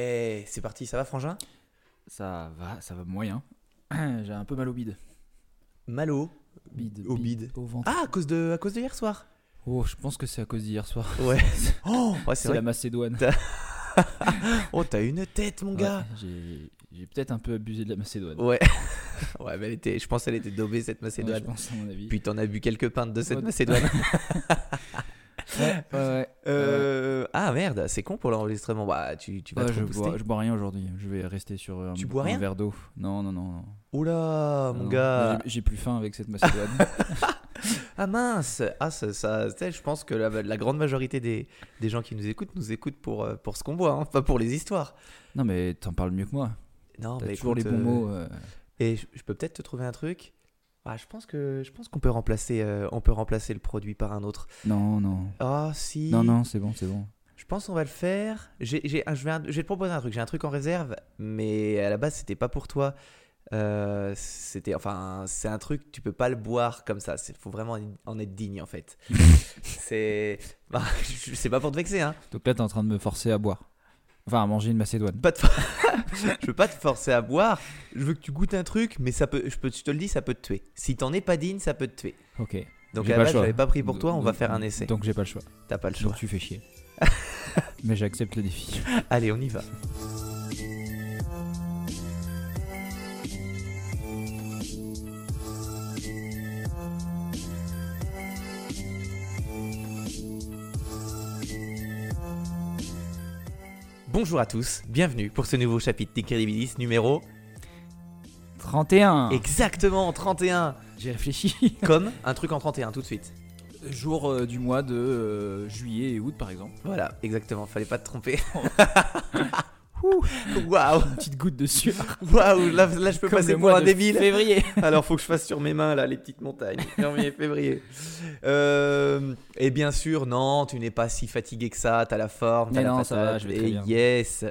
Eh, c'est parti, ça va Frangin? Ça va, ça va moyen. J'ai un peu mal au bide. Mal au Bide, Au bide. Au ventre. Ah, à cause de, à cause de hier soir? Oh, je pense que c'est à cause d'hier soir. Ouais. oh, ouais, c'est la Macédoine. Oh, t'as une tête, mon gars. Ouais, j'ai j'ai peut-être un peu abusé de la Macédoine. Ouais. Ouais, mais elle était, je pense qu'elle était daubée cette Ouais, Macédoine. je pense, à mon avis. Puis t'en as bu quelques pintes de cette. Macédoine. Ouais, ouais. Euh, Ah merde, c'est con pour l'enregistrement. Bah, tu, tu vas je, bois, je bois rien aujourd'hui. Je vais rester sur un, Tu bois un rien verre d'eau. Non, non, non. non. Oula, mon Non, gars. j'ai- J'ai plus faim avec cette Macédoine. Ah mince. Ah, ça, ça tu sais, je pense que la, la grande majorité des, des gens qui nous écoutent nous écoutent pour, euh, pour ce qu'on boit, hein, pas pour les histoires. non, mais t'en parles mieux que moi. Non, T'as mais toujours écoute, les bons euh, mots. euh. Et je, je peux peut-être te trouver un truc. Ah, je pense que je pense qu'on peut remplacer euh, on peut remplacer le produit par un autre. Non, non. Ah si. Non, non, c'est bon, c'est bon. Je pense qu'on va le faire. J'ai, j'ai- je, vais, je vais te proposer un truc. J'ai un truc en réserve, mais à la base c'était pas pour toi. Euh, c'était enfin c'est un truc tu peux pas le boire comme ça. Il faut vraiment en être digne en fait. c'est bah, je- c'est pas pour te vexer hein. Donc là, t'es en train de me forcer à boire. Enfin, à manger une Macédoine. Pas je veux pas te forcer à boire. Je veux que tu goûtes un truc, mais ça peut. Je peux je te le dis ça peut te tuer. Si t'en es pas digne ça peut te tuer. Ok. Donc à la base je l'avais pas pris pour toi. On va faire un essai. Donc j'ai pas le choix. T'as pas le choix. Donc tu fais chier. Mais j'accepte le défi. Allez on y va. Bonjour à tous, bienvenue pour ce nouveau chapitre d'Incredibilis numéro 31 exactement 31 J'ai réfléchi. comme un truc en 31 tout de suite. Jour euh, du mois de euh, juillet et août par exemple. Voilà, exactement, fallait pas te tromper. Waouh, Une petite goutte de sueur. waouh, là, là je peux Comme passer pour un de débile. Février. Alors faut que je fasse sur mes mains là les petites montagnes. Janvier, février. Euh, et bien sûr, non, tu n'es pas si fatigué que ça. T'as la forme, Mais la non, ça va, je vais très bien. yes.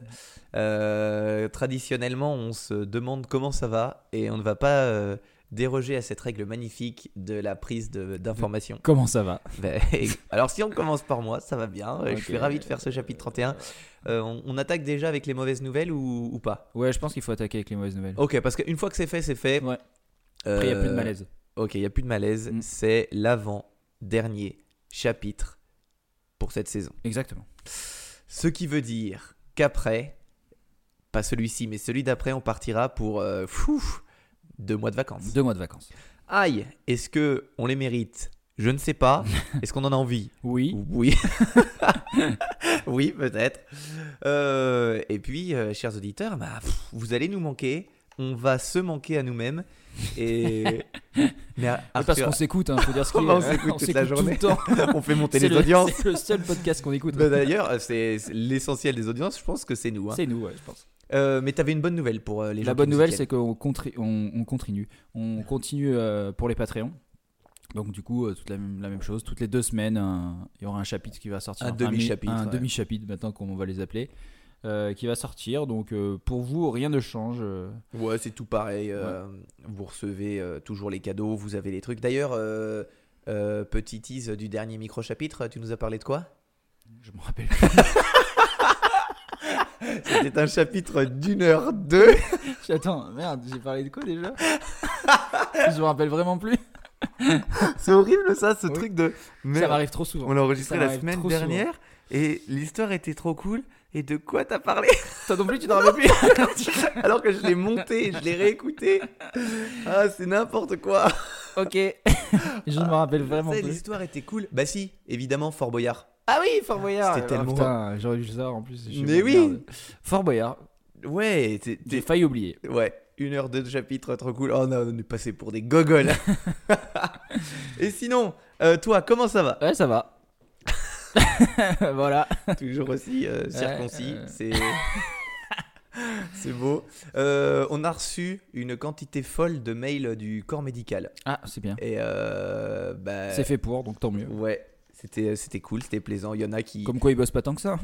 Euh, traditionnellement, on se demande comment ça va et on ne va pas euh, déroger à cette règle magnifique de la prise d'informations. Comment ça va? Ben, alors si on commence par moi, ça va bien. Je suis ravi de faire ce chapitre 31. Euh, on, on attaque déjà avec les mauvaises nouvelles ou, ou pas? Ouais, je pense qu'il faut attaquer avec les mauvaises nouvelles. Ok, parce qu'une fois que c'est fait, c'est fait. Ouais. Après, il n'y a plus de Euh, malaise. Ok, il n'y a plus de malaise. Mm. C'est l'avant-dernier chapitre pour cette saison. Exactement. Ce qui veut dire qu'après, pas celui-ci, mais celui d'après, on partira pour euh, fou, deux mois de vacances. Deux mois de vacances. Aïe, est-ce que on les mérite? Je ne sais pas. Est-ce qu'on en a envie? Oui. Oui. oui, peut-être. Euh, et puis, euh, chers auditeurs, bah, pff, vous allez nous manquer. On va se manquer à nous-mêmes. Et. Mais parce qu'on s'écoute, hein, faut dire ce qu'il on s'écoute toute la tout journée. le temps. on fait monter les le- audiences. C'est le seul podcast qu'on écoute. Bah, D'ailleurs, c'est l'essentiel des audiences, je pense que c'est nous. hein. C'est nous, ouais, je pense. Euh, mais t'avais une bonne nouvelle pour les gens La bonne nouvelle, c'est qu'on contri- on, on continue. On continue pour les Patreons. Donc du coup, euh, toute la même, la même chose. Toutes les deux semaines, un- il y aura un chapitre qui va sortir. Un Enfin, demi-chapitre, Un ouais. demi-chapitre, maintenant qu'on va les appeler. euh, qui va sortir. Donc euh, pour vous, rien ne change. euh. Ouais, c'est tout pareil. euh, Vous recevez euh, toujours les cadeaux, vous avez les trucs. D'ailleurs, euh, euh, petit tease du dernier micro-chapitre, tu nous as parlé de quoi? Je me rappelle. C'était un chapitre d'une heure deux. Attends, merde, j'ai parlé de quoi déjà? Je me rappelle vraiment plus. C'est horrible ça, ce Oui. truc de. Ça Merde, m'arrive trop souvent. on l'a enregistré Ça la semaine dernière et l'histoire était trop cool. Et de quoi t'as parlé? Toi non plus, tu t'en rappelles plus Alors que je l'ai monté, je l'ai réécouté. Ah, c'est n'importe quoi. Ok. je ne me rappelle vraiment Tu sais, plus. L'histoire était cool. Bah si, évidemment, Fort Boyard. Ah oui, Fort Boyard. C'était Ah, tellement- Putain, j'aurais dû ça en plus. Mais oui. Fort Boyard. Ouais, t'es- failli oublier. ouais, une heure de chapitre, trop cool. Oh non, on est passé pour des gogoles. Et sinon, euh, toi, comment ça va? Ouais, ça va. voilà. Toujours aussi euh, circoncis, euh. c'est c'est beau. Euh, on a reçu une quantité folle de mails du corps médical. Ah, c'est bien. Et euh, bah, C'est fait pour, donc tant mieux. Ouais, c'était c'était cool, c'était plaisant. Il y en a qui Comme quoi, ils bossent pas tant que ça.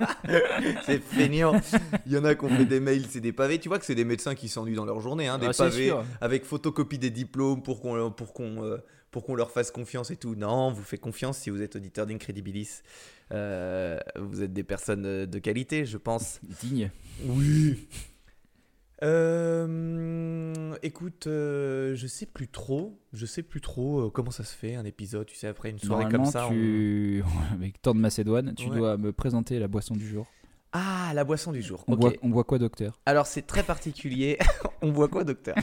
c'est feignant. Il y en a qui ont fait des mails, c'est des pavés. Tu vois que c'est des médecins qui s'ennuient dans leur journée, hein, des Ah, pavés sûr. avec photocopie des diplômes pour qu'on pour qu'on euh, pour qu'on leur fasse confiance et tout. Non, on vous fait confiance si vous êtes auditeur d'Incredibilis. Euh, vous êtes des personnes euh, de qualité, je pense. Digne. Oui. Euh, écoute, euh, je sais plus trop, je sais plus trop euh, comment ça se fait un épisode, tu sais, après une soirée comme ça. on- tu... avec tant de Macédoine, tu Ouais. dois me présenter la boisson du jour. Ah, la boisson du jour. On, ok. boit, on boit quoi, docteur? Alors c'est très particulier. on voit quoi, docteur?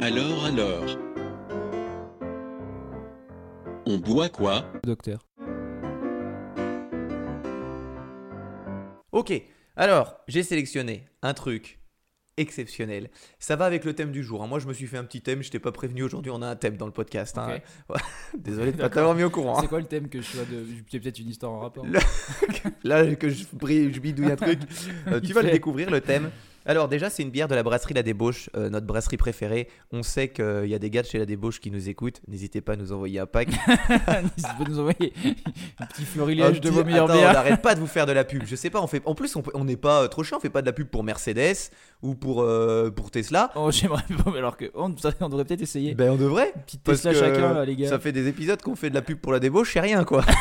Alors alors On boit quoi? Docteur. Ok, alors j'ai sélectionné un truc exceptionnel. Ça va avec le thème du jour. hein. Moi je me suis fait un petit thème, je t'ai pas prévenu aujourd'hui, on a un thème dans le podcast. hein. Désolé de pas t'avoir mis au courant. hein. C'est quoi le thème que je sois de. J'ai peut-être une histoire en rapport. Le- Là que je, je bidouille un truc, euh, tu vas le découvrir le thème. Alors déjà c'est une bière de la brasserie La Débauche, euh, notre brasserie préférée. On sait qu'il y a des gars de chez La Débauche qui nous écoutent. N'hésitez pas à nous envoyer un pack. N'hésitez pas à nous envoyer un petit florilège de vos meilleures Attends, on bières. n'arrête pas de vous faire de la pub. Je sais pas, on fait. En plus, on n'est pas euh, trop chiant. On fait pas de la pub pour Mercedes ou pour euh, pour Tesla. Oh, j'aimerais pas, mais alors que. On, on devrait peut-être essayer. Ben on devrait. Petite parce Tesla que chacun, là, les gars. Ça fait des épisodes qu'on fait de la pub pour la débauche, c'est rien quoi.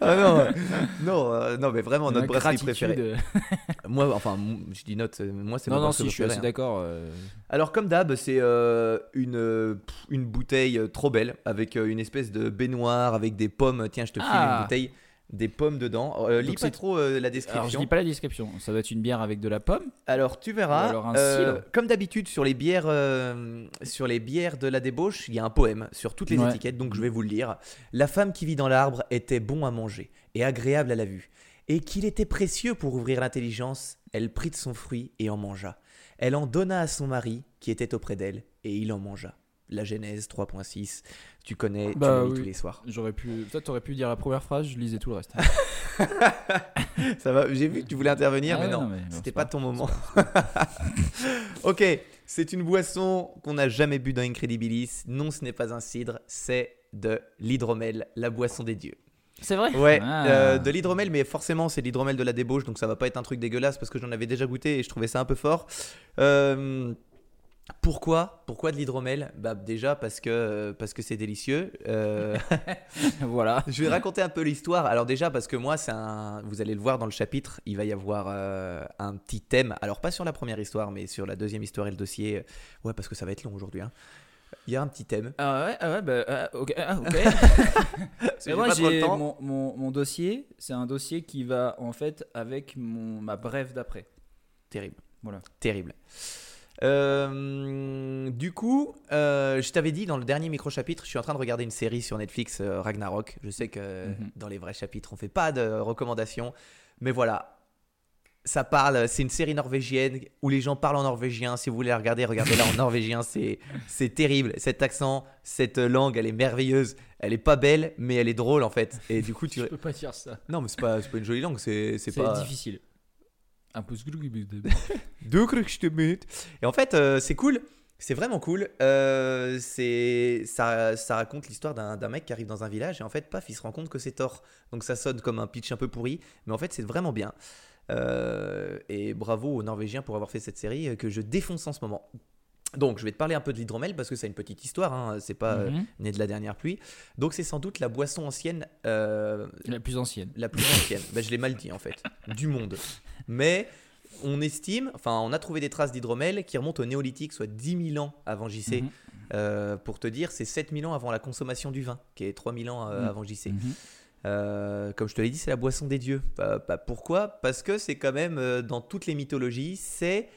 ah non, euh, non, euh, non, mais vraiment notre brasserie gratitude. préférée. Moi, enfin, je dis note, euh, moi c'est Non, non, si, je suis assez hein. d'accord. euh, Alors comme d'hab, c'est euh, une euh, pff, une bouteille euh, trop belle avec euh, une espèce de baignoire avec des pommes. Tiens, je te file Ah. une bouteille, des pommes dedans. Euh, lis pas trop euh, la Alors, je description. lis pas la description. Ça doit être une bière avec de la pomme. Alors tu verras. Ou alors un euh, comme d'habitude sur les bières, euh, sur les bières de la débauche, il y a un poème sur toutes les Ouais. étiquettes, donc je vais vous le lire. La femme qui vit dans l'arbre était bon à manger et agréable à la vue, et qu'il était précieux pour ouvrir l'intelligence. Elle prit de son fruit et en mangea. Elle en donna à son mari qui était auprès d'elle, et il en mangea. La Genèse 3.6, tu connais, tu Bah le lis oui. tous les soirs. J'aurais pu. Toi, t'aurais pu dire la première phrase, je lisais tout le reste. Ça va, j'ai vu que tu voulais intervenir, Ah mais ouais, non, non, mais c'était c'est pas pas- ton moment. ok, c'est une boisson qu'on n'a jamais bu dans Incredibilis. Non, ce n'est pas un cidre, c'est de l'hydromel, la boisson des dieux. C'est vrai? Ouais, Ah. euh, de l'hydromel, mais forcément c'est de l'hydromel de la débauche, donc ça va pas être un truc dégueulasse parce que j'en avais déjà goûté et je trouvais ça un peu fort. Euh, pourquoi Pourquoi de l'hydromel? Bah déjà parce que parce que c'est délicieux. Euh, voilà. je vais raconter un peu l'histoire. Alors déjà parce que moi, c'est un, vous allez le voir dans le chapitre, il va y avoir euh, un petit thème. Alors pas sur la première histoire, mais sur la deuxième histoire et le dossier. Ouais, parce que ça va être long aujourd'hui. hein. Il y a un petit thème. Ah ouais, ah ouais, bah, ah, ok. ah, Mais j'ai moi, j'ai temps. mon, mon, mon dossier, c'est un dossier qui va en fait avec mon, ma brève d'après. Terrible. Voilà. Terrible. Euh, du coup, euh, je t'avais dit dans le dernier micro-chapitre, je suis en train de regarder une série sur Netflix, euh, Ragnarok. Je sais que Mhm. dans les vrais chapitres, on fait pas de recommandations. Mais voilà, ça parle, c'est une série norvégienne où les gens parlent en norvégien. Si vous voulez la regarder, regardez-la en norvégien. C'est, terrible. Cet accent, cette langue, elle est merveilleuse. Elle est pas belle, mais elle est drôle en fait. Et du coup, tu. Je peux pas dire ça. Non, mais c'est pas, pas une jolie langue. C'est pas. difficile. Un peu Deux. Et en fait, euh, c'est cool. C'est vraiment cool. Euh, c'est ça, ça raconte l'histoire d'un mec qui arrive dans un village et en fait, paf, il se rend compte que c'est Thor. Donc ça sonne comme un pitch un peu pourri, mais en fait, c'est vraiment bien. Euh, et bravo aux Norvégiens pour avoir fait cette série que je défonce en ce moment. Donc, je vais te parler un peu de l'hydromel parce que c'est une petite histoire. hein, c'est pas euh, Mhm. né de la dernière pluie. Donc, c'est sans doute la boisson ancienne euh, La plus ancienne. la plus ancienne. Ben, je l'ai mal dit en fait, du monde. Mais on estime, enfin on a trouvé des traces d'hydromel qui remontent au néolithique, soit 10 000 ans avant JC. Mhm. Euh, pour te dire, c'est 7 000 ans avant la consommation du vin, qui est 3 000 ans euh, Mhm. avant JC. Mhm. Euh, comme je te l'ai dit, c'est la boisson des dieux. Bah, bah, pourquoi? Parce que c'est quand même, euh, dans toutes les mythologies, c'est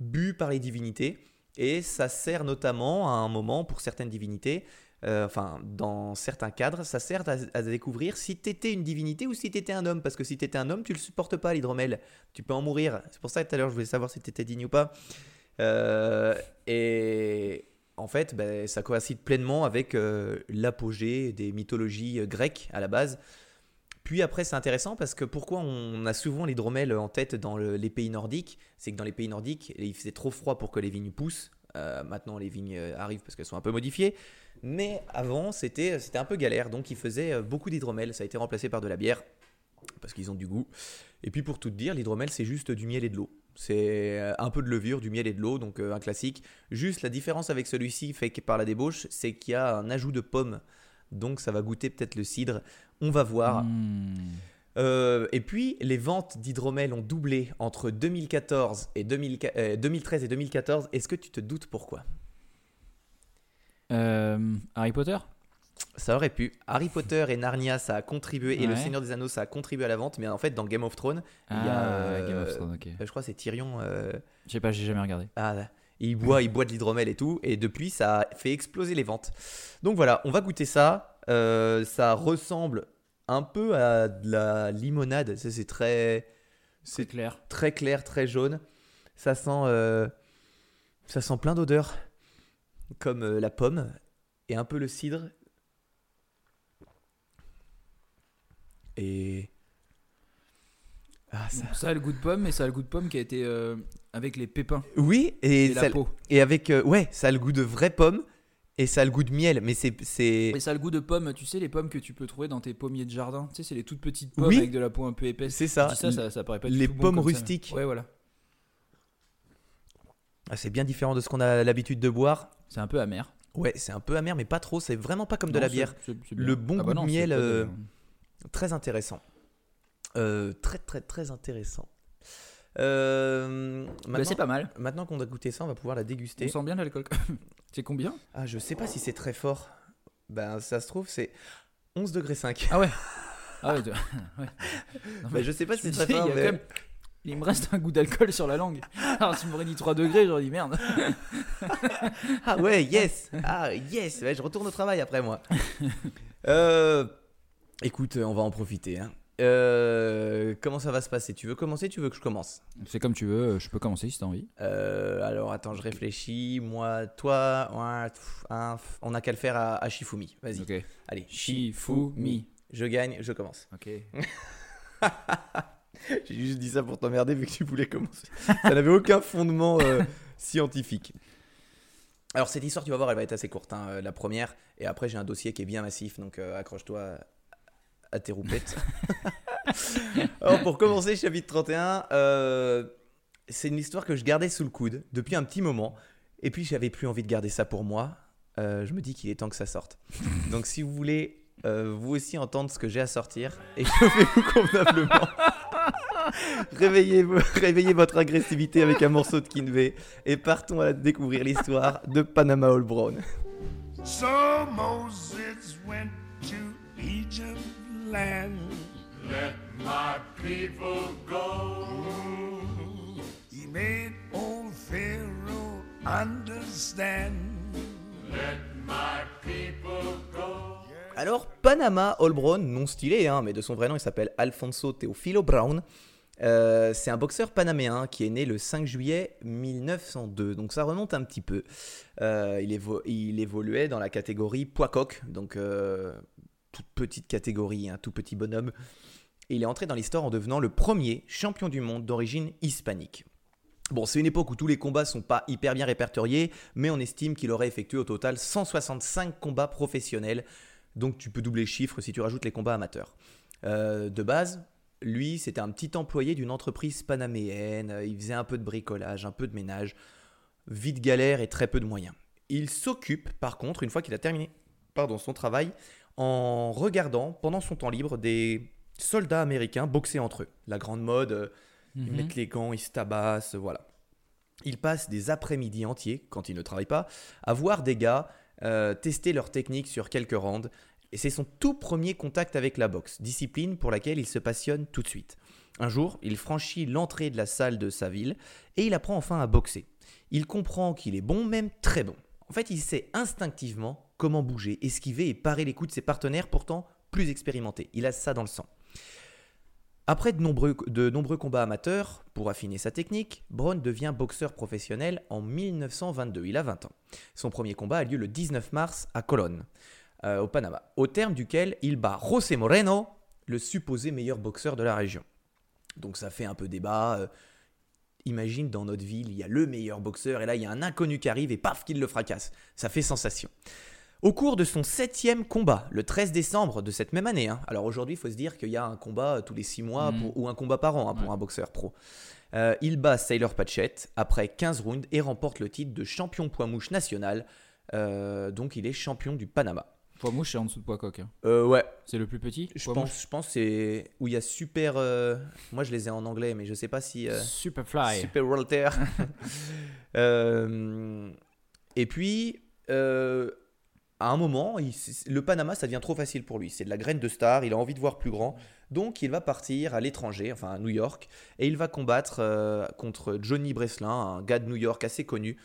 bu par les divinités. Et ça sert notamment à un moment pour certaines divinités, euh, enfin dans certains cadres, ça sert à, découvrir si t'étais une divinité ou si t'étais un homme. Parce que si t'étais un homme, tu le supportes pas l'hydromel. Tu peux en mourir. C'est pour ça que tout à l'heure je voulais savoir si t'étais digne ou pas. Euh, et en fait, ben, ça coïncide pleinement avec euh, l'apogée des mythologies grecques à la base. Puis après, c'est intéressant parce que pourquoi on a souvent l'hydromel en tête dans le- les pays nordiques C'est que dans les pays nordiques, il faisait trop froid pour que les vignes poussent Euh, maintenant, les vignes euh, arrivent parce qu'elles sont un peu modifiées. Mais avant, c'était un peu galère. Donc, ils faisaient euh, beaucoup d'hydromel. Ça a été remplacé par de la bière parce qu'ils ont du goût. Et puis, pour tout dire, l'hydromel, c'est juste du miel et de l'eau. C'est un peu de levure, du miel et de l'eau, donc un classique. Juste la différence avec celui-ci, fait par la débauche, c'est qu'il y a un ajout de pommes. Donc, ça va goûter peut-être le cidre. On va voir. Hmm. Euh, et puis, les ventes d'hydromel ont doublé entre 2014 et 2000 euh, 2013 et 2014. Est-ce que tu te doutes pourquoi? Euh, Harry Potter? Ça aurait pu. Harry Potter et Narnia, ça a contribué, et Le. Seigneur des Anneaux, ça a contribué à la vente. Mais en fait, dans Game of Thrones, Il y a, Ah, Game of Thrones, ok. je crois que c'est Tyrion. Je sais pas, j'ai jamais regardé. ah, là. il boit, il boit de l'hydromel et tout. Et depuis, ça a fait exploser les ventes. Donc voilà, on va goûter ça. Euh, ça ressemble un peu à de la limonade. Ça, C'est très. C'est clair. très clair, très jaune. Ça sent, euh, ça sent plein d'odeurs, comme euh, la pomme et un peu le cidre. Et ah, ça... Ça a le goût de pomme, mais ça a le goût de pomme qui a été euh, avec les pépins oui et, et, ça- la peau. et avec ouais, ça a le goût de vraie pomme et ça a le goût de miel, mais c'est Et ça a le goût de pomme, tu sais, les pommes que tu peux trouver dans tes pommiers de jardin. Tu sais, c'est les toutes petites pommes Oui. avec de la peau un peu épaisse. c'est ça. ça, ça, ça paraît pas du les tout bon pommes ça, mais- rustiques. Ouais, voilà. Ah, c'est bien différent de ce qu'on a l'habitude de boire. C'est un peu amer. Ouais, c'est un peu amer, mais pas trop. C'est vraiment pas comme de la bière. Le bon Ah goût bah de miel, de- Très intéressant. Euh, très très très intéressant. Euh, Bah, c'est pas mal. maintenant qu'on a goûté ça, on va pouvoir la déguster. On sent bien l'alcool. c'est combien? Ah, je sais pas si c'est très fort. Ben, ça se trouve, c'est 11 degrés 5. Ah ouais. Ah ouais. de- ouais. Non, Ben, je sais pas je si c'est très fort, mais... même- Il me reste un goût d'alcool sur la langue. Alors, tu m'aurais dit 3 degrés, j'aurais dit merde. Ah ouais, yes Ah yes Ouais, Je retourne au travail après moi. Euh, écoute, on va en profiter. hein. Euh, comment ça va se passer? Tu veux commencer? Tu veux que je commence? C'est comme tu veux, je peux commencer si t'as envie. Euh, Alors attends, je réfléchis. Moi, toi, ouais, pff, pff, on a qu'à le faire à, à Shifumi. Vas-y. Ok. Allez, Shifumi. Je gagne, je commence. Ok. J'ai juste dit ça pour t'emmerder vu que tu voulais commencer. Ça n'avait aucun fondement euh, scientifique. Alors cette histoire, tu vas voir, elle va être assez courte, hein, la première. Et après, j'ai un dossier qui est bien massif, donc accroche-toi à tes roupettes. Alors pour commencer, chapitre 31, euh, c'est une histoire que je gardais sous le coude depuis un petit moment. Et puis j'avais plus envie de garder ça pour moi. Euh, je me dis qu'il est temps que ça sorte. Donc si vous voulez euh, vous aussi entendre ce que j'ai à sortir, échauffez-vous convenablement. réveillez, réveillez votre agressivité avec un morceau de Kinvey et partons à découvrir l'histoire de Panama All Brown. So Moses went to Egypt land. Let my people go. He made old Pharaoh understand. Let my people go. Alors, Panama All Brown, non stylé, hein, mais de son vrai nom, il s'appelle Alfonso Teofilo Brown. Euh, c'est un boxeur panaméen qui est né le 5 juillet 1902, donc ça remonte un petit peu. Euh, il, évo- il évoluait dans la catégorie poids coq, donc euh, toute petite catégorie, un tout petit bonhomme. Il est entré dans l'histoire en devenant le premier champion du monde d'origine hispanique. Bon, c'est une époque où tous les combats sont pas hyper bien répertoriés, mais on estime qu'il aurait effectué au total 165 combats professionnels donc tu peux doubler le chiffre si tu rajoutes les combats amateurs. Euh, de base, lui, c'était un petit employé d'une entreprise panaméenne, euh, il faisait un peu de bricolage, un peu de ménage, vite galère et très peu de moyens. Il s'occupe, par contre, une fois qu'il a terminé pardon, son travail, en regardant, pendant son temps libre, des soldats américains boxer entre eux. La grande mode, euh, ils Mhm. mettent les gants, ils se tabassent, voilà. Il passe des après-midi entiers, quand il ne travaille pas, à voir des gars euh, tester leur technique sur quelques rounds. Et c'est son tout premier contact avec la boxe, discipline pour laquelle il se passionne tout de suite. Un jour, il franchit l'entrée de la salle de sa ville et il apprend enfin à boxer. Il comprend qu'il est bon, même très bon. En fait, il sait instinctivement comment bouger, esquiver et parer les coups de ses partenaires pourtant plus expérimentés. Il a ça dans le sang. Après de nombreux, combats amateurs, pour affiner sa technique, Brown devient boxeur professionnel en 1922. Il a 20 ans. Son premier combat a lieu le 19 mars à Colón, euh, au Panama, au terme duquel il bat José Moreno, le supposé meilleur boxeur de la région. Donc ça fait un peu débat. euh, imagine dans notre ville, il y a le meilleur boxeur et là il y a un inconnu qui arrive et paf, qu'il le fracasse. Ça fait sensation. Au cours de son septième combat, le 13 décembre de cette même année, hein. alors aujourd'hui il faut se dire qu'il y a un combat tous les six mois pour- ou un combat par an hein, pour Ouais. un boxeur pro. Euh, il bat Sailor Patchett après 15 rounds et remporte le titre de champion poids mouche national. Euh, donc il est champion du Panama. Poids mouche, c'est en dessous de poids coq. hein. Euh, ouais, C'est le plus petit je pense, je pense que c'est où il y a super. euh, Moi je les ai en anglais, mais je sais pas si. euh, Superfly. Super Walter. Euh, et puis, euh, à un moment, il- le Panama, ça devient trop facile pour lui. C'est de la graine de star, il a envie de voir plus grand. Donc, il va partir à l'étranger, enfin à New York, et il va combattre euh, contre Johnny Breslin, un gars de New York assez connu,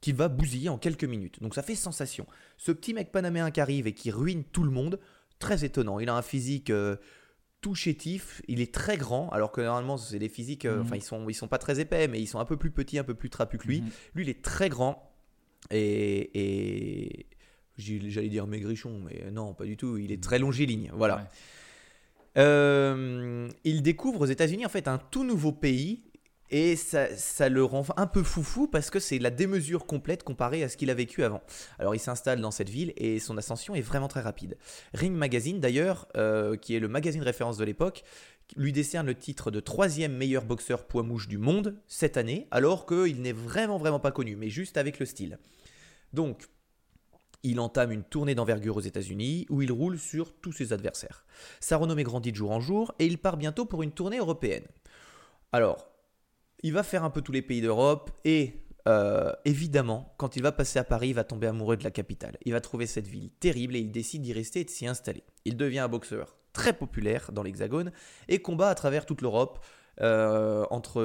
qu'il va bousiller en quelques minutes. Donc, ça fait sensation. Ce petit mec panaméen qui arrive et qui ruine tout le monde, très étonnant. Il a un physique. euh, tout chétif, il est très grand, alors que normalement c'est des physiques, euh, Mhm. enfin ils sont, ils sont pas très épais, mais ils sont un peu plus petits, un peu plus trapus que lui. Mhm. Lui, il est très grand et, et j'allais dire maigrichon, mais non, pas du tout. Il est très longiligne. Voilà. Ouais. Euh, il découvre aux États-Unis en fait un tout nouveau pays et ça, ça le rend un peu foufou parce que c'est la démesure complète comparée à ce qu'il a vécu avant. Alors il s'installe dans cette ville et son ascension est vraiment très rapide. Ring Magazine d'ailleurs, euh, qui est le magazine référence de l'époque, lui décerne le titre de troisième meilleur boxeur poids mouche du monde cette année, alors qu'il n'est vraiment vraiment pas connu, mais juste avec le style. Donc, il entame une tournée d'envergure aux États-Unis où il roule sur tous ses adversaires. Sa renommée grandit de jour en jour et il part bientôt pour une tournée européenne. Alors, il va faire un peu tous les pays d'Europe et euh, évidemment, quand il va passer à Paris, il va tomber amoureux de la capitale. Il va trouver cette ville terrible et il décide d'y rester et de s'y installer. Il devient un boxeur très populaire dans l'Hexagone et combat à travers toute l'Europe. Euh, entre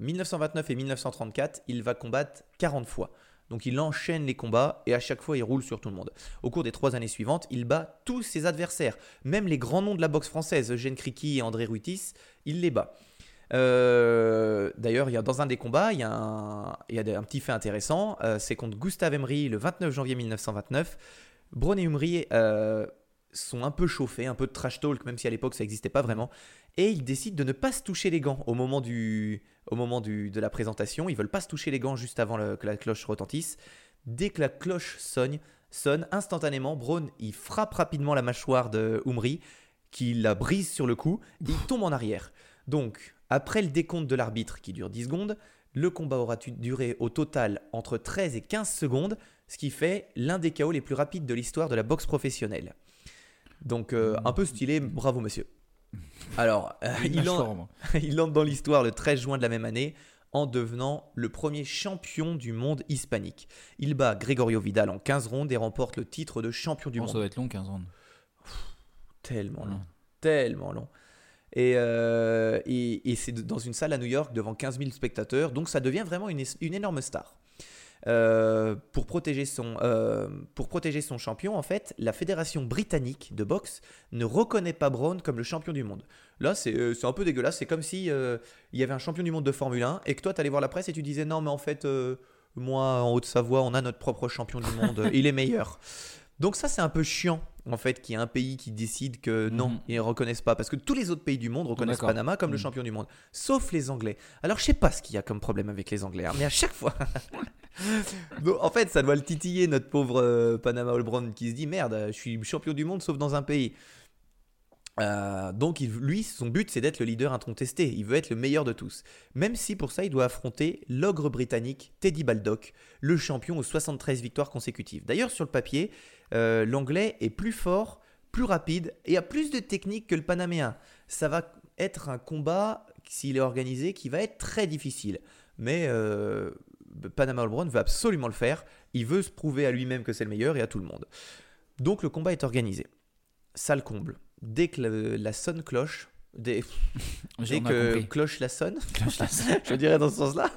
1929 et 1934, il va combattre 40 fois. Donc il enchaîne les combats et à chaque fois il roule sur tout le monde. Au cours des trois années suivantes, il bat tous ses adversaires, même les grands noms de la boxe française, Eugène Criqui et André Ruitis, il les bat. Euh, D'ailleurs, dans un des combats, il y a un, petit fait intéressant, euh, c'est contre Gustave Emery le 29 janvier 1929. Braun et Emery euh, sont un peu chauffés, un peu de trash talk, même si à l'époque ça n'existait pas vraiment, et ils décident de ne pas se toucher les gants au moment, du, au moment du, de la présentation. Ils veulent pas se toucher les gants juste avant que la cloche retentisse. Dès que la cloche sonne, sonne instantanément, Braun il frappe rapidement la mâchoire de Umri, qui la brise sur le coup, et il tombe en arrière. Donc, après le décompte de l'arbitre qui dure 10 secondes, le combat aura duré au total entre 13 et 15 secondes, ce qui fait l'un des KO les plus rapides de l'histoire de la boxe professionnelle. Donc, euh, un peu stylé, bravo monsieur. Alors, euh, il, en- entre dans l'histoire le 13 juin de la même année en devenant le premier champion du monde hispanique. Il bat Gregorio Vidal en 15 rondes et remporte le titre de champion du ça monde. doit être long, 15 ans. Tellement long. Ouais. Tellement long. Et, euh, et, et c'est dans une salle à New York devant 15 000 spectateurs, donc ça devient vraiment une, une énorme star. Euh, pour, protéger son, euh, pour protéger son champion, en fait, la fédération britannique de boxe ne reconnaît pas Brown comme le champion du monde. Là, c'est euh, un peu dégueulasse. C'est comme si il y avait un champion du monde de Formule 1 et que toi, tu allais voir la presse et tu disais non, mais en fait, moi, en Haute-Savoie, on a notre propre champion du monde, il est meilleur. Donc ça, c'est un peu chiant, en fait, qu'il y ait un pays qui décide que non, Mhm. ils ne reconnaissent pas. Parce que tous les autres pays du monde reconnaissent d'accord. Panama comme le Mhm. champion du monde, sauf les Anglais. Alors, je sais pas ce qu'il y a comme problème avec les Anglais, hein, mais à chaque fois... Donc, en fait, ça doit le titiller, notre pauvre euh, Panama All Brown, qui se dit, merde, je suis champion du monde, sauf dans un pays. Euh, donc lui, son but, c'est d'être le leader incontesté. Il veut être le meilleur de tous. Même si pour ça, il doit affronter l'ogre britannique Teddy Baldock, le champion aux 73 victoires consécutives. D'ailleurs, sur le papier, euh, l'anglais est plus fort, plus rapide et a plus de technique que le panaméen. Ça va être un combat, s'il est organisé, qui va être très difficile. Mais euh, Panama All veut absolument le faire. Il veut se prouver à lui-même que c'est le meilleur et à tout le monde. Donc le combat est organisé. Ça le comble. Dès que la sonne cloche, dès, dès que cloche la sonne, Cloche la sonne. je dirais dans ce sens-là.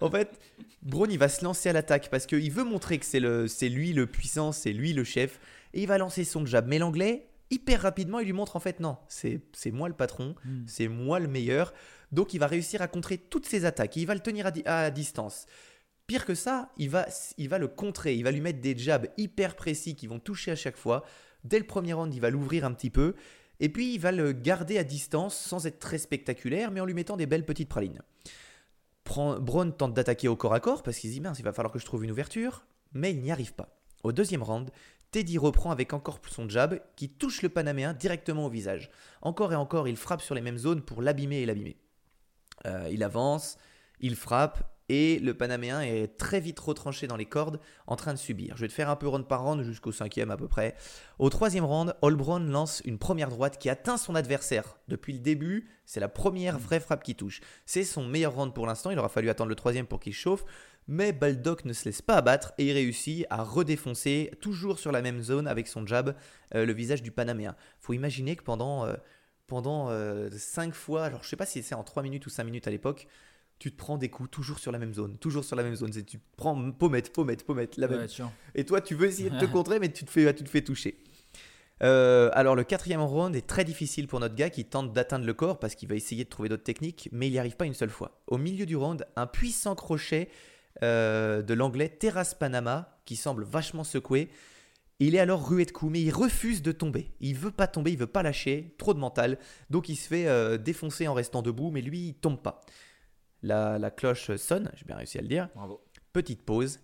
En fait, Braun, il va se lancer à l'attaque parce qu'il veut montrer que c'est le- c'est lui le puissant, c'est lui le chef. Et il va lancer son jab. Mais l'anglais, hyper rapidement, il lui montre en fait non, c'est c'est moi le patron, Hmm. c'est moi le meilleur. Donc il va réussir à contrer toutes ses attaques. Il va le tenir à, di- à distance. Pire que ça, il va, il va le contrer. Il va lui mettre des jabs hyper précis qui vont toucher à chaque fois. Dès le premier round, il va l'ouvrir un petit peu. Et puis il va le garder à distance sans être très spectaculaire, mais en lui mettant des belles petites pralines. Braun tente d'attaquer au corps à corps parce qu'il se dit mince, il va falloir que je trouve une ouverture, mais il n'y arrive pas. Au deuxième round, Teddy reprend avec encore son jab qui touche le Panaméen directement au visage. Encore et encore, il frappe sur les mêmes zones pour l'abîmer et l'abîmer. Euh, il avance, il frappe et le Panaméen est très vite retranché dans les cordes en train de subir. Je vais te faire un peu round par round jusqu'au cinquième à peu près. Au troisième round, Holbrown lance une première droite qui atteint son adversaire. Depuis le début, c'est la première vraie frappe qui touche. C'est son meilleur round pour l'instant. Il aura fallu attendre le troisième pour qu'il chauffe. Mais Baldock ne se laisse pas abattre et il réussit à redéfoncer, toujours sur la même zone avec son jab, euh, le visage du Panaméen. Faut imaginer que pendant, euh, pendant 5 fois, alors je sais pas si c'est en 3 minutes ou 5 minutes à l'époque, tu te prends des coups toujours sur la même zone, toujours sur la même zone. Tu prends pommette, pommette, pommette, la même Ouais, et toi, tu veux essayer de te contrer, mais tu te fais, tu te fais toucher. Euh, alors, le quatrième round est très difficile pour notre gars qui tente d'atteindre le corps parce qu'il va essayer de trouver d'autres techniques, mais il n'y arrive pas une seule fois. Au milieu du round, un puissant crochet euh, de l'anglais Terrace Panama qui semble vachement secoué. Il est alors rué de coups, mais il refuse de tomber. Il veut pas tomber, il veut pas lâcher, trop de mental. Donc il se fait euh, défoncer en restant debout, mais lui, il tombe pas. La, la cloche sonne, j'ai bien réussi à le dire Bravo. petite pause.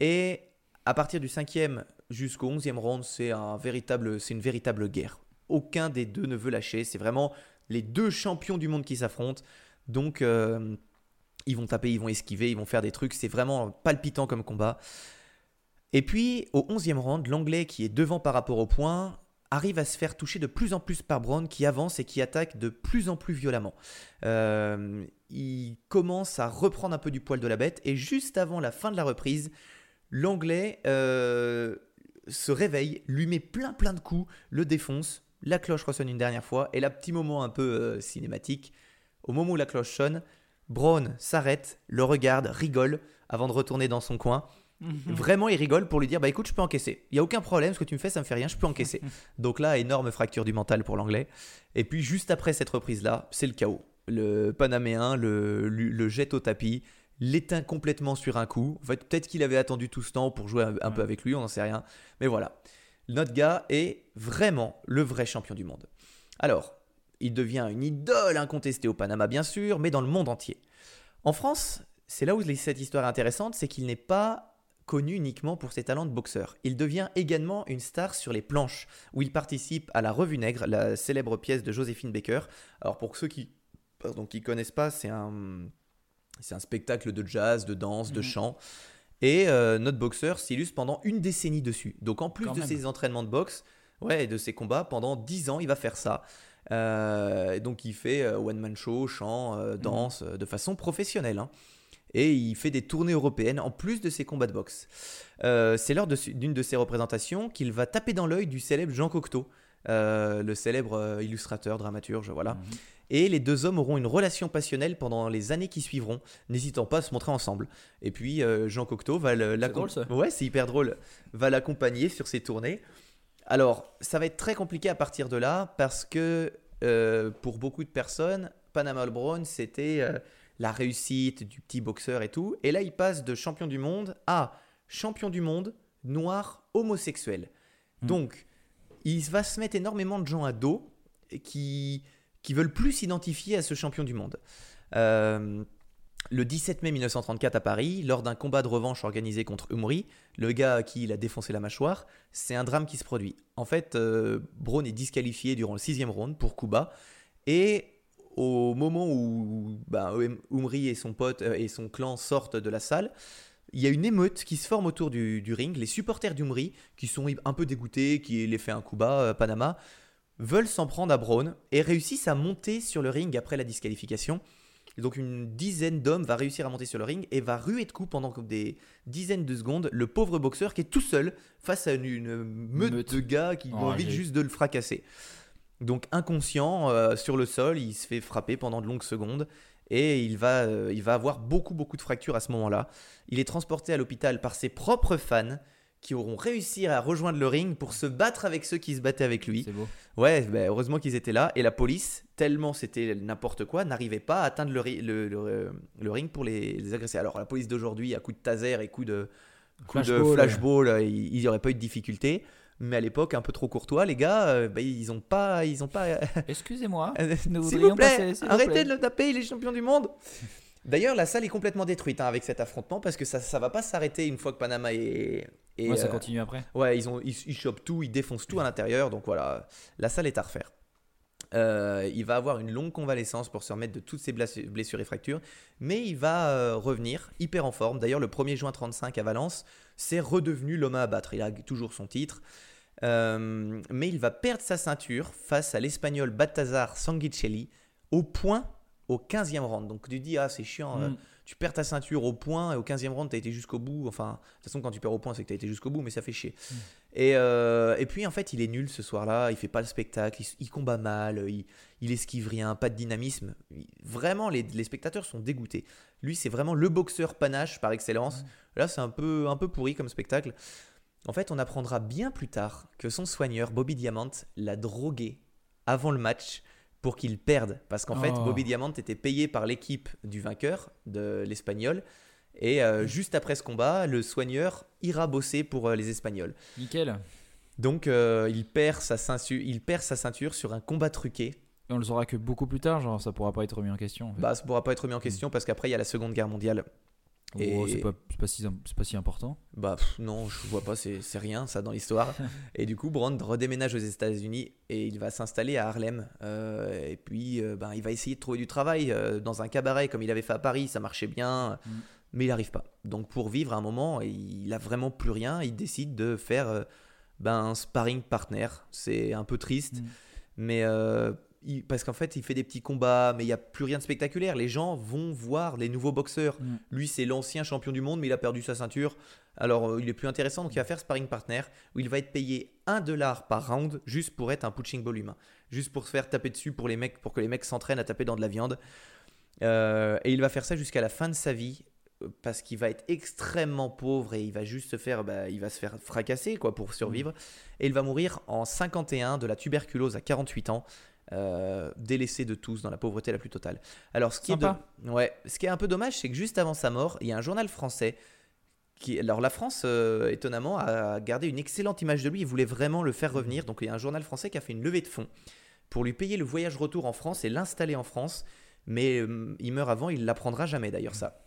Et à partir du cinquième jusqu'au onzième round, c'est un véritable, c'est une véritable guerre. Aucun des deux ne veut lâcher. C'est vraiment les deux champions du monde qui s'affrontent. Donc, euh, ils vont taper, ils vont esquiver, ils vont faire des trucs. C'est vraiment palpitant comme combat. Et puis, au onzième round, l'anglais qui est devant par rapport au point arrive à se faire toucher de plus en plus par Brown qui avance et qui attaque de plus en plus violemment. Euh, il commence à reprendre un peu du poil de la bête et juste avant la fin de la reprise, l'anglais euh, se réveille, lui met plein plein de coups, le défonce, la cloche ressonne une dernière fois et là petit moment un peu euh, cinématique, au moment où la cloche sonne, Brown s'arrête, le regarde, rigole avant de retourner dans son coin. Vraiment, il rigole pour lui dire Bah écoute, je peux encaisser. Il n'y a aucun problème, ce que tu me fais, ça me fait rien, je peux encaisser. Donc là, énorme fracture du mental pour l'anglais. Et puis, juste après cette reprise-là, c'est le chaos. Le Panaméen le, le, le jette au tapis, l'éteint complètement sur un coup. En fait, peut-être qu'il avait attendu tout ce temps pour jouer un, un peu avec lui, on n'en sait rien. Mais voilà. Notre gars est vraiment le vrai champion du monde. Alors, il devient une idole incontestée au Panama, bien sûr, mais dans le monde entier. En France, c'est là où cette histoire est intéressante, c'est qu'il n'est pas connu uniquement pour ses talents de boxeur. Il devient également une star sur les planches, où il participe à La Revue Nègre, la célèbre pièce de Joséphine Baker. Alors pour ceux qui qui connaissent pas, c'est un, c'est un spectacle de jazz, de danse, de Mhm. chant. Et euh, notre boxeur s'illustre pendant une décennie dessus. Donc en plus Quand de même. ses entraînements de boxe, ouais, et de ses combats, pendant 10 ans, il va faire ça. Euh, et donc il fait euh, one-man show, chant, euh, danse, euh, de façon professionnelle. hein. Et il fait des tournées européennes en plus de ses combats de boxe. Euh, c'est lors d'une de ses représentations qu'il va taper dans l'œil du célèbre Jean Cocteau, euh, le célèbre euh, illustrateur, dramaturge, voilà. Mhm. Et les deux hommes auront une relation passionnelle pendant les années qui suivront, n'hésitant pas à se montrer ensemble. Et puis euh, Jean Cocteau va le- l'accom- drôle, ça. Ouais, c'est hyper drôle. Va l'accompagner sur ses tournées. Alors, ça va être très compliqué à partir de là parce que pour beaucoup de personnes, Panama Brown, c'était la réussite du petit boxeur et tout. Et là, il passe de champion du monde à champion du monde noir homosexuel. Hmm. Donc, il va se mettre énormément de gens à dos qui, qui veulent plus s'identifier à ce champion du monde. Euh, le 17 mai 1934 à Paris, lors d'un combat de revanche organisé contre Umri, le gars à qui il a défoncé la mâchoire, c'est un drame qui se produit. En fait, euh, Braun est disqualifié durant le sixième round pour bas, et au moment où bah, Umri et son pote euh, et son clan sortent de la salle, il y a une émeute qui se forme autour du, du ring. Les supporters d'Umri, qui sont un peu dégoûtés, qui les fait un coup bas, euh, Panama, veulent s'en prendre à Braun et réussissent à monter sur le ring après la disqualification. Donc une dizaine d'hommes va réussir à monter sur le ring et va ruer de coups pendant des dizaines de secondes le pauvre boxeur qui est tout seul face à une, une meute, Meute. de gars qui ont envie juste de le fracasser. Donc inconscient euh, sur le sol, il se fait frapper pendant de longues secondes et il va, euh, il va avoir beaucoup beaucoup de fractures à ce moment-là. Il est transporté à l'hôpital par ses propres fans qui auront réussi à rejoindre le ring pour se battre avec ceux qui se battaient avec lui. C'est beau. Ouais, bah, heureusement qu'ils étaient là. Et la police, tellement c'était n'importe quoi, n'arrivait pas à atteindre le, ri- le- le- euh, le ring pour les, les agresser. Alors la police d'aujourd'hui, à coup de taser et coup de, coup de Flashball, flashball, euh, il n'y aurait pas eu de difficulté. Mais à l'époque, un peu trop courtois, les gars, euh, bah, ils ont pas, ils ont pas. Excusez-moi. S'il Nous vous plaît, passer, s'il vous arrêtez plaît. de le taper, il est champion du monde. D'ailleurs, la salle est complètement détruite hein, avec cet affrontement parce que ça, ça va pas s'arrêter une fois que Panama est. est, Ouais, ça euh, continue après. Ouais, ils, ont, ils, ils chopent tout, ils défoncent tout à l'intérieur. Donc voilà, la salle est à refaire. Euh, il va avoir une longue convalescence pour se remettre de toutes ses blessures et fractures, mais il va euh, revenir hyper en forme. D'ailleurs, le 1er juin 35 à Valence, c'est redevenu l'homme à abattre. Il a toujours son titre, Euh, mais il va perdre sa ceinture face à l'espagnol Baltazar Sanguicelli au point au 15e round. Donc tu dis, ah c'est chiant, euh, Mm. tu perds ta ceinture au point et au 15e round, tu as été jusqu'au bout. Enfin, de toute façon, quand tu perds au point, c'est que tu as été jusqu'au bout, mais ça fait chier. Et, euh, et puis, en fait, il est nul ce soir-là. Il fait pas le spectacle. Il, il combat mal. Il, il esquive rien. Pas de dynamisme. Il- vraiment, les, les spectateurs sont dégoûtés. Lui, c'est vraiment le boxeur panache par excellence. Là, c'est un peu, un peu pourri comme spectacle. En fait, on apprendra bien plus tard que son soigneur, Bobby Diamant, l'a drogué avant le match pour qu'il perde. Parce qu'en fait, Oh. Bobby Diamant était payé par l'équipe du vainqueur, de l'Espagnol. Et euh, juste après ce combat, le soigneur ira bosser pour euh, les Espagnols. Nickel. Donc, euh, il, perd sa ceinture, il perd sa ceinture sur un combat truqué. Et on le saura que beaucoup plus tard, genre ça pourra pas être remis en question. En fait. Bah, ça pourra pas être remis en question parce qu'après, il y a la Seconde Guerre mondiale. Oh, et- c'est pas, pas, si, pas si important. Bah pff, non, je vois pas, c'est rien ça dans l'histoire. et du coup, Brand redéménage aux États-Unis et il va s'installer à Harlem. Euh, et puis, euh, ben, il va essayer de trouver du travail euh, dans un cabaret comme il avait fait à Paris, ça marchait bien, Mm. mais il n'arrive pas. Donc, pour vivre à un moment, il a vraiment plus rien. Il décide de faire ben, un sparring partner. C'est un peu triste, Mm. mais il- parce qu'en fait, il fait des petits combats, mais il n'y a plus rien de spectaculaire. Les gens vont voir les nouveaux boxeurs. Mm. Lui, c'est l'ancien champion du monde, mais il a perdu sa ceinture. Alors, euh, il est plus intéressant, donc il va faire sparring partner, où il va être payé 1 dollar par round, juste pour être un punching ball humain. Juste pour se faire taper dessus pour, les mecs, pour que les mecs s'entraînent à taper dans de la viande. Euh, et il va faire ça jusqu'à la fin de sa vie, euh, parce qu'il va être extrêmement pauvre et il va juste se faire, bah, il va se faire fracasser quoi, pour survivre. Et il va mourir en 51 de la tuberculose à 48 ans. Euh, délaissé de tous dans la pauvreté la plus totale. Alors ce qui, est, de- ouais, ce qui est un peu dommage, c'est que juste avant sa mort, il y a un journal français qui, alors la France, euh, étonnamment, a gardé une excellente image de lui. Il voulait vraiment le faire revenir. Donc il y a un journal français qui a fait une levée de fonds pour lui payer le voyage retour en France et l'installer en France. Mais euh, il meurt avant, il l'apprendra jamais d'ailleurs ça.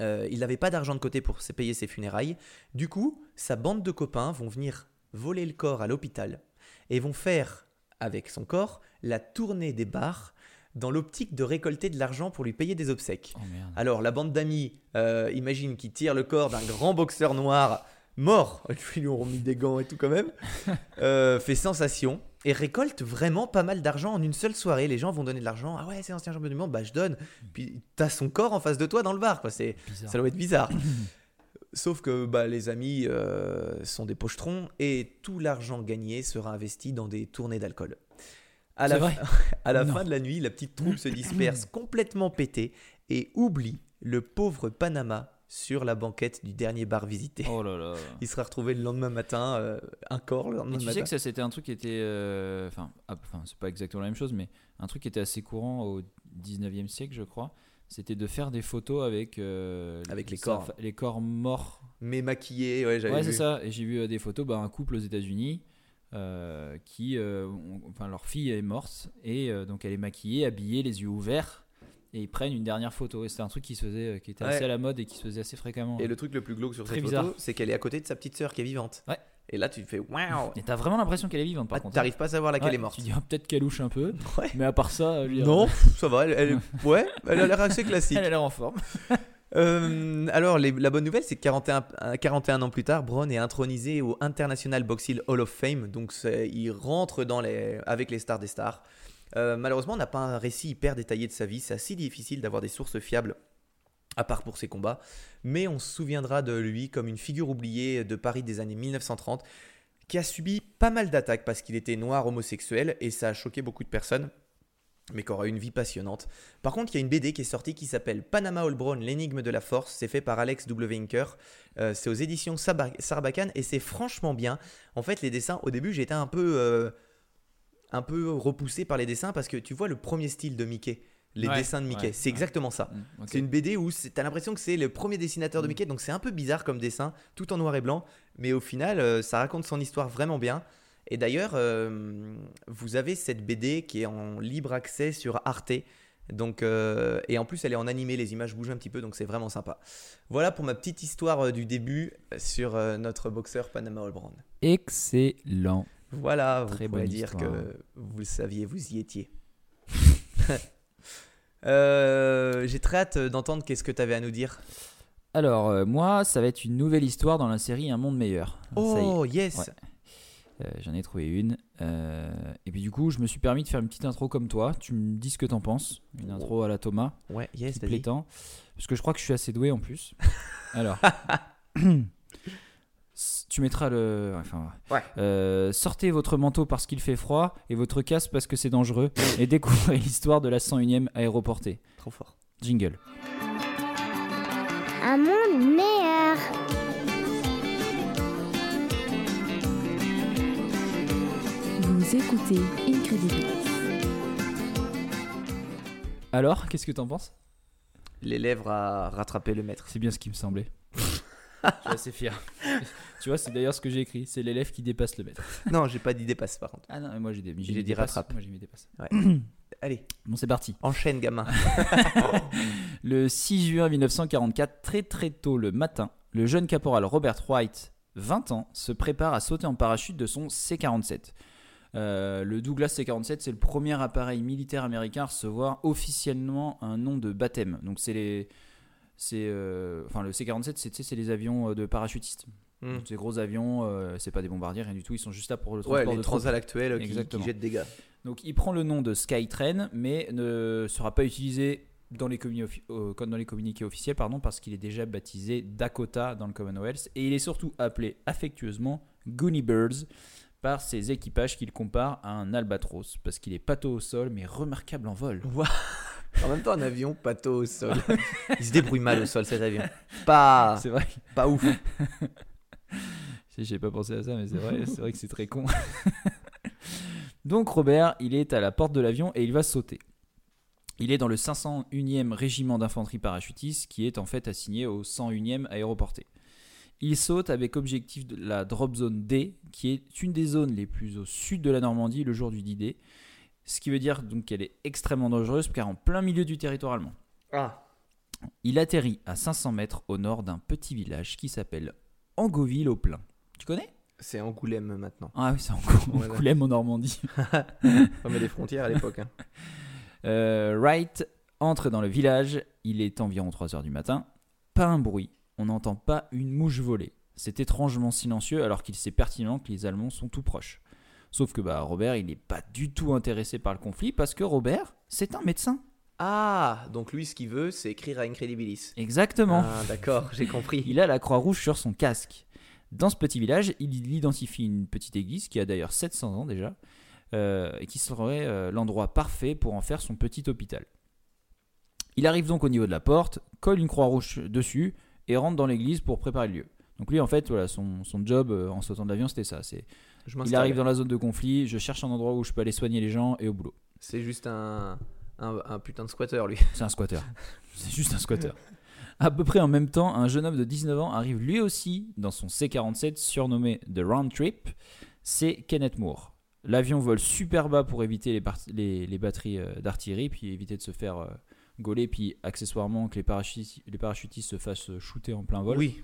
Euh, il n'avait pas d'argent de côté pour se payer ses funérailles. Du coup, sa bande de copains vont venir voler le corps à l'hôpital et vont faire, avec son corps, la tournée des bars dans l'optique de récolter de l'argent pour lui payer des obsèques. Oh. Alors, la bande d'amis, euh, imagine qu'ils tirent le corps d'un grand boxeur noir mort, ils lui ont mis des gants et tout quand même, euh, fait sensation et récolte vraiment pas mal d'argent en une seule soirée. Les gens vont donner de l'argent. Ah ouais, c'est l'ancien champion du monde, bah je donne. Puis t'as son corps en face de toi dans le bar, quoi. C'est, ça doit être bizarre. Sauf que bah, les amis euh, sont des pochetrons et tout l'argent gagné sera investi dans des tournées d'alcool. À la, vrai fin- à la Non. fin de la nuit, la petite troupe se disperse complètement pétée et oublie le pauvre Panama sur la banquette du dernier bar visité. Oh là là. Il sera retrouvé le lendemain matin, euh, un corps le lendemain Et tu matin. sais que ça c'était un truc qui était, euh, enfin, enfin c'est pas exactement la même chose, mais un truc qui était assez courant au 19e siècle, je crois. C'était de faire des photos avec euh, Avec les corps. fa- les corps morts. Mais maquillé, ouais, j'avais Ouais, c'est ça. Et j'ai vu euh, des photos, bah, un couple aux États-Unis euh, qui, euh, ont- enfin, leur fille est morte et euh, donc elle est maquillée, habillée, les yeux ouverts. Et ils prennent une dernière photo. Et c'était un truc qui se faisait, euh, qui était Ouais. assez à la mode et qui se faisait assez fréquemment. Et le truc le plus glauque sur Très cette bizarre. photo, c'est qu'elle est à côté de sa petite sœur qui est vivante. Ouais. Et là, tu te fais waouh Et t'as vraiment l'impression qu'elle est vivante par Ah, contre. T'arrives pas à savoir laquelle Ouais, est morte. Tu dis ah, peut-être qu'elle louche un peu, Ouais. mais à part ça, dire, Non, ça va, elle, elle- ouais, elle a l'air assez classique. elle a l'air en forme. Euh, alors, la bonne nouvelle, c'est que 41, euh, 41 ans plus tard, Braun est intronisé au International Boxing Hall of Fame. Donc, il rentre dans les, avec les stars des stars. Euh, malheureusement, on n'a pas un récit hyper détaillé de sa vie. C'est assez difficile d'avoir des sources fiables, à part pour ses combats. Mais on se souviendra de lui comme une figure oubliée de Paris des années 1930, qui a subi pas mal d'attaques parce qu'il était noir homosexuel et ça a choqué beaucoup de personnes mais qui aura une vie passionnante. Par contre, il y a une BD qui est sortie qui s'appelle Panama All Brown, l'énigme de la force. C'est fait par Alex W. Inker. Euh, c'est aux éditions Sarbacane et c'est franchement bien. En fait, les dessins, au début, j'étais un peu, euh, un peu repoussé par les dessins parce que tu vois le premier style de Mickey, les Ouais, dessins de Mickey, ouais, c'est ouais. exactement ça. Mm. C'est une BD où tu as l'impression que c'est le premier dessinateur de Mm. Mickey, donc c'est un peu bizarre comme dessin, tout en noir et blanc, mais au final, euh, ça raconte son histoire vraiment bien. Et d'ailleurs, euh, vous avez cette BD qui est en libre accès sur Arte. Donc, euh, et en plus, elle est en animé, les images bougent un petit peu, donc c'est vraiment sympa. Voilà pour ma petite histoire euh, du début sur notre boxeur Panama All Brand. Excellent. Voilà, vous Très pouvez bonne dire histoire. que vous le saviez, vous y étiez. J'ai très hâte d'entendre qu'est-ce que tu avais à nous dire. Alors, moi, ça va être une nouvelle histoire dans la série Un monde meilleur. Oh, yes Ouais. Euh, J'en ai trouvé une. Euh, et puis du coup, je me suis permis de faire une petite intro comme toi. Tu me dis ce que t'en penses. Une intro à la Thomas, Ouais, yes, qui te vas-y. plaît tant. Parce que je crois que je suis assez doué en plus. Alors. Tu mettras le. Enfin, Ouais. Euh, sortez votre manteau parce qu'il fait froid et votre casque parce que c'est dangereux et découvrez l'histoire de la 101e aéroportée. Trop fort. Jingle. Un monde meilleur. Vous écoutez Incredible. Alors, qu'est-ce que t'en penses? Les lèvres à rattraper le maître. C'est bien ce qui me semblait. je suis assez fier. tu vois, c'est d'ailleurs ce que j'ai écrit. C'est l'élève qui dépasse le maître. Non, j'ai pas d'idée passe par contre. Ah non, mais moi j'ai des. J'ai dit dépasse. rattrape. Moi j'ai mis dépasse. Allez, Bon, c'est parti. enchaîne, gamin. Le 6 juin 1944, très très tôt le matin, le jeune caporal Robert White, 20 ans, se prépare à sauter en parachute de son C-47. Euh, le Douglas C-47, c'est le premier appareil militaire américain à recevoir officiellement un nom de baptême. Donc c'est les, c'est, euh, enfin le C-47, c'est, c'est les avions euh, de parachutistes. Hmm. Ces gros avions, euh, c'est pas des bombardiers, rien du tout. Ils sont juste là pour le Ouais, transport les de transals actuels qui, qui jettent des gars. Donc il prend le nom de Skytrain, mais ne sera pas utilisé dans les, euh, dans les communiqués officiels pardon, parce qu'il est déjà baptisé Dakota dans le Commonwealth. Et il est surtout appelé affectueusement Goonie Birds par ses équipages qu'il compare à un albatros, parce qu'il est pâteau au sol mais remarquable en vol. En même temps, un avion, pato au sol. Il se débrouille mal au sol, cet avion. Pas, C'est vrai. pas ouf. Si, J'ai pas pensé à ça, mais c'est vrai, c'est vrai que c'est très con. Donc Robert, il est à la porte de l'avion et il va sauter. Il est dans le 501e régiment d'infanterie parachutiste qui est en fait assigné au 101e aéroporté. Il saute avec objectif de la drop zone D, qui est une des zones les plus au sud de la Normandie le jour du D-Day. Ce qui veut dire donc qu'elle est extrêmement dangereuse car en plein milieu du territoire allemand. Ah, Il atterrit à 500 mètres au nord d'un petit village qui s'appelle Angoville au Plein. Tu connais? C'est Angoulême maintenant. Ah oui, c'est. Angoulême en Normandie. On met les frontières à l'époque. hein. Euh, Wright entre dans le village, il est environ 3h du matin. Pas un bruit, on n'entend pas une mouche voler. C'est étrangement silencieux alors qu'il sait pertinemment que les Allemands sont tout proches. Sauf que bah, Robert, il n'est pas du tout intéressé par le conflit parce que Robert, c'est un médecin. Ah, donc lui, ce qu'il veut, c'est écrire à Incredibilis. Exactement. Ah, d'accord, j'ai compris. Il a la croix rouge sur son casque. Dans ce petit village, il identifie une petite église qui a d'ailleurs 700 ans déjà, euh, et qui serait euh, l'endroit parfait pour en faire son petit hôpital. Il arrive donc au niveau de la porte, colle une croix rouge dessus et rentre dans l'église pour préparer le lieu. Donc lui, en fait, voilà, son, son job euh, en sautant de l'avion, c'était ça. C'est, il arrive dans la zone de conflit, je cherche un endroit où je peux aller soigner les gens et au boulot. C'est juste un, un, un putain de squatter, lui. C'est un squatter. C'est juste un squatter. À peu près en même temps, un jeune homme de 19 ans arrive lui aussi dans son C-47 surnommé The Round Trip. C'est Kenneth Moore. L'avion vole super bas pour éviter les- les batteries euh, d'artillerie, puis éviter de se faire euh, gauler, puis accessoirement que les parachutistes, les parachutistes se fassent shooter en plein vol. Oui.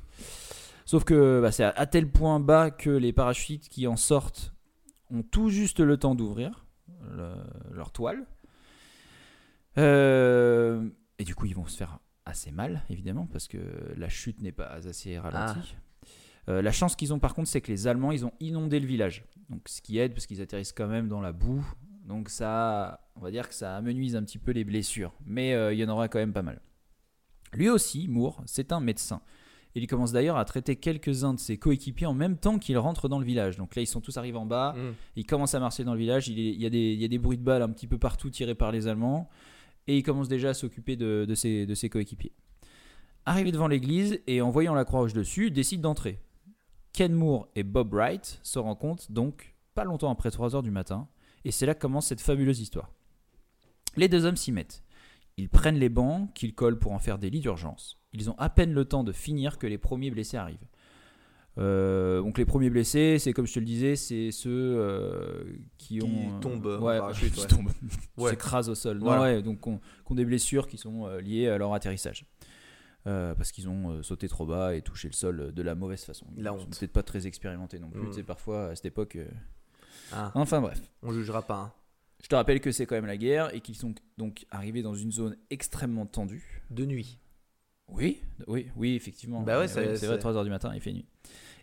Sauf que bah, c'est à, à tel point bas que les parachutistes qui en sortent ont tout juste le temps d'ouvrir le- leur toile. Euh, et du coup, ils vont se faire assez mal, évidemment, parce que la chute n'est pas assez ralentie. Euh, la chance qu'ils ont par contre, c'est que les Allemands, ils ont inondé le village. Donc, ce qui aide, parce qu'ils atterrissent quand même dans la boue. Donc, ça, on va dire que ça amenuise un petit peu les blessures. Mais euh, il y en aura quand même pas mal. Lui aussi, Moore, c'est un médecin. Il commence d'ailleurs à traiter quelques-uns de ses coéquipiers en même temps qu'il rentre dans le village. Donc là, ils sont tous arrivés en bas. Mm. Il commence à marcher dans le village. Il, est- il y a des, il y a des bruits de balles un petit peu partout tirés par les Allemands. Et il commence déjà à s'occuper de, de ses, de ses coéquipiers. Arrivé devant l'église et en voyant la croix rouge dessus, décide d'entrer. Ken Moore et Bob Wright se rencontrent donc pas longtemps après 3h du matin. Et c'est là que commence cette fabuleuse histoire. Les deux hommes s'y mettent. Ils prennent les bancs qu'ils collent pour en faire des lits d'urgence. Ils ont à peine le temps de finir que les premiers blessés arrivent. Euh, donc les premiers blessés, c'est comme je te le disais, c'est ceux euh, qui Qui ont tombent en ouais, parachute, qui ouais. tombent, qui Ouais. s'écrasent au sol. Non, Voilà. ouais, donc qui ont, des blessures qui sont euh, liées à leur atterrissage. Euh, parce qu'ils ont euh, sauté trop bas et touché le sol de la mauvaise façon. Ils sont peut-être pas très expérimentés non plus. Mm. Tu sais, parfois à cette époque. Ah, Enfin bref. on jugera pas. hein. Je te rappelle que c'est quand même la guerre et qu'ils sont donc arrivés dans une zone extrêmement tendue. De nuit. Oui, oui, oui, effectivement. Bah ouais, ça- c'est vrai, c'est- 3h du matin, il fait nuit.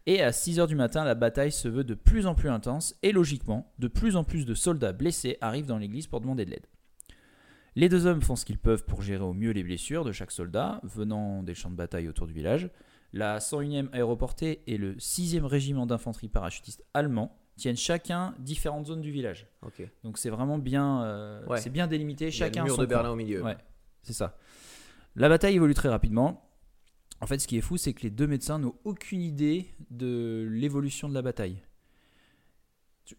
Et à 6h du matin, la bataille se veut de plus en plus intense et logiquement, de plus en plus de soldats blessés arrivent dans l'église pour demander de l'aide. Les deux hommes font ce qu'ils peuvent pour gérer au mieux les blessures de chaque soldat venant des champs de bataille autour du village. La 101e aéroportée et le 6e régiment d'infanterie parachutiste allemand tiennent chacun différentes zones du village. Donc c'est vraiment bien, euh, Ouais. c'est bien délimité. Chacun le mur son de. Berlin au milieu. Ouais. C'est ça. La bataille évolue très rapidement. En fait, ce qui est fou, c'est que les deux médecins n'ont aucune idée de l'évolution de la bataille.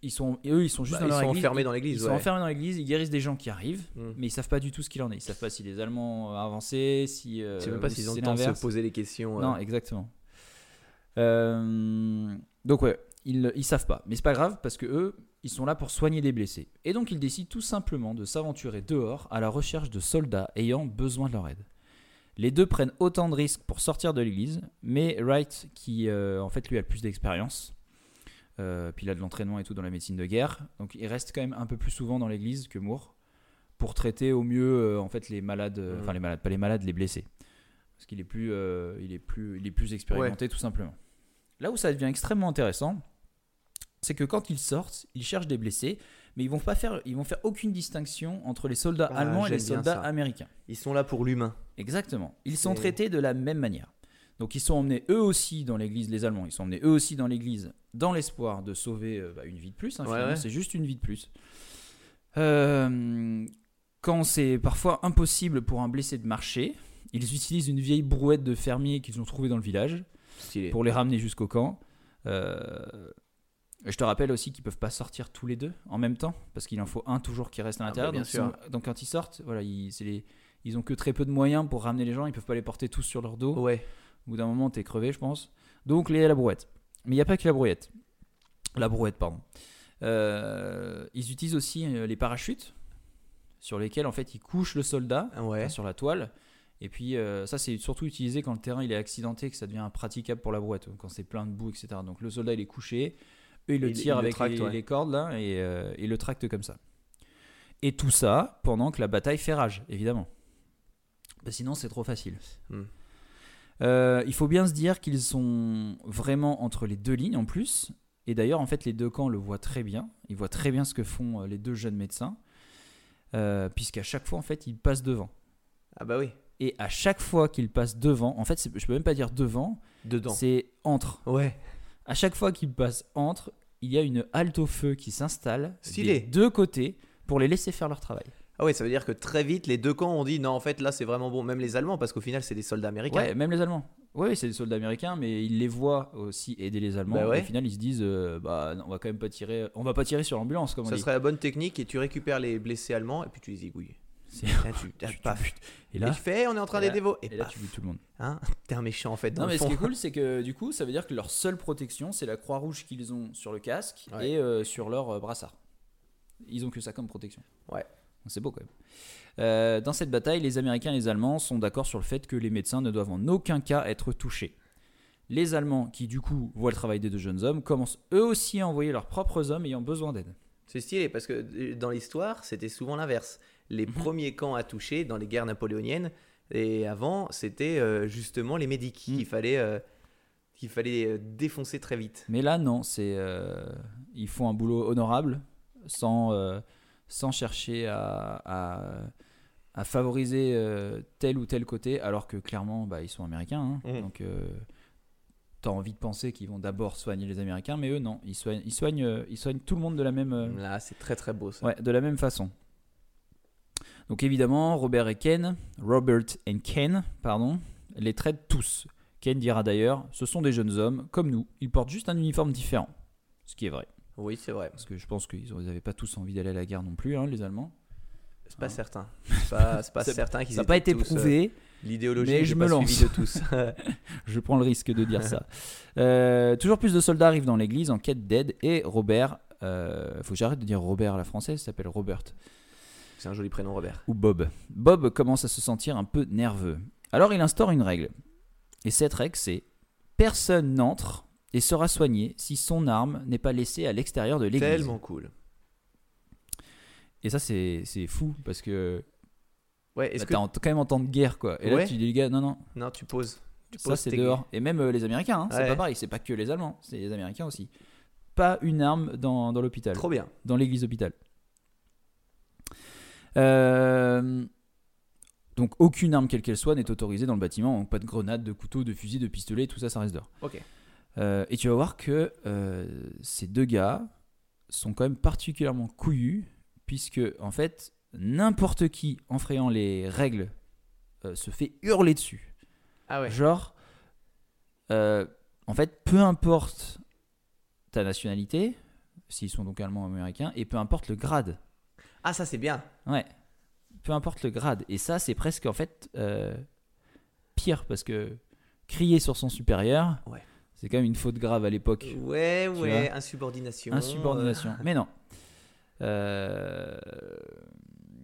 Ils sont, eux, ils sont juste Bah, dans ils leur sont église. enfermés Ils- dans Ils l'église. sont ouais. enfermés dans l'église, ils guérissent des gens qui arrivent, Mm. mais ils savent pas du tout ce qu'il en est. Ils savent pas si les Allemands ont avancé, si. euh, sais même pas s'ils si ont le temps de se poser les questions. euh. Non, exactement. Euh, donc ouais, ils, ils savent pas, mais c'est pas grave parce que eux, ils sont là pour soigner des blessés. Et donc ils décident tout simplement de s'aventurer dehors à la recherche de soldats ayant besoin de leur aide. Les deux prennent autant de risques pour sortir de l'église, mais Wright, qui euh, en fait lui a le plus d'expérience, euh, puis il a de l'entraînement et tout dans la médecine de guerre, donc il reste quand même un peu plus souvent dans l'église que Moore pour traiter au mieux euh, en fait les malades, enfin les malades, pas les malades, les blessés, parce qu'il est plus, il est plus, il est plus expérimenté tout simplement. Là où ça devient extrêmement intéressant, c'est que quand ils sortent, ils cherchent des blessés, mais ils vont pas faire, ils vont faire aucune distinction entre les soldats Ah, allemands et les soldats américains. Ils sont là pour l'humain. Exactement. Ils sont traités de la même manière. Donc ils sont emmenés eux aussi dans l'église, les Allemands, ils sont emmenés eux aussi dans l'église dans l'espoir de sauver euh, bah, une vie de plus. hein, Ouais, finalement, ouais. C'est juste une vie de plus. Euh, quand c'est parfois impossible pour un blessé de marcher, ils utilisent une vieille brouette de fermier qu'ils ont trouvée dans le village Stylé. pour les ramener jusqu'au camp. Euh, je te rappelle aussi qu'ils peuvent pas sortir tous les deux en même temps parce qu'il en faut un toujours qui reste à Ah l'intérieur. bah, bien donc, quand ils sortent, voilà, ils, les- ils ont que très peu de moyens pour ramener les gens. Ils peuvent pas les porter tous sur leur dos. Ouais. Au bout d'un moment, t'es crevé, je pense. Donc les la brouette. Mais il n'y a pas que la brouette. La brouette, pardon. Euh, ils utilisent aussi euh, les parachutes sur lesquels en fait ils couchent le soldat Ouais. enfin, sur la toile. Et puis euh, ça c'est surtout utilisé quand le terrain il est accidenté, que ça devient impraticable pour la brouette, quand c'est plein de boue, etc. Donc le soldat il est couché, eux ils le tirent le avec tracte, les, ouais. les cordes là et euh, ils le tractent comme ça. Et tout ça pendant que la bataille fait rage, évidemment. Bah, sinon c'est trop facile. Hmm. Euh, il faut bien se dire qu'ils sont vraiment entre les deux lignes en plus. Et d'ailleurs, en fait, les deux camps le voient très bien. Ils voient très bien ce que font euh, les deux jeunes médecins. Euh, Puisqu'à chaque fois, en fait, ils passent devant. Ah bah oui. Et à chaque fois qu'ils passent devant, en fait, je peux même pas dire devant, Dedans. c'est entre. Ouais. À chaque fois qu'ils passent entre, il y a une halte au feu qui s'installe Stylé. des deux côtés pour les laisser faire leur travail. Ah ouais, ça veut dire que très vite, les deux camps ont dit non, en fait, là, c'est vraiment bon. Même les Allemands, parce qu'au final, c'est des soldats américains. Ouais, même les Allemands. Oui, c'est des soldats américains, mais ils les voient aussi aider les Allemands. Bah ouais. Et Au final, ils se disent, euh, bah, non, on va quand même pas tirer, on va pas tirer sur l'ambulance, comme on Ça dit. serait la bonne technique et tu récupères les blessés allemands et puis tu les égouilles. C'est- Là, tu, ah, Tu- tu paf. Et Et là, tu fais, on est en train d'aider vos. Et, et là, tu butes tout le monde. Hein T'es un méchant en fait. Dans Non, le mais ce qui est cool, c'est que du coup, ça veut dire que leur seule protection, c'est la croix rouge qu'ils ont sur le casque Ouais. et euh, sur leur euh, brassard. Ils ont que ça comme protection. Ouais. C'est beau quand même. Euh, dans cette bataille, les Américains et les Allemands sont d'accord sur le fait que les médecins ne doivent en aucun cas être touchés. Les Allemands, qui du coup voient le travail des deux jeunes hommes, commencent eux aussi à envoyer leurs propres hommes ayant besoin d'aide. C'est stylé parce que euh, dans l'histoire, c'était souvent l'inverse. Les Mhm. premiers camps à toucher dans les guerres napoléoniennes et avant, c'était euh, justement les médics Mm. qu'il fallait, euh, qu'il fallait euh, défoncer très vite. Mais là, non, c'est euh, ils font un boulot honorable sans, sans chercher à, à, à favoriser tel ou tel côté, alors que clairement, bah, ils sont américains. hein. Mhm. Donc, t'as envie de penser qu'ils vont d'abord soigner les Américains, mais eux, non, ils soignent, ils soignent, ils soignent tout le monde de la même, Là, c'est très très beau ça. ouais, de la même façon. Donc évidemment, Robert et Ken, Robert et Ken, pardon, les traitent tous. Ken dira d'ailleurs, ce sont des jeunes hommes comme nous, ils portent juste un uniforme différent. Ce qui est vrai. Oui, c'est vrai. Parce que je pense qu'ils n'avaient pas tous envie d'aller à la guerre non plus, hein, les Allemands. C'est pas Hein. certain. C'est pas, pas certain qu'ils Ça n'a pas été euh, prouvé, L'idéologie Mais je me lance. de tous. Je prends le risque de dire ça. Euh, toujours plus de soldats arrivent dans l'église en quête d'aide et Robert, euh, faut que j'arrête de dire Robert à la française, s'appelle Robert C'est un joli prénom, Robert. ou Bob. Bob commence à se sentir un peu nerveux. Alors il instaure une règle. Et cette règle c'est personne n'entre et sera soigné si son arme n'est pas laissée à l'extérieur de l'église. Tellement cool. Et ça c'est fou parce que Ouais, est-ce bah, que. t'es en- quand même en temps de guerre quoi. Et là tu dis les gars non non Non, tu poses. Tu Ça, c'est dehors. Et même euh, les Américains, hein, c'est Ouais. pas pareil. C'est pas que les Allemands, c'est les Américains aussi. Pas une arme dans, dans l'hôpital, Trop bien. dans l'église hôpital. Euh, donc, aucune arme, quelle qu'elle soit, n'est autorisée dans le bâtiment. Donc, pas de grenades, de couteaux, de fusils, de pistolets, tout ça, ça reste dehors. Ok. Euh, et tu vas voir que euh, ces deux gars sont quand même particulièrement couillus, puisque, en fait, n'importe qui, en frayant les règles, euh, se fait hurler dessus. Ah ouais. Genre, en fait, peu importe ta nationalité, s'ils sont donc allemands ou américains, et peu importe le grade. Ah, ça, c'est bien. Ouais. Peu importe le grade. Et ça, c'est presque en fait euh, pire parce que crier sur son supérieur, Ouais. c'est quand même une faute grave à l'époque. Ouais, ouais. Insubordination. Insubordination. Mais non. Euh,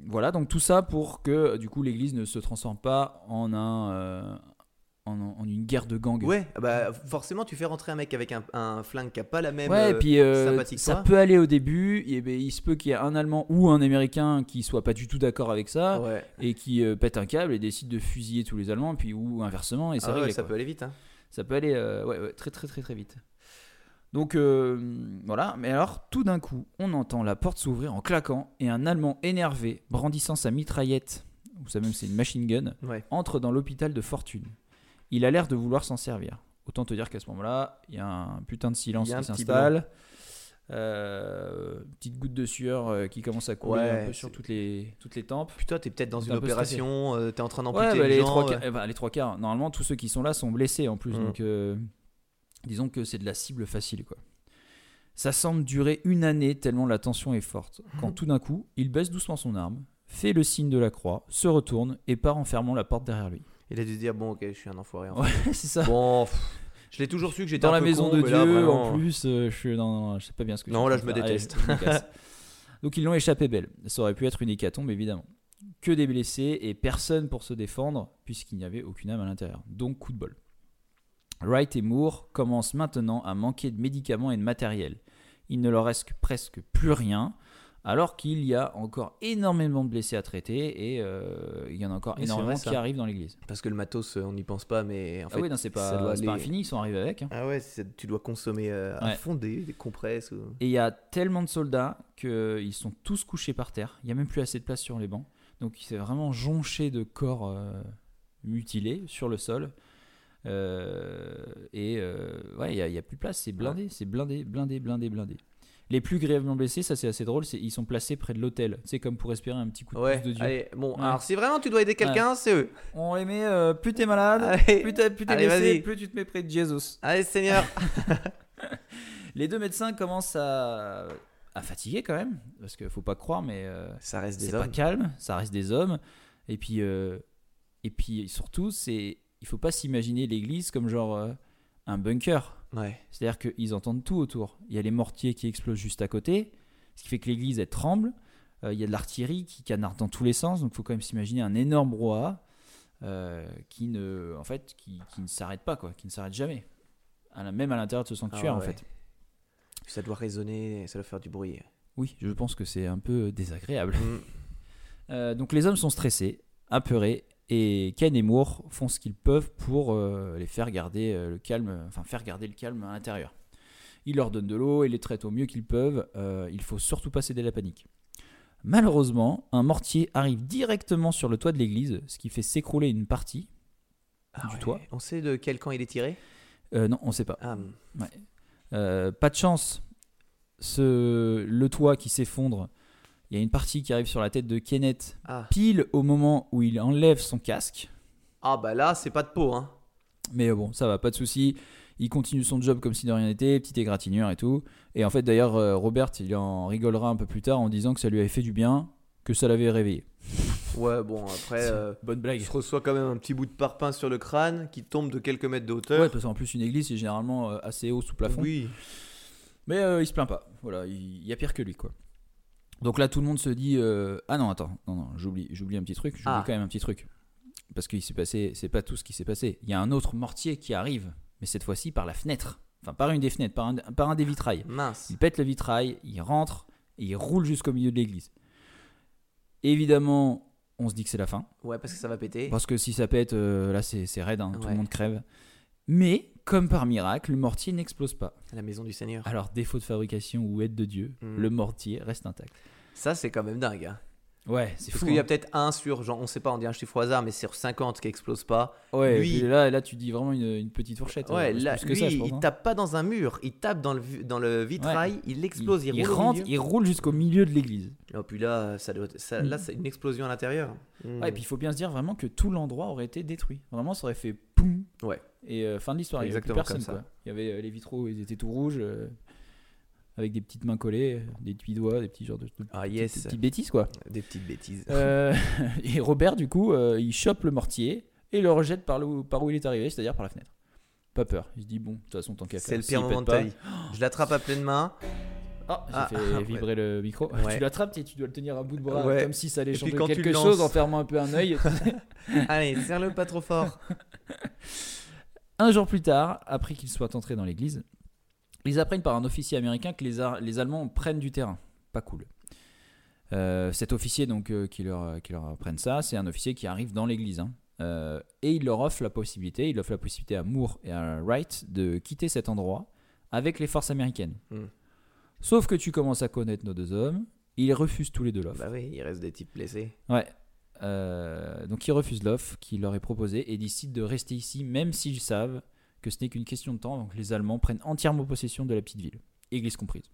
Voilà, donc tout ça pour que du coup l'église ne se transforme pas en un euh, en, en une guerre de gangs. euh, Ouais, bah forcément, tu fais rentrer un mec avec un, un flingue qui a pas la même. Ouais, et euh, puis euh, sympathique ça toi. peut aller au début, et ben, il se peut qu'il y ait un Allemand ou un Américain qui soit pas du tout d'accord avec ça Ouais. et qui euh, pète un câble et décide de fusiller tous les Allemands, puis ou inversement, et Ah ouais, réglé, ça quoi. peut aller vite. Hein. Ça peut aller euh, ouais, ouais, très très très très vite. Donc euh, voilà, mais alors tout d'un coup, on entend la porte s'ouvrir en claquant et un Allemand énervé, brandissant sa mitraillette, ou ça même c'est une machine gun, Ouais. entre dans l'hôpital de Fortune. Il a l'air de vouloir s'en servir. Autant te dire qu'à ce moment-là, il y a un putain de silence qui s'installe. Euh, petite goutte de sueur euh, qui commence à couler Ouais, un peu sur toutes les, toutes les tempes. Putain, t'es peut-être dans une un opération, euh, t'es en train d'amputer Ouais, bah, les, jambe. trois, quarts- ben, les trois quarts. Normalement, tous ceux qui sont là sont blessés en plus. Mm. Donc, euh, disons que c'est de la cible facile. quoi. Ça semble durer une année tellement la tension est forte. Quand tout d'un coup, il baisse doucement son arme, fait le signe de la croix, se retourne et part en fermant la porte derrière lui. Il a dû se dire bon, ok, je suis un enfoiré. en Ouais, c'est ça. Bon, pff, je l'ai toujours su que j'étais Dans un la peu maison con, de mais Dieu, là, vraiment, en plus, euh, je suis dans, je sais pas bien ce que. Non, suis en là, train je me de faire. déteste. Allez, je me casse. Donc ils l'ont échappé belle. Ça aurait pu être une hécatombe évidemment. Que des blessés et personne pour se défendre puisqu'il n'y avait aucune âme à l'intérieur. Donc coup de bol. Wright et Moore commencent maintenant à manquer de médicaments et de matériel. Il ne leur reste presque plus rien alors qu'il y a encore énormément de blessés à traiter et euh, il y en a encore énormément qui arrivent dans l'église. Parce que le matos, euh, on n'y pense pas, mais en fait. ah oui, non, c'est pas, infini, ils sont arrivés avec. hein. Ah ouais, tu dois consommer euh, à Ouais. fond des, des compresses. ou- Et il y a tellement de soldats qu'ils sont tous couchés par terre. Il n'y a même plus assez de place sur les bancs. Donc c'est vraiment jonché de corps euh, mutilés sur le sol. Et ouais, il n'y a plus de place. C'est blindé, c'est blindé, blindé, blindé, blindé. Les plus grièvement blessés, ça c'est assez drôle, c'est ils sont placés près de l'autel. C'est comme pour respirer un petit coup de Ouais, pouce de Dieu. allez, bon, Ouais. alors si vraiment tu dois aider quelqu'un, c'est eux. On les met, euh, plus t'es malade, Allez, plus t'es blessé, plus tu te mets près de Jésus. allez Seigneur. Les deux médecins commencent à, à fatiguer quand même, parce qu'il faut pas croire, mais euh, Ça reste des pas hommes. calme, ça reste des hommes. Et puis, euh, et puis surtout, c'est, il faut pas s'imaginer l'église comme genre euh, un bunker. Ouais. C'est-à-dire qu'ils entendent tout autour. Il y a les mortiers qui explosent juste à côté, ce qui fait que l'église elle tremble. Euh, il y a de l'artillerie qui canarde dans tous les sens, donc il faut quand même s'imaginer un énorme brouhaha euh, qui ne, en fait, qui, qui ne s'arrête pas, quoi, qui ne s'arrête jamais. À la- même à l'intérieur de ce sanctuaire, Ah en fait. Ça doit résonner, ça doit faire du bruit. Oui, je pense que c'est un peu désagréable. Mm. Euh, donc les hommes sont stressés, apeurés, et Ken et Moore font ce qu'ils peuvent pour euh, les faire garder euh, le calme, enfin faire garder le calme à l'intérieur. Ils leur donnent de l'eau et les traitent au mieux qu'ils peuvent. Euh, il faut surtout pas céder à la panique. Malheureusement, un mortier arrive directement sur le toit de l'église, ce qui fait s'écrouler une partie. Ah Du ouais. toit. On sait de quel camp il est tiré? Non, on sait pas. Ah, Euh, pas de chance. Ce, le toit qui s'effondre, il y a une partie qui arrive sur la tête de Kenneth ah. pile au moment où il enlève son casque. Ah, bah là, c'est pas de peau, hein. Mais bon, ça va, pas de souci. Il continue son job comme si de rien n'était, petite égratignure et tout. Et en fait, d'ailleurs, euh, Robert, il en rigolera un peu plus tard en disant que ça lui avait fait du bien, que ça l'avait réveillé. Ouais, bon, après, euh, Bonne blague. il se reçoit quand même un petit bout de parpaing sur le crâne qui tombe de quelques mètres de hauteur. Ouais, parce qu'en plus, une église, c'est généralement euh, assez haut sous plafond. Oui. Mais euh, il se plaint pas. Voilà, il il y a pire que lui, quoi. Donc là, tout le monde se dit euh, Ah non, attends, non, non, j'oublie, j'oublie un petit truc. J'oublie Ah. quand même un petit truc. Parce qu'il s'est passé, c'est pas tout ce qui s'est passé. Il y a un autre mortier qui arrive, mais cette fois-ci par la fenêtre. Enfin, par une des fenêtres, par un, par un des vitrails. Mince. Il pète le vitrail, il rentre et il roule jusqu'au milieu de l'église. Évidemment, on se dit que c'est la fin. Ouais, parce que ça va péter. Parce que si ça pète, euh, là c'est c'est raide, hein, tout le monde crève. Mais, comme par miracle, le mortier n'explose pas. La maison du Seigneur. Alors, défaut de fabrication ou aide de Dieu, Mm. le mortier reste intact. Ça, c'est quand même dingue. hein. Ouais, c'est Parce fou. qu'il y a hein. peut-être un sur, genre, on sait pas, on dit un chiffre au hasard, mais sur 50 qui explose pas. Ouais, lui- et là, là, tu dis vraiment une, une petite fourchette. Ouais, là, plus que lui, ça, je pense, il hein. tape pas dans un mur, il tape dans le, vi- dans le vitrail, il explose, il, il, roule rentre, il roule jusqu'au milieu de l'église. Et puis là, ça doit, ça, là, Mm. c'est une explosion à l'intérieur. Mm. Ouais, et puis il faut bien se dire vraiment que tout l'endroit aurait été détruit. Vraiment, ça aurait fait poum. Ouais. Et euh, fin de l'histoire. Il y avait plus personne. comme ça. quoi. Il y avait euh, les vitraux, ils étaient tout rouges, euh, avec des petites mains collées, des petits doigts, des petits genres de, de Ah petites- yes, petites bêtises quoi. des petites bêtises. Et Robert, du coup, il chope le mortier et le rejette par, le- par où il est arrivé, c'est-à-dire par la fenêtre. Pas peur. Il se dit bon, de toute façon, tant qu'à C'est faire. le s'il pire moment de ta vie. Je l'attrape à pleine main. Ah, j'ai Ah, fait vibrer le micro. Ouais. Tu l'attrapes et tu dois le tenir à bout de bras, Ouais. comme si ça allait changer quelque chose en fermant un peu un œil. Allez, serre-le pas trop fort. Un jour plus tard, après qu'ils soient entrés dans l'église, ils apprennent par un officier américain que les, Ar- les Allemands prennent du terrain. Pas cool. Euh, cet officier donc euh, qui, leur, qui leur apprenne ça, c'est un officier qui arrive dans l'église. hein. Euh, et il leur offre la possibilité, il offre la possibilité à Moore et à Wright de quitter cet endroit avec les forces américaines. Hmm. Sauf que tu commences à connaître nos deux hommes, ils refusent tous les deux l'offre. bah oui, il reste des types blessés. Ouais. Euh, donc ils refusent l'offre qui leur est proposée et décident de rester ici même s'ils savent que ce n'est qu'une question de temps. Donc les Allemands prennent entièrement possession de la petite ville, église comprise.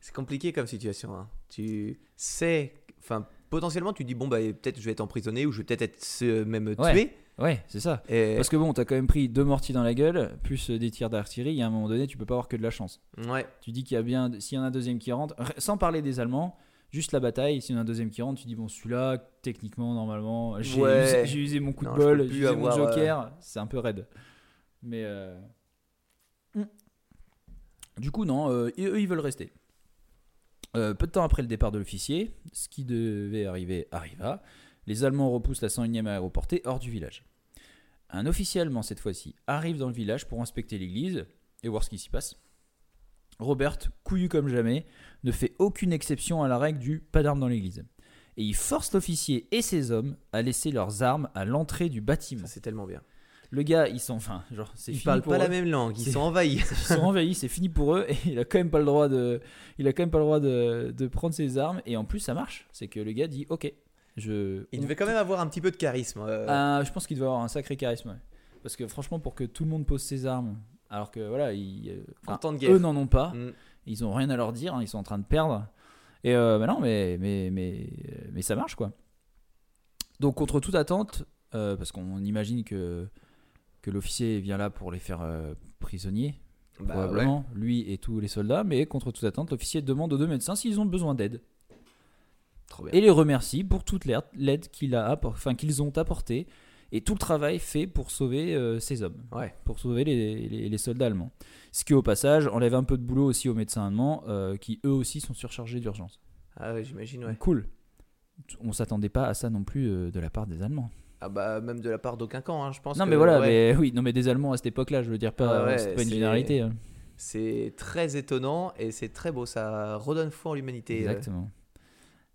C'est compliqué comme situation. hein. Tu sais, enfin, potentiellement, tu dis bon bah peut-être je vais être emprisonné ou je vais peut-être être euh, même tué. Ouais, c'est ça. Et... Parce que bon, t'as quand même pris deux mortiers dans la gueule, plus euh, des tirs d'artillerie. Il y a un moment donné, tu peux pas avoir que de la chance. Ouais. Tu dis qu'il y a bien, s'il y en a un deuxième qui rentre, sans parler des Allemands, juste la bataille. S'il y en a un deuxième qui rentre, tu dis bon, celui-là, techniquement, normalement, j'ai Ouais. usé, mon coup Non, de bol, j'ai usé mon avoir, euh, joker, c'est un peu raide. Mais euh, hmm. du coup, non, euh, et eux, ils veulent rester. Euh, peu de temps après le départ de l'officier, ce qui devait arriver arriva. Les Allemands repoussent la 101e aéroportée hors du village. Un officier allemand, cette fois-ci, arrive dans le village pour inspecter l'église et voir ce qui s'y passe. Robert, couillu comme jamais, ne fait aucune exception à la règle du pas d'armes dans l'église. Et il force l'officier et ses hommes à laisser leurs armes à l'entrée du bâtiment. C'est tellement bien. Le gars, ils sont, enfin, genre, c'est Ils parlent pas la même langue, ils sont envahis. Ils sont envahis, c'est fini pour eux et il a quand même pas le droit de, il a quand même pas le droit de, de prendre ses armes et en plus ça marche. C'est que le gars dit, ok, je. Il devait quand même avoir un petit peu de charisme. euh. Ah, je pense qu'il doit avoir un sacré charisme. ouais. Parce que franchement, pour que tout le monde pose ses armes, alors que voilà, ils, euh, En enfin, temps de guerre. eux n'en ont pas, Mm. ils ont rien à leur dire, hein, ils sont en train de perdre. Et euh, bah non, mais, mais, mais, mais ça marche quoi. Donc, contre toute attente, euh, parce qu'on imagine que, que l'officier vient là pour les faire euh, prisonniers, Bah, probablement, lui et tous les soldats, mais contre toute attente, l'officier demande aux deux médecins s'ils ont besoin d'aide. Trop bien. et les remercie pour toute l'aide- l'aide qu'il a appor- enfin, qu'ils ont apportée et tout le travail fait pour sauver euh, ces hommes, Ouais. pour sauver les, les- les soldats allemands. Ce qui, au passage, enlève un peu de boulot aussi aux médecins allemands euh, qui, eux aussi, sont surchargés d'urgence. Ah ouais, j'imagine, ouais. Cool. On s'attendait pas à ça non plus euh, de la part des Allemands. Ah bah même de la part d'aucun camp, hein, je pense. Non, que, mais voilà, ouais, mais oui, non, mais des Allemands à cette époque-là, je veux dire pas, Ah ouais, c'est pas une généralité. hein. C'est très étonnant et c'est très beau, ça redonne foi en l'humanité. Exactement.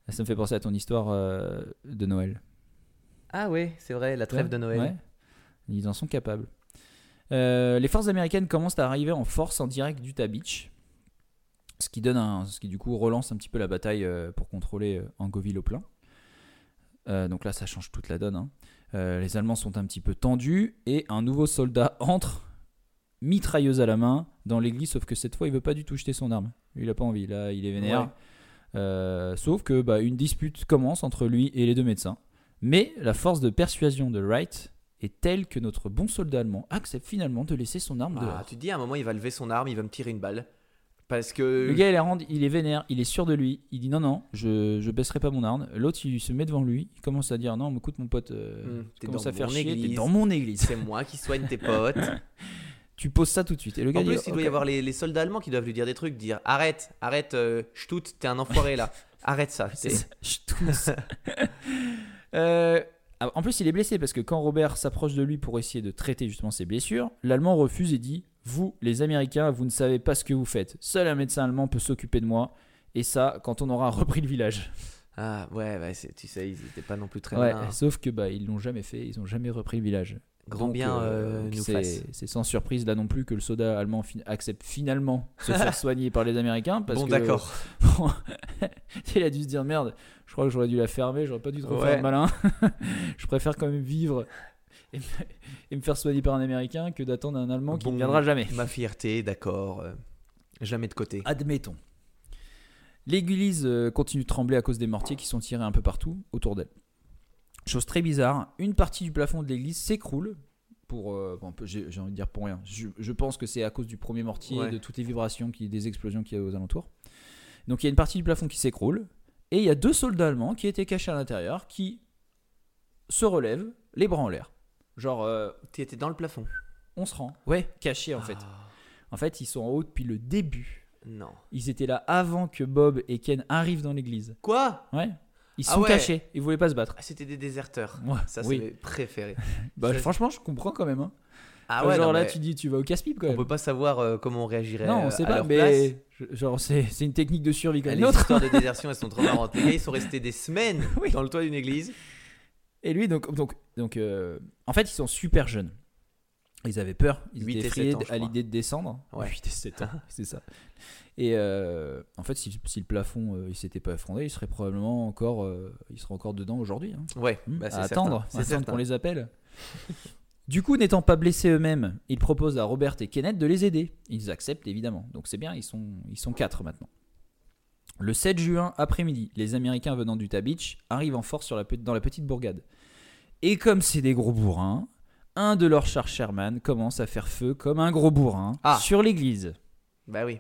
Ça me fait penser à ton histoire euh, de Noël. Ah ouais, c'est vrai, la trêve de Noël. Ouais. Ils en sont capables. Euh, les forces américaines commencent à arriver en force en direct d'Utah Beach, ce qui donne un, ce qui du coup relance un petit peu la bataille euh, pour contrôler Angoville au plein. Euh, donc là, ça change toute la donne. hein. Euh, les Allemands sont un petit peu tendus et un nouveau soldat entre, mitrailleuse à la main, dans l'église. Sauf que cette fois, il veut pas du tout jeter son arme. Il a pas envie. Là, il est vénère. Ouais. Euh, sauf que bah, une dispute commence entre lui et les deux médecins. Mais la force de persuasion de Wright est telle que notre bon soldat allemand accepte finalement de laisser son arme Ah, dehors. tu te dis à un moment il va lever son arme, il va me tirer une balle. Parce que. Le gars, il est, rend- il est vénère, il est sûr de lui. Il dit non, non, je, je baisserai pas mon arme. L'autre, il se met devant lui. Il commence à dire non, mais écoute, mon pote, euh, Hmm, tu t'es commences dans à faire chier, t'es église. dans mon église. C'est moi qui soigne tes potes. tu poses ça tout de suite. Et le gars En dit, plus, il doit y avoir les, les soldats allemands qui doivent lui dire des trucs, dire arrête, arrête, euh, t'es un enfoiré là. Arrête ça. Euh, en plus, il est blessé parce que quand Robert s'approche de lui pour essayer de traiter justement ses blessures, l'Allemand refuse et dit Vous, les Américains, vous ne savez pas ce que vous faites. Seul un médecin allemand peut s'occuper de moi. Et ça, quand on aura repris le village. Ah ouais, tu sais, ils étaient pas non plus très Ouais, malins. sauf que bah ils l'ont jamais fait, ils ont jamais repris le village. Grand Donc, bien euh, euh, nous c'est- fasse. C'est sans surprise là non plus que le soldat allemand accepte finalement se faire soigner par les Américains parce Bon, d'accord. Il a dû se dire merde, je crois que j'aurais dû la fermer, j'aurais pas dû trop Ouais. faire le malin. je préfère quand même vivre et me, et me faire soigner par un Américain que d'attendre un Allemand qui ne viendra jamais. Ma fierté, d'accord. euh, jamais de côté. Admettons. L'église continue de trembler à cause des mortiers qui sont tirés un peu partout autour d'elle. Chose très bizarre, une partie du plafond de l'église s'écroule. Pour, euh, bon, j'ai envie de dire pour rien. Je, je pense que c'est à cause du premier mortier, Ouais. de toutes les vibrations, qui, des explosions qu'il y a aux alentours. Donc il y a une partie du plafond qui s'écroule. Et il y a deux soldats allemands qui étaient cachés à l'intérieur qui se relèvent, les bras en l'air. Genre, euh, Tu étais dans le plafond. on se rend. Ouais, cachés en fait. Ah, En fait, ils sont en haut depuis le début. non. Ils étaient là avant que Bob et Ken arrivent dans l'église. Quoi? Ouais. Ils Ah sont ouais. cachés. Ils voulaient pas se battre. Ah, C'était des déserteurs. Ouais, Ça, c'est oui. mes préférés. Bah, Ça- franchement, je comprends quand même. hein. Ah Genre ouais, non, là, mais tu dis, tu vas au casse-pipe quand on même. peut pas savoir euh, comment on réagirait non, on euh, sait à pas, leur place. mais je- genre c'est c'est une technique de survie comme Ah, une les autre. histoires de désertion, elles sont trop marrantes. Les gars, ils sont restés des semaines Oui. dans le toit d'une église. Et lui, donc, donc, donc euh, en fait, ils sont super jeunes. Ils avaient peur, ils Huit étaient sept effrayés ans, je à crois. l'idée de descendre. Ouais. 8 et 7 ans, c'est ça. Et euh, en fait, si, si le plafond euh, il s'était pas effondré, il serait probablement encore, euh, il serait encore dedans aujourd'hui. hein. Ouais, Hmm, bah, c'est à attendre, à attendre qu'on les appelle. du coup, n'étant pas blessés eux-mêmes, ils proposent à Robert et Kenneth de les aider. Ils acceptent évidemment. Donc c'est bien, ils sont, ils sont quatre maintenant. Le 7 juin après-midi, les Américains venant d'Utah Beach arrivent en force sur la, pe- dans la petite bourgade. Et comme c'est des gros bourrins, un de leurs chars Sherman commence à faire feu comme un gros bourrin Ah. sur l'église. Bah oui.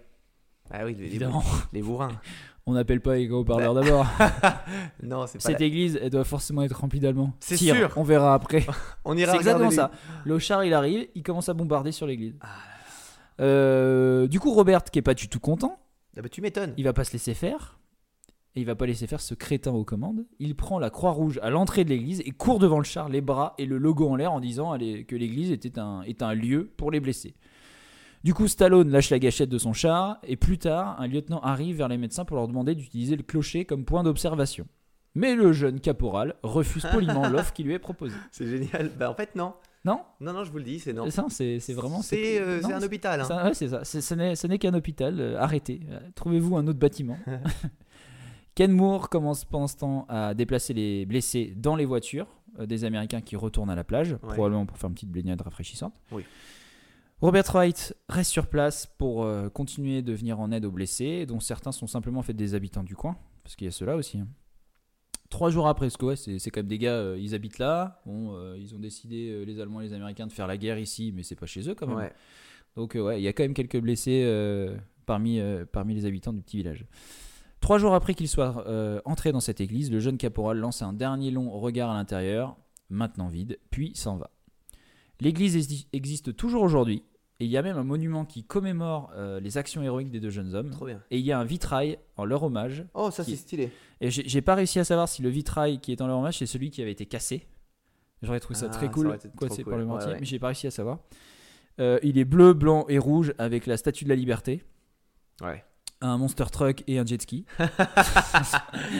Bah oui, les, Évidemment, les bourrins. on n'appelle pas les gros parleurs Bah, d'abord. Non, c'est pas. Cette la- église, elle doit forcément être remplie d'Allemands. C'est sûr. On verra après. On ira C'est exactement ça. Le char, il arrive, il commence à bombarder sur l'église. Ah Euh, du coup, Robert, qui est pas du tout content, Ah bah tu m'étonnes. il va pas se laisser faire. Et il va pas laisser faire ce crétin aux commandes. Il prend la croix rouge à l'entrée de l'église et court devant le char, les bras et le logo en l'air en disant que l'église était un, est un lieu pour les blessés. Du coup, Stallone lâche la gâchette de son char et plus tard, un lieutenant arrive vers les médecins pour leur demander d'utiliser le clocher comme point d'observation. Mais le jeune caporal refuse poliment l'offre qui lui est proposée. C'est génial. Bah en fait non. Non Non non, je vous le dis, c'est non. C'est ça, c'est vraiment. C'est euh, un hôpital. hein. ça- ouais, c'est ça. Ce n'est qu'un hôpital. euh, arrêtez. Euh, Trouvez-vous un autre bâtiment. Ken Moore commence pendant ce temps à déplacer les blessés dans les voitures euh, des Américains qui retournent à la plage, probablement pour faire une petite baignade rafraîchissante. Oui. Robert Wright reste sur place pour euh, continuer de venir en aide aux blessés, dont certains sont simplement des habitants du coin, parce qu'il y a ceux-là aussi. hein. Trois jours après, parce que ouais, c'est quand même des gars, euh, ils habitent là. Bon, euh, ils ont décidé, les Allemands et les Américains, de faire la guerre ici, mais c'est pas chez eux quand même. Ouais. Donc ouais, il y a quand même quelques blessés parmi, parmi les habitants du petit village. Trois jours après qu'il soit entré dans cette église, le jeune caporal lance un dernier long regard à l'intérieur, maintenant vide, puis s'en va. L'église exi- existe toujours aujourd'hui, et il y a même un monument qui commémore euh, les actions héroïques des deux jeunes hommes. Trop bien. Et il y a un vitrail en leur hommage. Oh, ça Qui- c'est stylé. Et j'ai pas réussi à savoir si le vitrail qui est en leur hommage, c'est celui qui avait été cassé. J'aurais trouvé ça Ah, très cool, quoi, c'est cool. par le Ouais, ouais. mais j'ai pas réussi à savoir. Euh, il est bleu, blanc et rouge avec la statue de la liberté, Ouais. Un monster truck et un jet ski.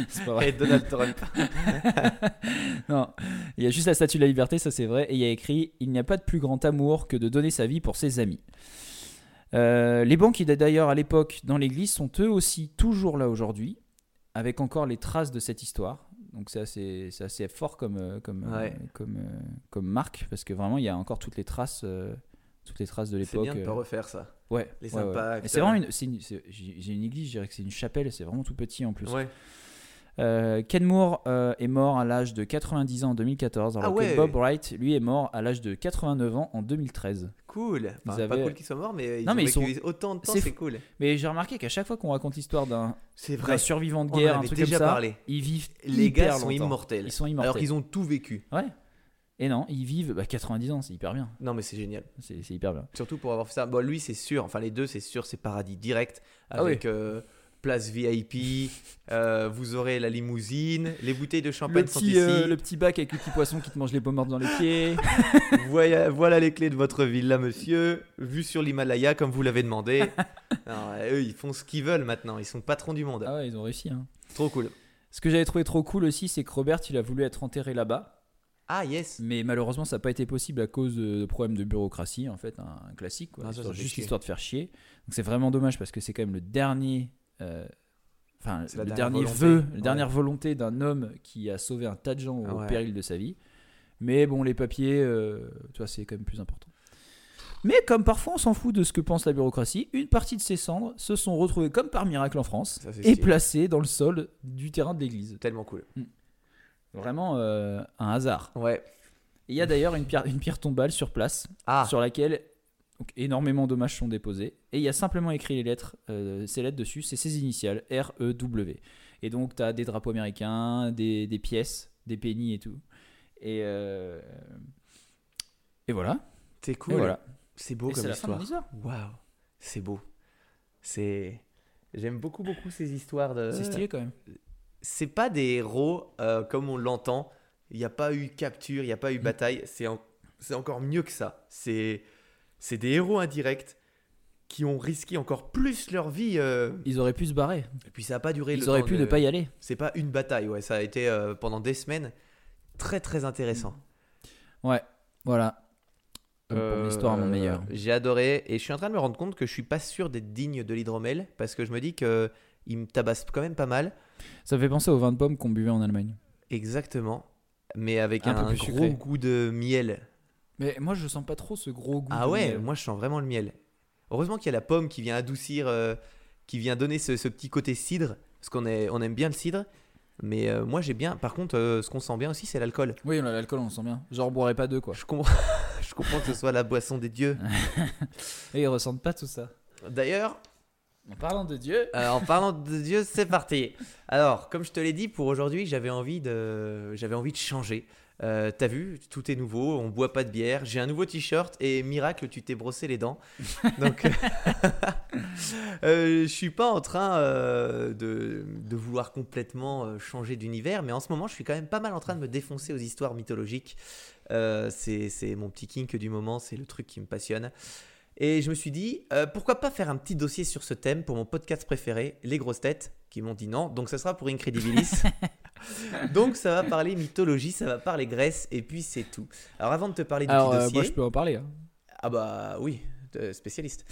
c'est pas vrai. Et Donald Trump. Non, il y a juste la statue de la liberté, ça c'est vrai, et il y a écrit Il n'y a pas de plus grand amour que de donner sa vie pour ses amis. Euh, les bancs qui d'ailleurs à l'époque dans l'église sont eux aussi toujours là aujourd'hui, avec encore les traces de cette histoire. Donc c'est assez, c'est assez fort comme, euh, comme, euh, Ouais. comme, euh, comme marque, parce que vraiment il y a encore toutes les traces, toutes les traces de C'est l'époque. bien de pas refaire ça. Ouais, les ouais, ouais. impacts, Et C'est vraiment une, c'est une- j'ai une église, je dirais que c'est une chapelle, c'est vraiment tout petit en plus. Ouais. Euh, Ken Moore euh, est mort à l'âge de 90 ans en 2014, alors Ah que. Bob Wright, lui, est mort à l'âge de 89 ans en 2013. Cool. Enfin, Ils Pas cool qu'ils soient morts, mais ils Non, ont mais ils autant de temps, c'est cool. Mais j'ai remarqué qu'à chaque fois qu'on raconte l'histoire d'un survivant de guerre, un truc déjà comme ça, parlé. ils vivent Les hyper gars sont longtemps. immortels. Ils sont immortels. Alors qu'ils ont tout vécu. Ouais. Et non, ils vivent bah, 90 ans, c'est hyper bien. Non, mais c'est génial. C'est c'est hyper bien. Surtout pour avoir fait ça. Bon, lui, c'est sûr. Enfin, les deux, c'est sûr, c'est paradis direct. Ah oui. Avec euh, place VIP. euh, vous aurez la limousine. Les bouteilles de champagne Le sont petit, ici. euh, le petit bac avec le petit poisson qui te mange les pommes mortes dans les pieds. voilà, voilà les clés de votre villa, monsieur. Vue sur l'Himalaya, comme vous l'avez demandé. Alors, eux, ils font ce qu'ils veulent maintenant. Ils sont patrons du monde. ah ouais, ils ont réussi. hein. Trop cool. Ce que j'avais trouvé trop cool aussi, c'est que Robert, il a voulu être enterré là-bas. Ah, yes. Mais malheureusement, ça n'a pas été possible à cause de problèmes de bureaucratie, en fait, un, un classique, quoi, Ah, ça, histoire- juste chier. histoire de faire chier. Donc c'est vraiment dommage parce que c'est quand même le dernier, euh, enfin C'est la le dernière dernier volonté. vœu, Ouais. la dernière volonté d'un homme qui a sauvé un tas de gens au Ouais. péril de sa vie. Mais bon, les papiers, euh, tu vois, c'est quand même plus important. Mais comme parfois on s'en fout de ce que pense la bureaucratie, une partie de ces cendres se sont retrouvées comme par miracle en France Ça, et stylé. placées dans le sol du terrain de l'église. Tellement cool. Vraiment euh, un hasard. Ouais. Il y a d'ailleurs une pierre, une pierre tombale sur place Ah, sur laquelle donc, énormément d'hommages sont déposés. Et il y a simplement écrit les lettres, euh, ces lettres dessus, c'est ses initiales, R-E-W. Et donc, tu as des drapeaux américains, des, des pièces, des pennies et tout. Et, euh, et voilà. c'est cool. voilà. C'est beau Et comme histoire. Waouh. C'est beau. C'est. J'aime beaucoup, beaucoup ces histoires de. C'est stylé quand même. C'est pas des héros euh, comme on l'entend. Il n'y a pas eu capture, il n'y a pas eu Mm. bataille. C'est en- c'est encore mieux que ça. C'est c'est des héros indirects qui ont risqué encore plus leur vie. euh, Ils auraient pu se barrer. Et puis ça n'a pas duré. le Ils auraient temps pu de- ne pas y aller. C'est pas une bataille, ouais. Ça a été euh, pendant des semaines très très intéressant. Ouais, voilà. Donc, pour Euh, l'histoire, mon meilleur. J'ai adoré et je suis en train de me rendre compte que je suis pas sûr d'être digne de l'hydromel parce que je me dis que il me tabasse quand même pas mal. Ça me fait penser au vin de pomme qu'on buvait en Allemagne. Exactement. Mais avec Un un, peu plus gros sucré. goût de miel. Mais moi, je sens pas trop ce gros goût. Ah de ouais, miel. moi je sens vraiment le miel. Heureusement qu'il y a la pomme qui vient adoucir, euh, qui vient donner ce, ce petit côté cidre, parce qu'on on aime bien le cidre. Mais euh, moi j'ai bien. Par contre, euh, ce qu'on sent bien aussi, c'est l'alcool. Oui, on a l'alcool, on sent bien. Genre, on boirait pas deux, quoi. Je comprends, je comprends que ce soit la boisson des dieux. Et ils ressentent pas tout ça. D'ailleurs, En parlant de Dieu, euh, en parlant de dieux, c'est parti. Alors, comme je te l'ai dit, pour aujourd'hui, j'avais envie de, j'avais envie de changer. Euh, T'as vu, tout est nouveau, on boit pas de bière. J'ai un nouveau t-shirt et miracle, tu t'es brossé les dents. Donc, euh, je suis pas en train euh, de, de vouloir complètement changer d'univers, mais en ce moment, je suis quand même pas mal en train de me défoncer aux histoires mythologiques. C'est c'est mon petit kink du moment, c'est le truc qui me passionne. Et je me suis dit, euh, pourquoi pas faire un petit dossier sur ce thème pour mon podcast préféré, Les Grosses Têtes, qui m'ont dit non. Donc ça sera pour Incredibilis. Donc ça va parler mythologie, ça va parler Grèce, et puis c'est tout. Alors avant de te parler du alors petit euh, dossier... moi je peux en parler. hein. Ah bah oui, euh, spécialiste.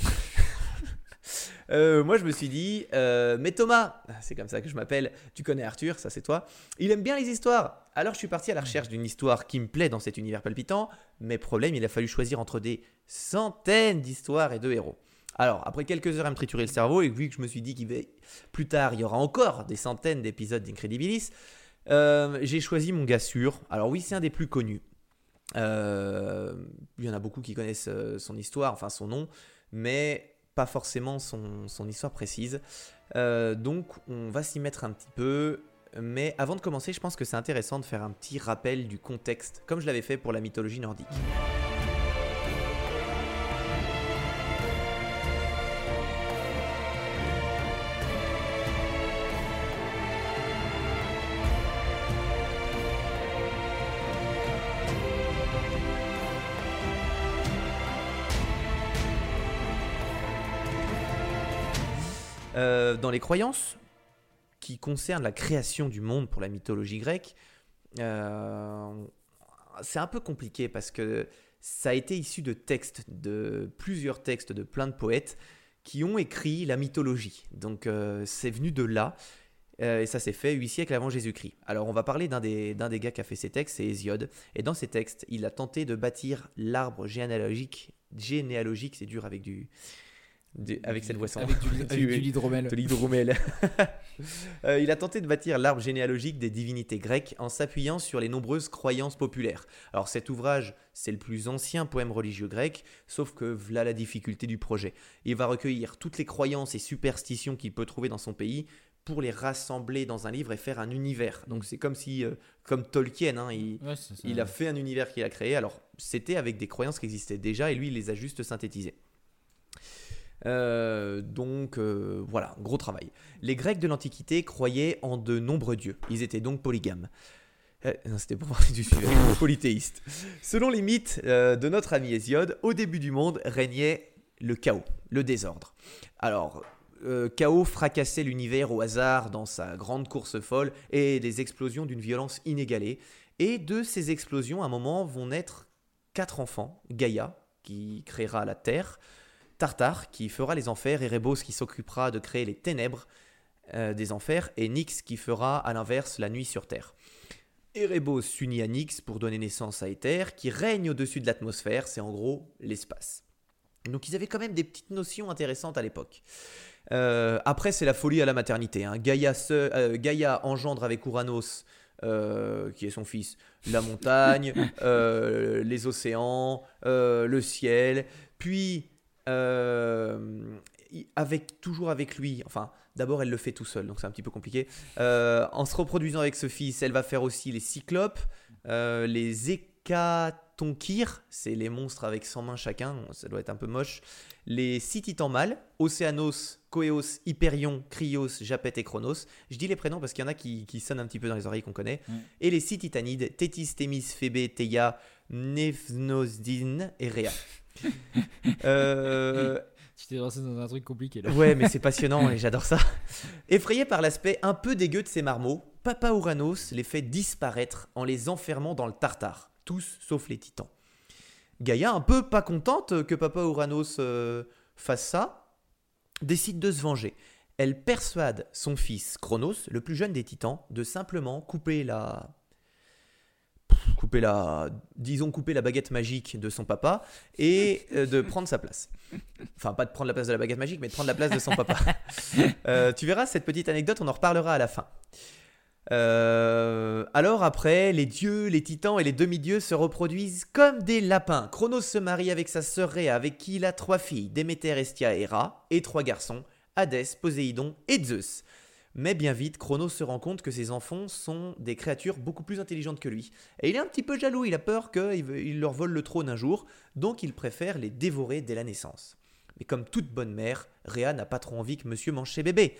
Euh, moi je me suis dit, euh, mais Thomas, c'est comme ça que je m'appelle, tu connais Arthur, ça c'est toi, il aime bien les histoires. Alors je suis parti à la recherche d'une histoire qui me plaît dans cet univers palpitant, mais problème, il a fallu choisir entre des centaines d'histoires et de héros. Alors, après quelques heures à me triturer le cerveau, et vu que je me suis dit qu'il plus tard, il y aura encore des centaines d'épisodes d'Incredibilis, euh, j'ai choisi mon gars sûr. Alors oui, c'est un des plus connus. Il y en a beaucoup qui connaissent son histoire, enfin son nom, mais pas forcément son, histoire précise. Euh, donc on va s'y mettre un petit peu. Mais avant de commencer, je pense que c'est intéressant de faire un petit rappel du contexte, comme je l'avais fait pour la mythologie nordique. Dans les croyances qui concernent la création du monde pour la mythologie grecque, euh, c'est un peu compliqué parce que ça a été issu de textes, de plusieurs textes de plein de poètes qui ont écrit la mythologie. Donc euh, c'est venu de là. euh, et ça s'est fait 8 siècles avant Jésus-Christ. Alors on va parler d'un des, des gars qui a fait ces textes, c'est Hésiode. Et dans ces textes, il a tenté de bâtir l'arbre généalogique. Généalogique, c'est dur avec du, avec cette boisson. Avec du, avec Du- du l'hydromel. de l'hydromel. Euh, il a tenté de bâtir l'arbre généalogique des divinités grecques en s'appuyant sur les nombreuses croyances populaires. Alors cet ouvrage, c'est le plus ancien poème religieux grec, sauf que voilà la difficulté du projet. Il va recueillir toutes les croyances et superstitions qu'il peut trouver dans son pays pour les rassembler dans un livre et faire un univers. Donc c'est comme si, euh, comme Tolkien, hein, il, Ouais, c'est ça. il a fait un univers qu'il a créé. Alors, c'était avec des croyances qui existaient déjà et lui, il les a juste synthétisées. Euh, donc, euh, voilà, gros travail. Les Grecs de l'Antiquité croyaient en de nombreux dieux. Ils étaient donc polygames. Euh, non, c'était pour parler du sujet, polythéistes. Selon les mythes de notre ami Hésiode, au début du monde régnait le chaos, le désordre. Alors, chaos fracassait l'univers au hasard dans sa grande course folle et des explosions d'une violence inégalée. Et de ces explosions, à un moment, vont naître quatre enfants. Gaïa, qui créera la Terre, Tartare, qui fera les enfers, Erebos, qui s'occupera de créer les ténèbres euh, des enfers, et Nyx, qui fera à l'inverse la nuit sur Terre. Erebos s'unit à Nyx pour donner naissance à Éther, qui règne au-dessus de l'atmosphère, c'est en gros l'espace. Donc ils avaient quand même des petites notions intéressantes à l'époque. Euh, après, c'est la folie à la maternité. hein. Gaïa, se- euh, Gaïa engendre avec Uranos, euh, qui est son fils, la montagne, les océans, le ciel. Puis, euh, avec, toujours avec lui, enfin, d'abord elle le fait tout seul, donc c'est un petit peu compliqué. Euh, en se reproduisant avec ce fils, elle va faire aussi les cyclopes, euh, les hécatonchires, c'est les monstres avec 100 mains chacun, ça doit être un peu moche. Les six titans mâles, Océanos, Coeos, Hyperion, Cryos, Japet et Chronos. Je dis les prénoms parce qu'il y en a qui, qui sonnent un petit peu dans les oreilles qu'on connaît. Mm. Et les six titanides, Tétis, Thémis, Phébé, Théia, Nephnosdine et Rhea. Euh, Tu t'es lancé dans un truc compliqué là. Ouais, mais c'est passionnant et j'adore ça. Effrayé par l'aspect un peu dégueu de ces marmots, Papa Ouranos les fait disparaître en les enfermant dans le Tartare, tous sauf les titans. Gaïa, un peu pas contente que Papa Ouranos euh, fasse ça, décide de se venger. Elle persuade son fils Chronos, le plus jeune des titans, de simplement couper la couper la disons couper la baguette magique de son papa et euh, de prendre sa place. Enfin, pas de prendre la place de la baguette magique, mais de prendre la place de son papa. Euh, tu verras cette petite anecdote, on en reparlera à la fin. Euh, alors après, les dieux, les titans et les demi-dieux se reproduisent comme des lapins. Chronos se marie avec sa sœur Rhea, avec qui il a trois filles, Déméter, Estia et Héra, et trois garçons, Hadès, Poséidon et Zeus. Mais bien vite, Chronos se rend compte que ses enfants sont des créatures beaucoup plus intelligentes que lui. Et il est un petit peu jaloux, il a peur qu'il leur vole le trône un jour, donc il préfère les dévorer dès la naissance. Mais comme toute bonne mère, Rhea n'a pas trop envie que monsieur mange ses bébés.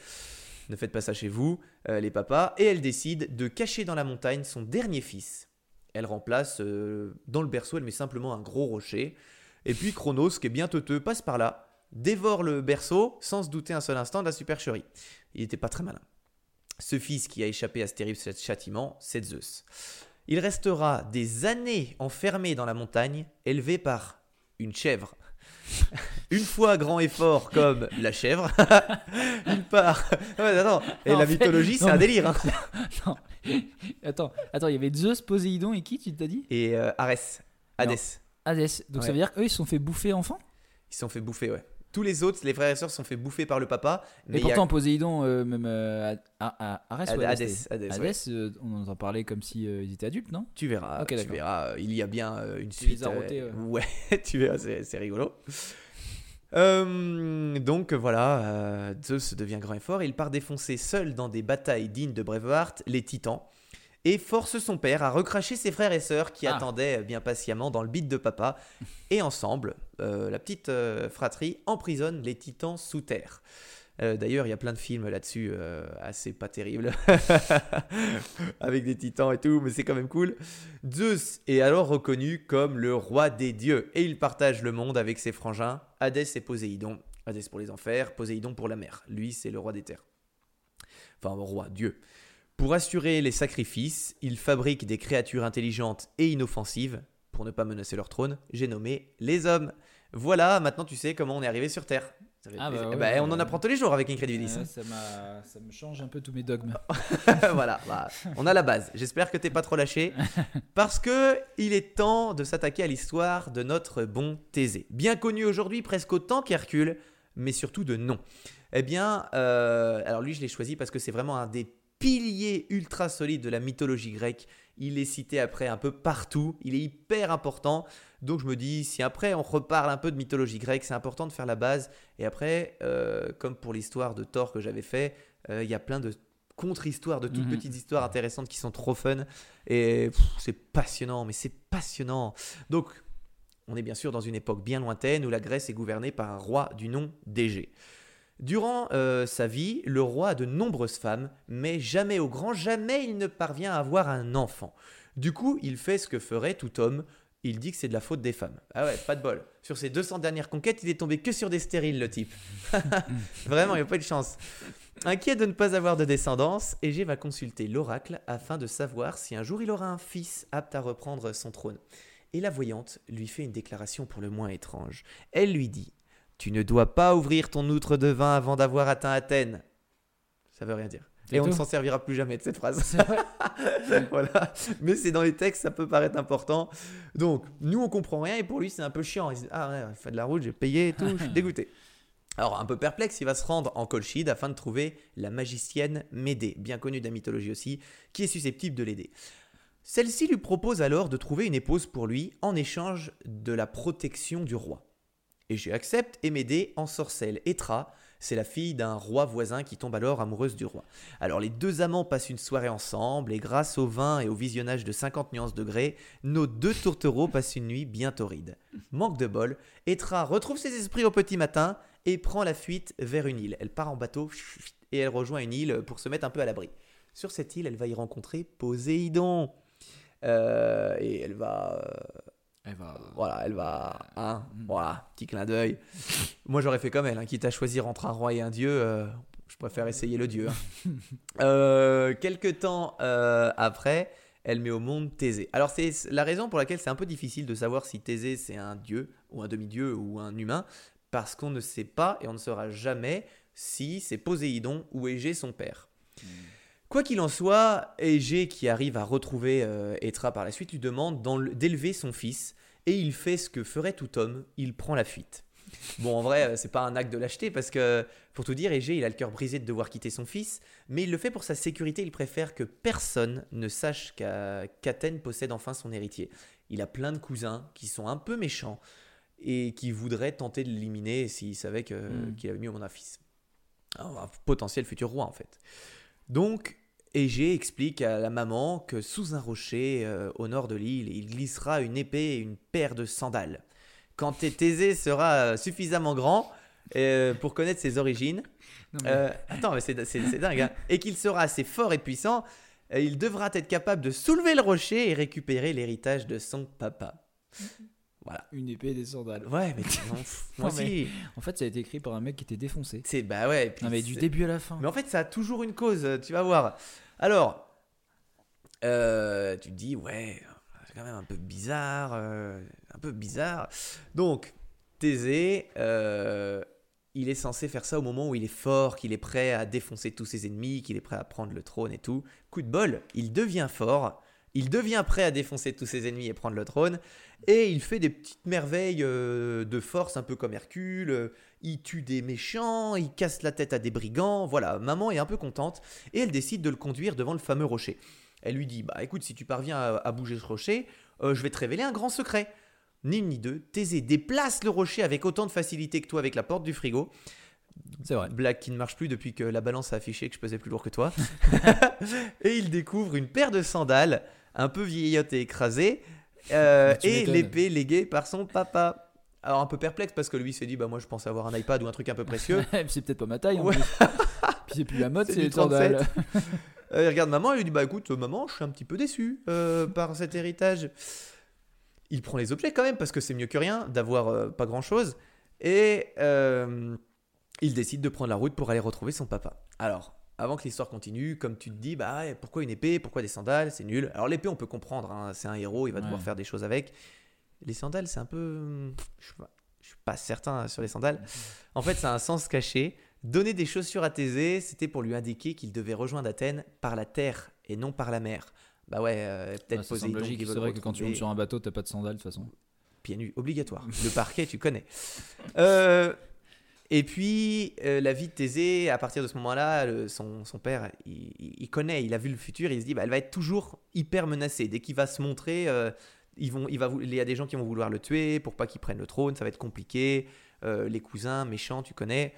Ne faites pas ça chez vous, euh, les papas, et elle décide de cacher dans la montagne son dernier fils. Elle remplace, euh, dans le berceau, elle met simplement un gros rocher. Et puis Chronos, qui est bien teuteux, passe par là, dévore le berceau sans se douter un seul instant de la supercherie. Il n'était pas très malin. Ce fils qui a échappé à ce terrible châtiment, c'est Zeus. Il restera des années enfermé dans la montagne, élevé par une chèvre. Une fois grand et fort comme la chèvre, une part. Ouais, attends, et Non, la mythologie, c'est non, un délire. hein. Non. Attends, attends, il y avait Zeus, Poséidon et qui tu t'as dit? Et euh, Arès, Hadès, Hadès. Donc ça veut dire qu'eux ils se sont fait bouffer enfant ils se sont fait bouffer, ouais. Tous les autres, les frères et sœurs, sont fait bouffer par le papa. Mais Et y a- pourtant Poséidon, euh, même euh, à, à- Arès ou Hadès, Hadès Hadès, ouais. Hadès, euh, on en entend parler comme si euh, ils étaient adultes, non? Tu verras, tu verras, il y a bien une suite. euh, ouais. tu verras, c'est c'est rigolo. Euh, donc voilà, euh, Zeus devient grand et fort. Il part défoncer seul dans des batailles dignes de Braveheart les titans et force son père à recracher ses frères et sœurs qui Ah. attendaient bien patiemment dans le bide de papa. Et ensemble, euh, la petite euh, fratrie emprisonne les titans sous terre. Euh, D'ailleurs, il y a plein de films là-dessus, euh, assez pas terribles, avec des titans et tout, mais c'est quand même cool. Zeus est alors reconnu comme le roi des dieux, et il partage le monde avec ses frangins, Hadès et Poséidon. Hadès pour les enfers, Poséidon pour la mer. Lui, c'est le roi des terres. Enfin, roi, dieu. Pour assurer les sacrifices, il fabrique des créatures intelligentes et inoffensives, pour ne pas menacer leur trône, j'ai nommé les hommes. Voilà, maintenant tu sais comment on est arrivé sur Terre. Ça fait Ah bah ouais, ben, on bah en apprend tous les jours avec Incredibilis. Ça me change un peu tous mes dogmes. voilà, bah, on a la base. J'espère que t'es pas trop lâché. Parce que il est temps de s'attaquer à l'histoire de notre bon Thésée. Bien connu aujourd'hui presque autant qu'Hercule, mais surtout de nom. Eh bien, euh, alors lui, je l'ai choisi parce que c'est vraiment un des piliers ultra solides de la mythologie grecque. Il est cité après un peu partout, il est hyper important. Donc je me dis, si après on reparle un peu de mythologie grecque, c'est important de faire la base. Et après, euh, comme pour l'histoire de Thor que j'avais fait, euh, il y a plein de contre-histoires, de toutes Mhm. petites histoires intéressantes qui sont trop fun. Et c'est passionnant, mais c'est passionnant. Donc, on est bien sûr dans une époque bien lointaine où la Grèce est gouvernée par un roi du nom d'Égée. Durant euh, sa vie, le roi a de nombreuses femmes, mais jamais, au grand jamais, il ne parvient à avoir un enfant. Du coup, il fait ce que ferait tout homme. Il dit que c'est de la faute des femmes. Ah ouais, pas de bol. Sur ses 200 dernières conquêtes, il est tombé que sur des stériles, le type. Vraiment, il n'y a pas de chance. Inquiet de ne pas avoir de descendance, Égée va consulter l'oracle afin de savoir si un jour il aura un fils apte à reprendre son trône. Et la voyante lui fait une déclaration pour le moins étrange. Elle lui dit Tu ne dois pas ouvrir ton outre de vin avant d'avoir atteint Athènes. Ça veut rien dire. Et on ne s'en servira plus jamais de cette phrase. Voilà. Mais c'est dans les textes, ça peut paraître important. Donc, nous, on comprend rien et pour lui, c'est un peu chiant. Il se dit Ah ouais, il fait de la route, j'ai payé et tout, je suis dégoûté. Alors, un peu perplexe, il va se rendre en Colchide afin de trouver la magicienne Médée, bien connue de la mythologie aussi, qui est susceptible de l'aider. Celle-ci lui propose alors de trouver une épouse pour lui en échange de la protection du roi. Et j'ai accepte et Médée ensorcelle Etra, c'est la fille d'un roi voisin qui tombe alors amoureuse du roi. Alors les deux amants passent une soirée ensemble et grâce au vin et au visionnage de 50 nuances degrés, nos deux tourtereaux passent une nuit bien torride. Manque de bol, Etra retrouve ses esprits au petit matin et prend la fuite vers une île. Elle part en bateau et elle rejoint une île pour se mettre un peu à l'abri. Sur cette île, elle va y rencontrer Poséidon. Euh, et elle va euh, Elle va. voilà, elle va. Hein, voilà, petit clin d'œil. Moi, j'aurais fait comme elle, hein, quitte à choisir entre un roi et un dieu. euh, je préfère essayer le dieu. hein. Euh, quelque temps euh, après, elle met au monde Thésée. Alors, c'est la raison pour laquelle c'est un peu difficile de savoir si Thésée c'est un dieu, ou un demi-dieu, ou un humain, parce qu'on ne sait pas et on ne saura jamais si c'est Poséidon ou Égée son père. Quoi qu'il en soit, Égée, qui arrive à retrouver euh, Etra par la suite, lui demande d'élever son fils, et il fait ce que ferait tout homme, il prend la fuite. Bon, en vrai, euh, c'est pas un acte de lâcheté, parce que, pour tout dire, Égée, il a le cœur brisé de devoir quitter son fils, mais il le fait pour sa sécurité, il préfère que personne ne sache qu'Athènes possède enfin son héritier. Il a plein de cousins qui sont un peu méchants, et qui voudraient tenter de l'éliminer s'il savait que- Mm. qu'il avait mis au monde un fils. Alors, un potentiel futur roi, en fait. Donc, Égée explique à la maman que sous un rocher euh, au nord de l'île, il glissera une épée et une paire de sandales. Quand Thésée sera suffisamment grand euh, pour connaître ses origines, Non, mais- euh, attends, mais c'est dingue, hein, et qu'il sera assez fort et puissant, il devra être capable de soulever le rocher et récupérer l'héritage de son papa. Voilà. Une épée et des sandales. Ouais, mais non, moi Non, aussi. En fait, ça a été écrit par un mec qui était défoncé. C'est bah ouais. puis Non, mais du début à la fin. Mais en fait, ça a toujours une cause, euh, tu vas voir. Alors, euh, tu te dis, ouais, c'est quand même un peu bizarre, euh, un peu bizarre. Donc, Thésée, euh, il est censé faire ça au moment où il est fort, qu'il est prêt à défoncer tous ses ennemis, qu'il est prêt à prendre le trône et tout. Coup de bol, il devient fort, il devient prêt à défoncer tous ses ennemis et prendre le trône, et il fait des petites merveilles euh, de force, un peu comme Hercule. euh, il tue des méchants, il casse la tête à des brigands. Voilà, maman est un peu contente et elle décide de le conduire devant le fameux rocher. Elle lui dit Bah écoute, si tu parviens à, à bouger ce rocher, euh, je vais te révéler un grand secret. Ni une ni deux, Thésée déplace le rocher avec autant de facilité que toi avec la porte du frigo. C'est vrai. Blague qui ne marche plus depuis que la balance a affiché que je pesais plus lourd que toi. et il découvre une paire de sandales, un peu vieillotte et écrasée, euh, et l'épée léguée par son papa. Alors un peu perplexe parce que lui s'est dit bah moi je pensais avoir un iPad ou un truc un peu précieux. c'est peut-être pas ma taille. Ouais. Puis c'est plus la mode, C'est les sandales. Euh, il regarde maman et lui dit bah écoute euh, maman je suis un petit peu déçu euh, par cet héritage. Il prend les objets quand même parce que c'est mieux que rien d'avoir euh, pas grand chose et il décide de prendre la route pour aller retrouver son papa. Alors avant que l'histoire continue, comme tu te dis bah pourquoi une épée, pourquoi des sandales, c'est nul. Alors l'épée on peut comprendre, hein, c'est un héros, il va devoir faire des choses avec. Les sandales c'est un peu, je suis pas, je suis pas certain sur les sandales. En fait, ça a un sens caché. Donner des chaussures à Thésée, c'était pour lui indiquer qu'il devait rejoindre Athènes par la terre et non par la mer. Bah ouais, euh, peut-être semble Poséidon logique. C'est vrai que quand tu montes sur un bateau, t'as pas de sandales de toute façon. Pieds nus, obligatoire. Le parquet, tu connais. Euh, Et puis, euh, la vie de Thésée, à partir de ce moment-là, son, père, il, connaît, il a vu le futur, il se dit, bah, elle va être toujours hyper menacée. Dès qu'il va se montrer, euh, ils vont, il, va, il y a des gens qui vont vouloir le tuer pour pas qu'il prenne le trône, ça va être compliqué. Euh, les cousins, méchants, tu connais.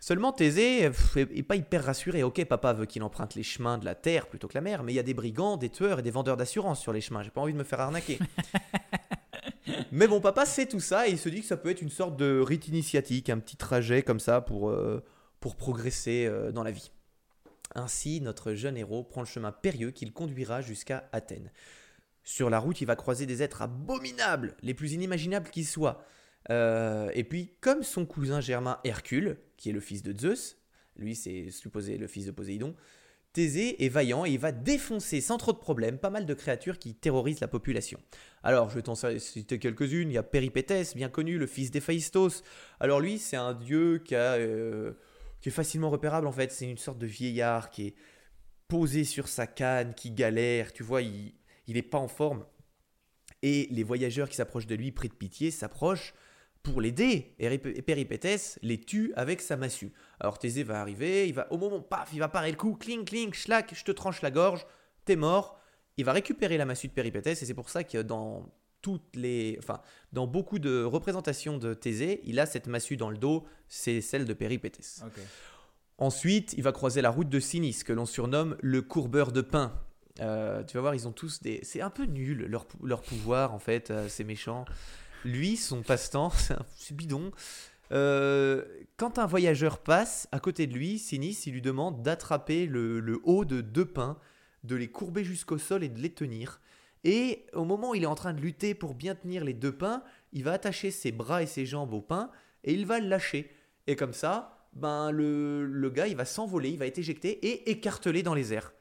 Seulement, Thésée pff, est, est pas hyper rassuré. Ok, papa veut qu'il emprunte les chemins de la terre plutôt que la mer, mais il y a des brigands, des tueurs et des vendeurs d'assurance sur les chemins. J'ai pas envie de me faire arnaquer. Mais bon, papa sait tout ça et il se dit que ça peut être une sorte de rite initiatique, un petit trajet comme ça pour, euh, pour progresser euh, dans la vie. Ainsi, notre jeune héros prend le chemin périlleux qui le conduira jusqu'à Athènes. Sur la route, il va croiser des êtres abominables, les plus inimaginables qui soient. Euh, et puis, comme son cousin germain Hercule, qui est le fils de Zeus, lui c'est supposé le fils de Poséidon, Thésée est vaillant et il va défoncer sans trop de problèmes pas mal de créatures qui terrorisent la population. Alors, je vais t'en citer quelques-unes. Il y a Péripétès, bien connu, le fils d'Héphaïstos. Alors lui, c'est un dieu qui, a, euh, est facilement repérable en fait. C'est une sorte de vieillard qui est posé sur sa canne, qui galère. Tu vois, il n'est pas en forme. Et les voyageurs qui s'approchent de lui, pris de pitié, s'approchent pour l'aider. Et Rip- et Péripétès les tue avec sa massue. Alors Thésée va arriver, il va au moment, paf, il va parer le coup, cling, cling, schlac, je te tranche la gorge, t'es mort. Il va récupérer la massue de Péripétès et c'est pour ça que dans toutes les, enfin, dans beaucoup de représentations de Thésée, il a cette massue dans le dos, c'est celle de Péripétès. Ensuite, il va croiser la route de Sinis, que l'on surnomme le courbeur de pain. Euh, tu vas voir, ils ont tous des. C'est un peu nul leur, leur pouvoir en fait, euh, c'est méchant. Lui, son passe-temps, c'est bidon. Euh, quand un voyageur passe à côté de lui, Sinis, il lui demande d'attraper le, haut de deux pains, de les courber jusqu'au sol et de les tenir. Et au moment où il est en train de lutter pour bien tenir les deux pains, il va attacher ses bras et ses jambes au pain et il va le lâcher. Et comme ça, ben le, le gars, il va s'envoler, il va être éjecté et écartelé dans les airs.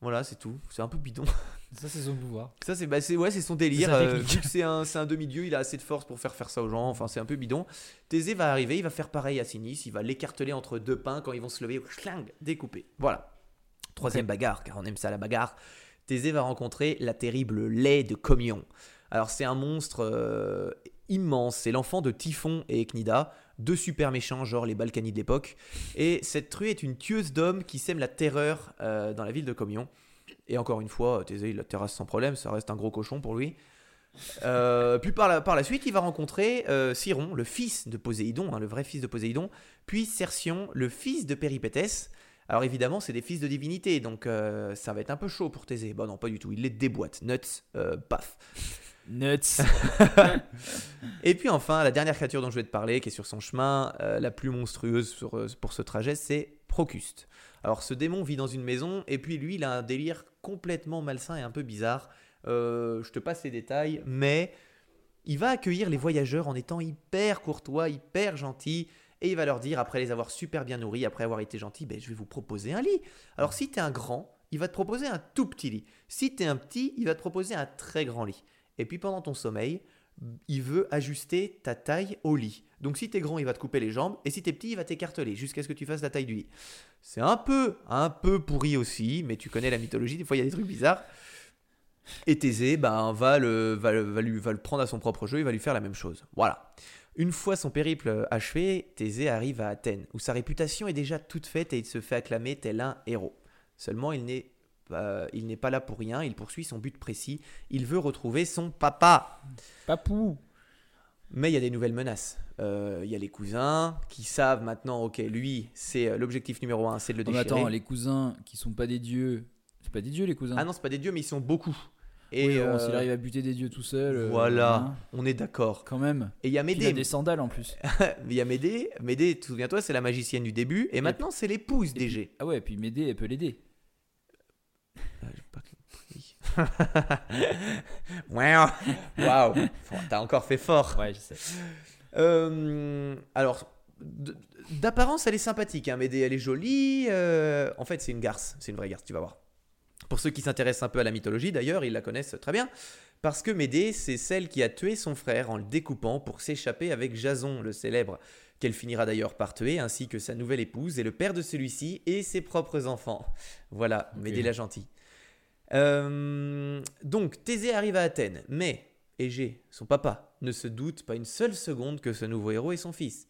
Voilà, c'est tout. C'est un peu bidon. Ça, c'est son pouvoir. Ça, c'est bah, ouais, c'est son délire. Euh, vu que c'est un, un demi-dieu, il a assez de force pour faire faire ça aux gens. Enfin, c'est un peu bidon. Thésée va arriver, il va faire pareil à Sinis. Il va l'écarteler entre deux pains quand ils vont se lever. Schling, découpé. Voilà. Troisième bagarre, car on aime ça la bagarre. Thésée va rencontrer la terrible lait de Comion. Alors, c'est un monstre euh, immense. C'est l'enfant de Typhon et Echnida, deux super méchants, genre les Balkany de l'époque. Et cette truie est une tueuse d'hommes qui sème la terreur euh, dans la ville de Comion. Et encore une fois, Thésée, il la terrasse sans problème, ça reste un gros cochon pour lui. Euh, puis par la, par la suite, il va rencontrer euh, Siron, le fils de Poséidon, hein, le vrai fils de Poséidon, puis Cercion, le fils de Péripétès. Alors évidemment, c'est des fils de divinité, donc euh, ça va être un peu chaud pour Thésée. Bah non, pas du tout, il les déboîte. Nuts, euh, paf. Nuts. Et puis enfin, la dernière créature dont je vais te parler, qui est sur son chemin, la plus monstrueuse pour ce trajet, c'est Procuste. Alors ce démon vit dans une maison, et puis lui, il a un délire complètement malsain et un peu bizarre. Euh, je te passe les détails, mais il va accueillir les voyageurs en étant hyper courtois, hyper gentil, et il va leur dire, après les avoir super bien nourris, après avoir été gentil, ben, je vais vous proposer un lit. Alors si tu es un grand, il va te proposer un tout petit lit. Si tu es un petit, il va te proposer un très grand lit. Et puis pendant ton sommeil, il veut ajuster ta taille au lit. Donc si t'es grand, il va te couper les jambes, et si t'es petit, il va t'écarteler jusqu'à ce que tu fasses la taille du lit. C'est un peu, un peu pourri aussi, mais tu connais la mythologie, des fois il y a des trucs bizarres. Et Thésée, ben, va, le, va, va lui, va le prendre à son propre jeu, il va lui faire la même chose. Voilà. Une fois son périple achevé, Thésée arrive à Athènes, où sa réputation est déjà toute faite et il se fait acclamer tel un héros. Seulement, il n'est pas- il n'est pas là pour rien, il poursuit son but précis, il veut retrouver son papa. Papou. Mais il y a des nouvelles menaces. Euh, Il y a les cousins qui savent maintenant, ok, lui, c'est euh, l'objectif numéro un, c'est de le déchirer. attends, les cousins qui sont pas des dieux. C'est pas des dieux, les cousins. Ah non, c'est pas des dieux, mais ils sont beaucoup. Et Oui, euh, s'il arrive à buter des dieux tout seul. euh, voilà, hein, on est d'accord. quand même. Et il y a Puis Il a Médée. des sandales en plus. Il y a Médée. Médée, souviens-toi, c'est la magicienne du début. Et maintenant, c'est l'épouse d'Égée. Ah ouais, puis Médée, elle peut l'aider. Ah, j'ai pas compris. Waouh, Waouh. t'as encore fait fort. Ouais, je sais. Euh, alors, d'apparence, elle est sympathique. Hein, Médée, elle est jolie. euh, en fait, c'est une garce. C'est une vraie garce, tu vas voir. Pour ceux qui s'intéressent un peu à la mythologie, d'ailleurs, ils la connaissent très bien. Parce que Médée, c'est celle qui a tué son frère en le découpant pour s'échapper avec Jason, le célèbre, qu'elle finira d'ailleurs par tuer, ainsi que sa nouvelle épouse et le père de celui-ci et ses propres enfants. Voilà. Médée la gentille. Euh, donc, Thésée arrive à Athènes, mais Égée, son papa, ne se doute pas une seule seconde que ce nouveau héros est son fils.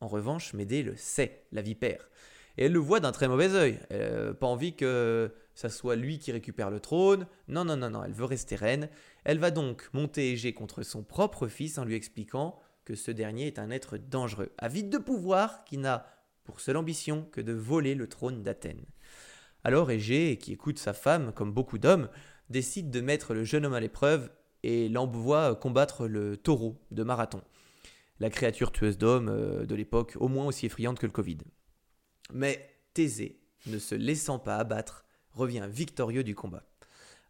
En revanche, Médée le sait, la vipère. Et elle le voit d'un très mauvais œil. Euh, pas envie que ça soit lui qui récupère le trône. Non, non, non, non, elle veut rester reine. Elle va donc monter Égée contre son propre fils en lui expliquant que ce dernier est un être dangereux, avide de pouvoir, qui n'a pour seule ambition que de voler le trône d'Athènes. Alors Égée, qui écoute sa femme comme beaucoup d'hommes, décide de mettre le jeune homme à l'épreuve et l'envoie combattre le taureau de Marathon, la créature tueuse d'hommes euh, de l'époque au moins aussi effrayante que le Covid. Mais Thésée, ne se laissant pas abattre, revient victorieux du combat.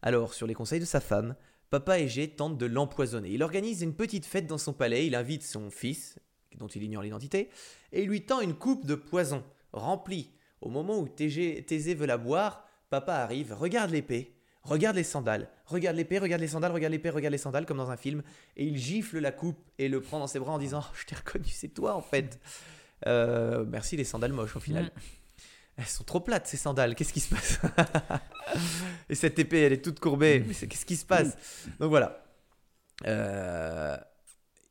Alors, sur les conseils de sa femme, Papa Égée tente de l'empoisonner. Il organise une petite fête dans son palais, il invite son fils, dont il ignore l'identité, et il lui tend une coupe de poison, remplie. Au moment où Thésée veut la boire, Papa arrive, regarde l'épée, regarde les sandales, regarde l'épée, regarde les sandales, regarde l'épée, regarde les sandales, comme dans un film, et il gifle la coupe et le prend dans ses bras en disant Je t'ai reconnu, c'est toi en fait. Euh, merci les sandales moches au final. Elles sont trop plates ces sandales, qu'est-ce qui se passe Et cette épée, elle est toute courbée, mais c'est- qu'est-ce qui se passe Donc voilà. Euh,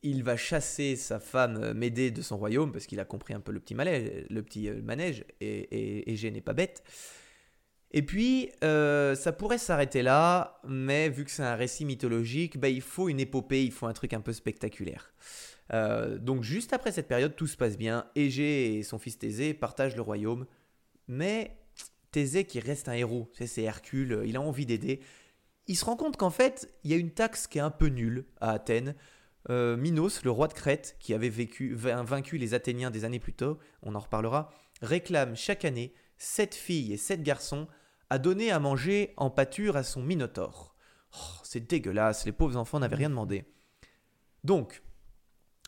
il va chasser sa femme euh, Médée de son royaume parce qu'il a compris un peu le petit, le petit euh, manège et, et Égée n'est pas bête. Et puis, euh, ça pourrait s'arrêter là, mais vu que c'est un récit mythologique, bah, il faut une épopée, il faut un truc un peu spectaculaire. Euh, donc juste après cette période, tout se passe bien. Égée et son fils Thésée partagent le royaume, mais Thésée qui reste un héros, c'est Hercule, euh, il a envie d'aider. Il se rend compte qu'en fait, il y a une taxe qui est un peu nulle à Athènes. Euh, Minos, le roi de Crète, qui avait vécu, vain- vaincu les Athéniens des années plus tôt, on en reparlera, réclame chaque année sept filles et sept garçons à donner à manger en pâture à son Minotaure. Oh, c'est dégueulasse, les pauvres enfants n'avaient rien demandé. Donc,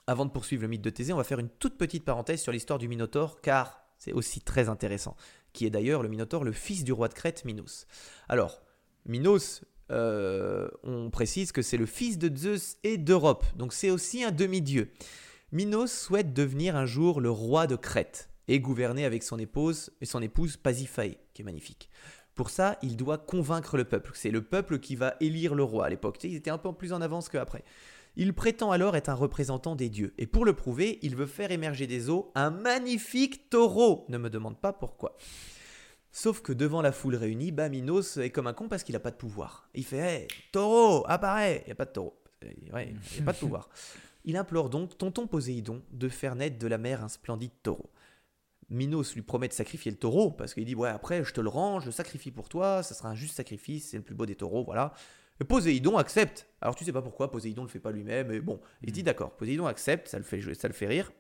avant de poursuivre le mythe de Thésée, on va faire une toute petite parenthèse sur l'histoire du Minotaure, car c'est aussi très intéressant, qui est d'ailleurs le Minotaure, le fils du roi de Crète, Minos. Alors, Minos, euh, on précise que c'est le fils de Zeus et d'Europe, donc c'est aussi un demi-dieu. Minos souhaite devenir un jour le roi de Crète et gouverner avec son épouse et son épouse Pasiphae, qui est magnifique. Pour ça, il doit convaincre le peuple. C'est le peuple qui va élire le roi à l'époque. Ils étaient un peu plus en avance qu'après. Il prétend alors être un représentant des dieux. Et pour le prouver, il veut faire émerger des eaux un magnifique taureau. Ne me demande pas pourquoi. Sauf que devant la foule réunie, bah Minos est comme un con parce qu'il n'a pas de pouvoir. Il fait Hey, taureau, apparaît Il n'y a pas de taureau. Il. Il implore donc tonton Poséidon de faire naître de la mer un splendide taureau. Minos lui promet de sacrifier le taureau parce qu'il dit Ouais, après, je te le rends, je le sacrifie pour toi, ça sera un juste sacrifice, c'est le plus beau des taureaux, voilà. Et Poséidon accepte. Alors tu sais pas pourquoi Poséidon le fait pas lui-même, mais bon, il dit d'accord. Poséidon accepte, ça le fait, jouer- ça le fait rire.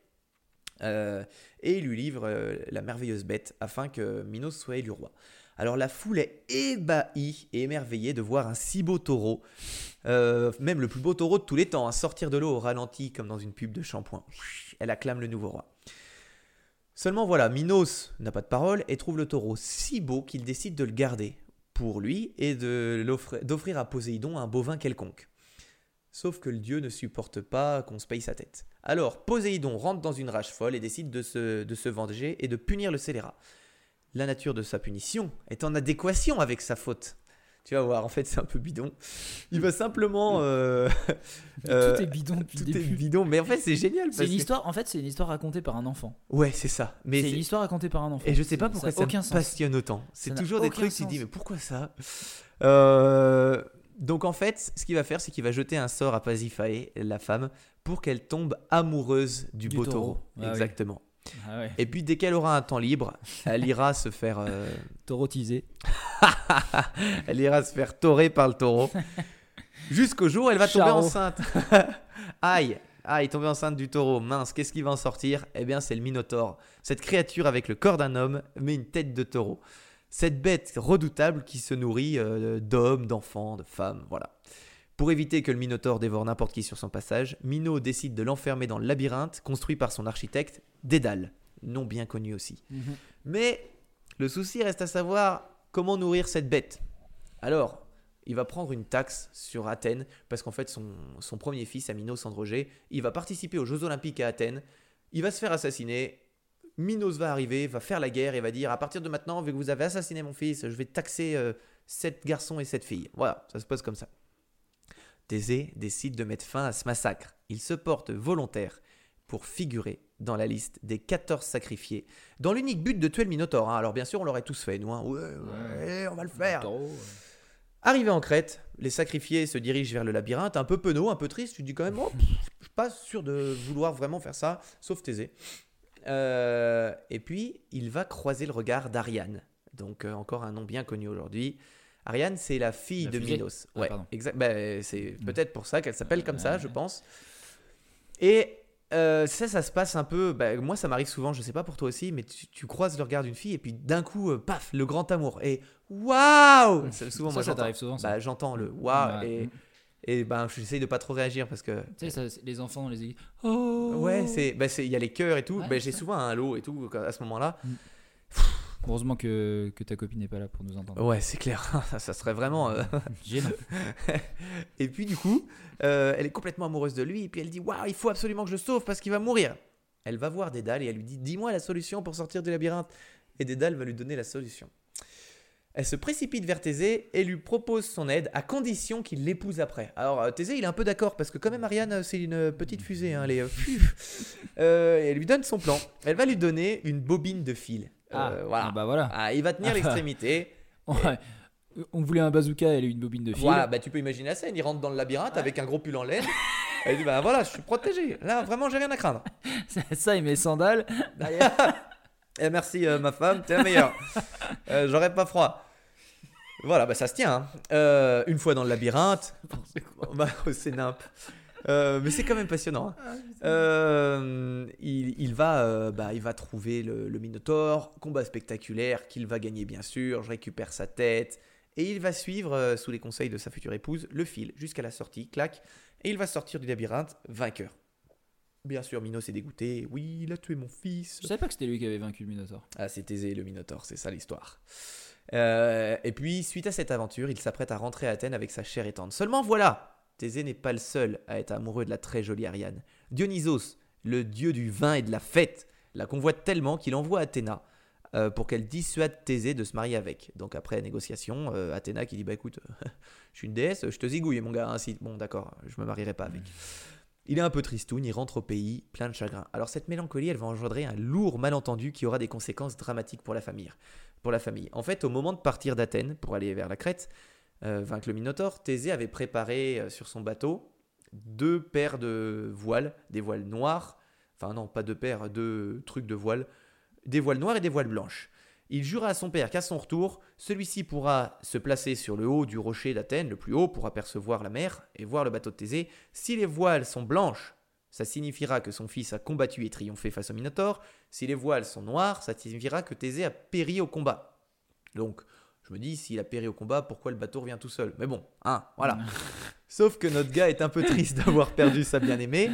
Euh, et il lui livre euh, la merveilleuse bête afin que Minos soit élu roi. Alors la foule est ébahie et émerveillée de voir un si beau taureau, euh, même le plus beau taureau de tous les temps, hein, sortir de l'eau au ralenti comme dans une pub de shampoing. Elle acclame le nouveau roi. Seulement voilà, Minos n'a pas de parole et trouve le taureau si beau qu'il décide de le garder pour lui et d'offrir à Poséidon un bovin quelconque. Sauf que le dieu ne supporte pas qu'on se paye sa tête. Alors Poséidon rentre dans une rage folle et décide de se, de se venger et de punir le scélérat. La nature de sa punition est en adéquation avec sa faute. Tu vas voir, en fait c'est un peu bidon. Il va simplement... euh, euh, tout est bidon depuis tout le est bidon, mais en fait c'est génial. C'est une que- histoire, en fait, c'est une histoire racontée par un enfant. Ouais, c'est ça. Mais C'est une histoire racontée par un enfant. et je sais pas pourquoi ça ça, me passionne autant. C'est toujours des trucs, sens. dis, mais pourquoi ça? Euh, Donc en fait, ce qu'il va faire, c'est qu'il va jeter un sort à Pasiphae, la femme, pour qu'elle tombe amoureuse du, Du beau taureau. taureau. Ah oui. Ah ouais. Et puis dès qu'elle aura un temps libre, elle ira se faire, euh, Taurotisé. elle ira se faire taurer par le taureau, jusqu'au jour où elle va tomber enceinte. aïe, aïe, tomber enceinte du taureau. Mince, qu'est-ce qui va en sortir? Eh bien, c'est le Minotaure, cette créature avec le corps d'un homme, mais une tête de taureau. Cette bête redoutable qui se nourrit euh, d'hommes, d'enfants, de femmes, voilà. Pour éviter que le Minotaure dévore n'importe qui sur son passage, Mino décide de l'enfermer dans le labyrinthe construit par son architecte Dédale, nom bien connu aussi. Mais le souci reste à savoir comment nourrir cette bête. Alors, il va prendre une taxe sur Athènes, parce qu'en fait, son, son premier fils, Minos Androgée, il va participer aux Jeux Olympiques à Athènes, il va se faire assassiner, Minos va arriver, va faire la guerre et va dire, à partir de maintenant, vu que vous avez assassiné mon fils, je vais taxer euh, sept garçons et sept filles. Voilà, ça se passe comme ça. Thésée décide de mettre fin à ce massacre. Il se porte volontaire pour figurer dans la liste des 14 sacrifiés, dans l'unique but de tuer le Minotaure. hein. Alors bien sûr, on l'aurait tous fait, nous. hein. Ouais, ouais, on va le faire. Arrivé en Crète, les sacrifiés se dirigent vers le labyrinthe, un peu penaud, un peu triste. Tu te dis quand même, oh, pff, je suis pas sûr de vouloir vraiment faire ça, sauf Thésée. Euh, et puis, il va croiser le regard d'Ariane. Donc, euh, encore un nom bien connu aujourd'hui. Ariane, c'est la fille La de fusée Minos. Ah, ouais, pardon. exact. Ben, c'est Mm. peut-être pour ça qu'elle s'appelle comme ça, je pense. Et euh, ça, ça se passe un peu. ben, moi, ça m'arrive souvent, je sais pas pour toi aussi, mais tu, tu croises le regard d'une fille et puis d'un coup, euh, paf, le grand amour. Et waouh C'est Souvent, Ça, moi, ça t'arrive souvent, ça. bah, j'entends le waouh Ouais. et, et ben j'essaye de pas trop réagir parce que Tu sais, ça, les enfants dans les églises. Oh ouais bah, il y a les cœurs et tout Ouais, Ben, j'ai souvent un lot et tout à ce moment-là Heureusement que, que ta copine n'est pas là pour nous entendre. ouais c'est clair ça, serait vraiment euh, Gênant. et puis du coup euh, elle est complètement amoureuse de lui et puis elle dit waouh il faut absolument que je le sauve parce qu'il va mourir elle va voir Dédale et elle lui dit dis-moi la solution pour sortir du labyrinthe et Dédale va lui donner la solution elle se précipite vers Thésée et lui propose son aide à condition qu'il l'épouse après. Alors euh, Thésée il est un peu d'accord parce que quand même Ariane euh, c'est une petite fusée, hein, Euh, et elle lui donne son plan. Elle va lui donner une bobine de fil. Ah, Euh, voilà. ah bah voilà. Ah, il va tenir l'extrémité. Ouais. On voulait un bazooka, elle a une bobine de fil. Voilà, bah, tu peux imaginer la scène. Il rentre dans le labyrinthe avec un gros pull en laine. Elle dit bah voilà, je suis protégé. Là vraiment j'ai rien à craindre. Ça et mes sandales. Et merci euh, ma femme, t'es la meilleure. Euh, J'aurais pas froid. Voilà, bah ça se tient. hein. Euh, une fois dans le labyrinthe, bah, c'est nimp. Euh, mais c'est quand même passionnant. hein. Euh, il, il va, euh, bah, il va trouver le, le Minotaure, combat spectaculaire qu'il va gagner bien sûr. Je récupère sa tête et il va suivre, euh, sous les conseils de sa future épouse, le fil jusqu'à la sortie, clac, et il va sortir du labyrinthe vainqueur. Bien sûr, Minos est dégoûté. Oui, il a tué mon fils. Je savais pas que c'était lui qui avait vaincu le Minotaure. Ah, c'est Thésée le Minotaure, c'est ça l'histoire. Euh, et puis, suite à cette aventure, il s'apprête à rentrer à Athènes avec sa chère et tendre. Seulement voilà, Thésée n'est pas le seul à être amoureux de la très jolie Ariane. Dionysos, le dieu du vin et de la fête, la convoite tellement qu'il envoie Athéna euh, pour qu'elle dissuade Thésée de se marier avec. Donc après négociation, euh, Athéna qui dit bah écoute, je suis une déesse, je te zigouille mon gars. hein, si- Bon d'accord, je me marierai pas avec. Il est un peu tristoun, il rentre au pays, plein de chagrin. Alors cette mélancolie, elle va engendrer un lourd malentendu qui aura des conséquences dramatiques pour la famille. Pour la famille. En fait, au moment de partir d'Athènes pour aller vers la Crète, euh, vaincre le Minotaure, Thésée avait préparé euh, sur son bateau deux paires de voiles, des voiles noires, enfin non, pas deux paires, deux trucs de voiles, des voiles noires et des voiles blanches. Il jura à son père qu'à son retour, celui-ci pourra se placer sur le haut du rocher d'Athènes, le plus haut, pour apercevoir la mer et voir le bateau de Thésée. Si les voiles sont blanches, ça signifiera que son fils a combattu et triomphé face au Minotaure. Si les voiles sont noires, ça signifiera que Thésée a péri au combat. Donc, je me dis, s'il a péri au combat, pourquoi le bateau revient tout seul? Mais bon, hein, voilà. Sauf que notre gars est un peu triste d'avoir perdu sa bien-aimée.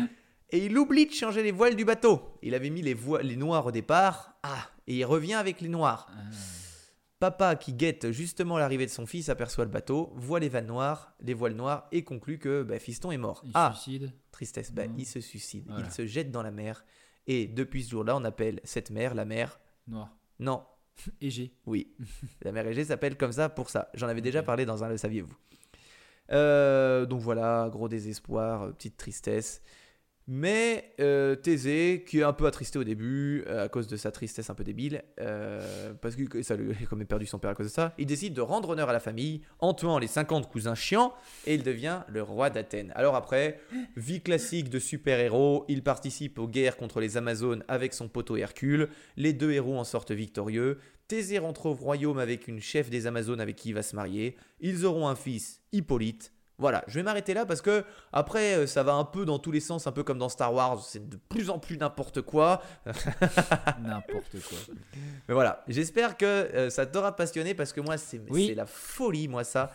Et il oublie de changer les voiles du bateau. Il avait mis les, les noirs au départ. Ah, et il revient avec les noirs. Ah. Papa, qui guette justement l'arrivée de son fils, aperçoit le bateau, voit les vannes noires, les voiles noires, et conclut que bah, Fiston est mort. Il ah, suicide. tristesse, bah, Non. il se suicide. Voilà. Il se jette dans la mer. Et depuis ce jour-là, on appelle cette mer la mer. Noir. Non, J'ai. oui. la mer Égée s'appelle comme ça pour ça. J'en avais déjà parlé dans un Le saviez-vous Euh, Donc voilà, gros désespoir, euh, petite tristesse. Mais euh, Thésée, qui est un peu attristé au début, euh, à cause de sa tristesse un peu débile, euh, parce que ça lui a perdu son père à cause de ça, il décide de rendre honneur à la famille en tuant les 50 cousins chiants et il devient le roi d'Athènes. Alors après, vie classique de super-héros, il participe aux guerres contre les Amazones avec son poteau Hercule, les deux héros en sortent victorieux, Thésée rentre au royaume avec une chef des Amazones avec qui il va se marier, ils auront un fils, Hippolyte. Voilà, je vais m'arrêter là parce que après euh, ça va un peu dans tous les sens, un peu comme dans Star Wars, c'est de plus en plus n'importe quoi. N'importe quoi. Mais voilà, j'espère que euh, ça t'aura passionné parce que moi c'est Oui. la folie moi ça.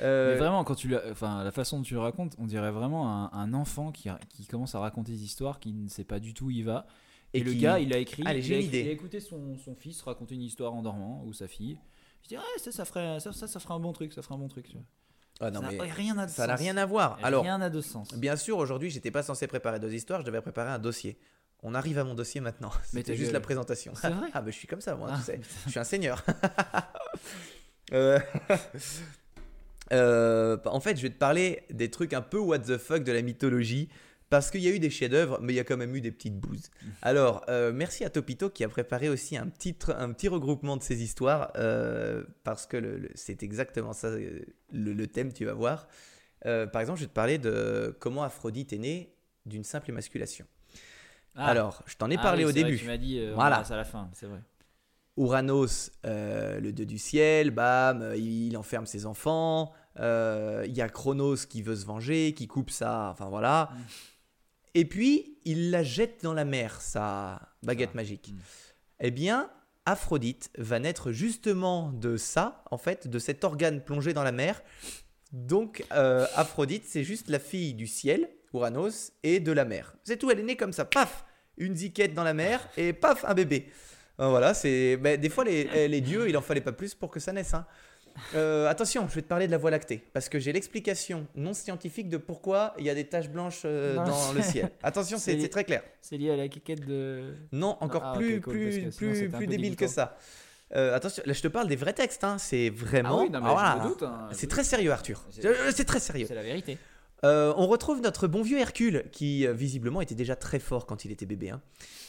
Euh, Mais vraiment, quand tu enfin, la façon dont tu le racontes, on dirait vraiment un, un enfant qui, qui commence à raconter des histoires, qui ne sait pas du tout où il va. Et, le qui- gars, il a écrit, Allez, il, j'ai a il a écouté son, son fils raconter une histoire en dormant, ou sa fille. Je dis, ouais, ça, ça ferait, ça, ça, ça ferait un bon truc, ça ferait un bon truc. tu vois. Ah non, ça n'a rien à ça sens. rien à voir. Alors, rien n'a de sens. bien sûr, aujourd'hui, j'étais pas censé préparer deux histoires, je devais préparer un dossier. On arrive à mon dossier maintenant. C'était ta juste gueule. la présentation. C'est vrai Ah, bah je suis comme ça, moi, Ah, tu sais. putain. Je suis un seigneur. Euh, euh, en fait, je vais te parler des trucs un peu what the fuck de la mythologie. Parce qu'il y a eu des chefs-d'œuvre, mais il y a quand même eu des petites bouses. Alors, euh, merci à Topito qui a préparé aussi un petit, un petit regroupement de ces histoires, euh, parce que le- le- c'est exactement ça, euh, le, le thème, tu vas voir. Euh, par exemple, je vais te parler de comment Aphrodite est née d'une simple émasculation. Ah. Alors, je t'en ai Ah parlé oui, au c'est vrai, début. Tu m'as dit, Voilà. à la fin, c'est vrai. Uranos, euh, le dieu du ciel, bam, il enferme ses enfants. Il y a Chronos qui veut se venger, qui coupe ça, enfin voilà. Mm. Et puis, il la jette dans la mer, sa baguette magique. mm. Eh bien, Aphrodite va naître justement de ça, en fait, de cet organe plongé dans la mer. Donc, euh, Aphrodite, c'est juste la fille du ciel, Uranos, et de la mer. C'est tout, elle est née comme ça, paf, une ziquette dans la mer, et paf, un bébé. Voilà, c'est. des fois, les, les dieux, il en fallait pas plus pour que ça naisse. hein. Euh, attention, je vais te parler de la Voie lactée, parce que j'ai l'explication non scientifique de pourquoi il y a des taches blanches euh, Non, dans le ciel. Attention, c'est très clair. C'est lié à la quéquette de. Non, encore Ah, plus, cool, plus, sinon, plus, plus débile que ça. Euh, attention, là je te parle des vrais textes, hein. c'est vraiment. Ah oui, Ah, voilà. hein. C'est très sérieux, Arthur. C'est- très sérieux. C'est la vérité. Euh, on retrouve notre bon vieux Hercule, qui visiblement était déjà très fort quand il était bébé. hein.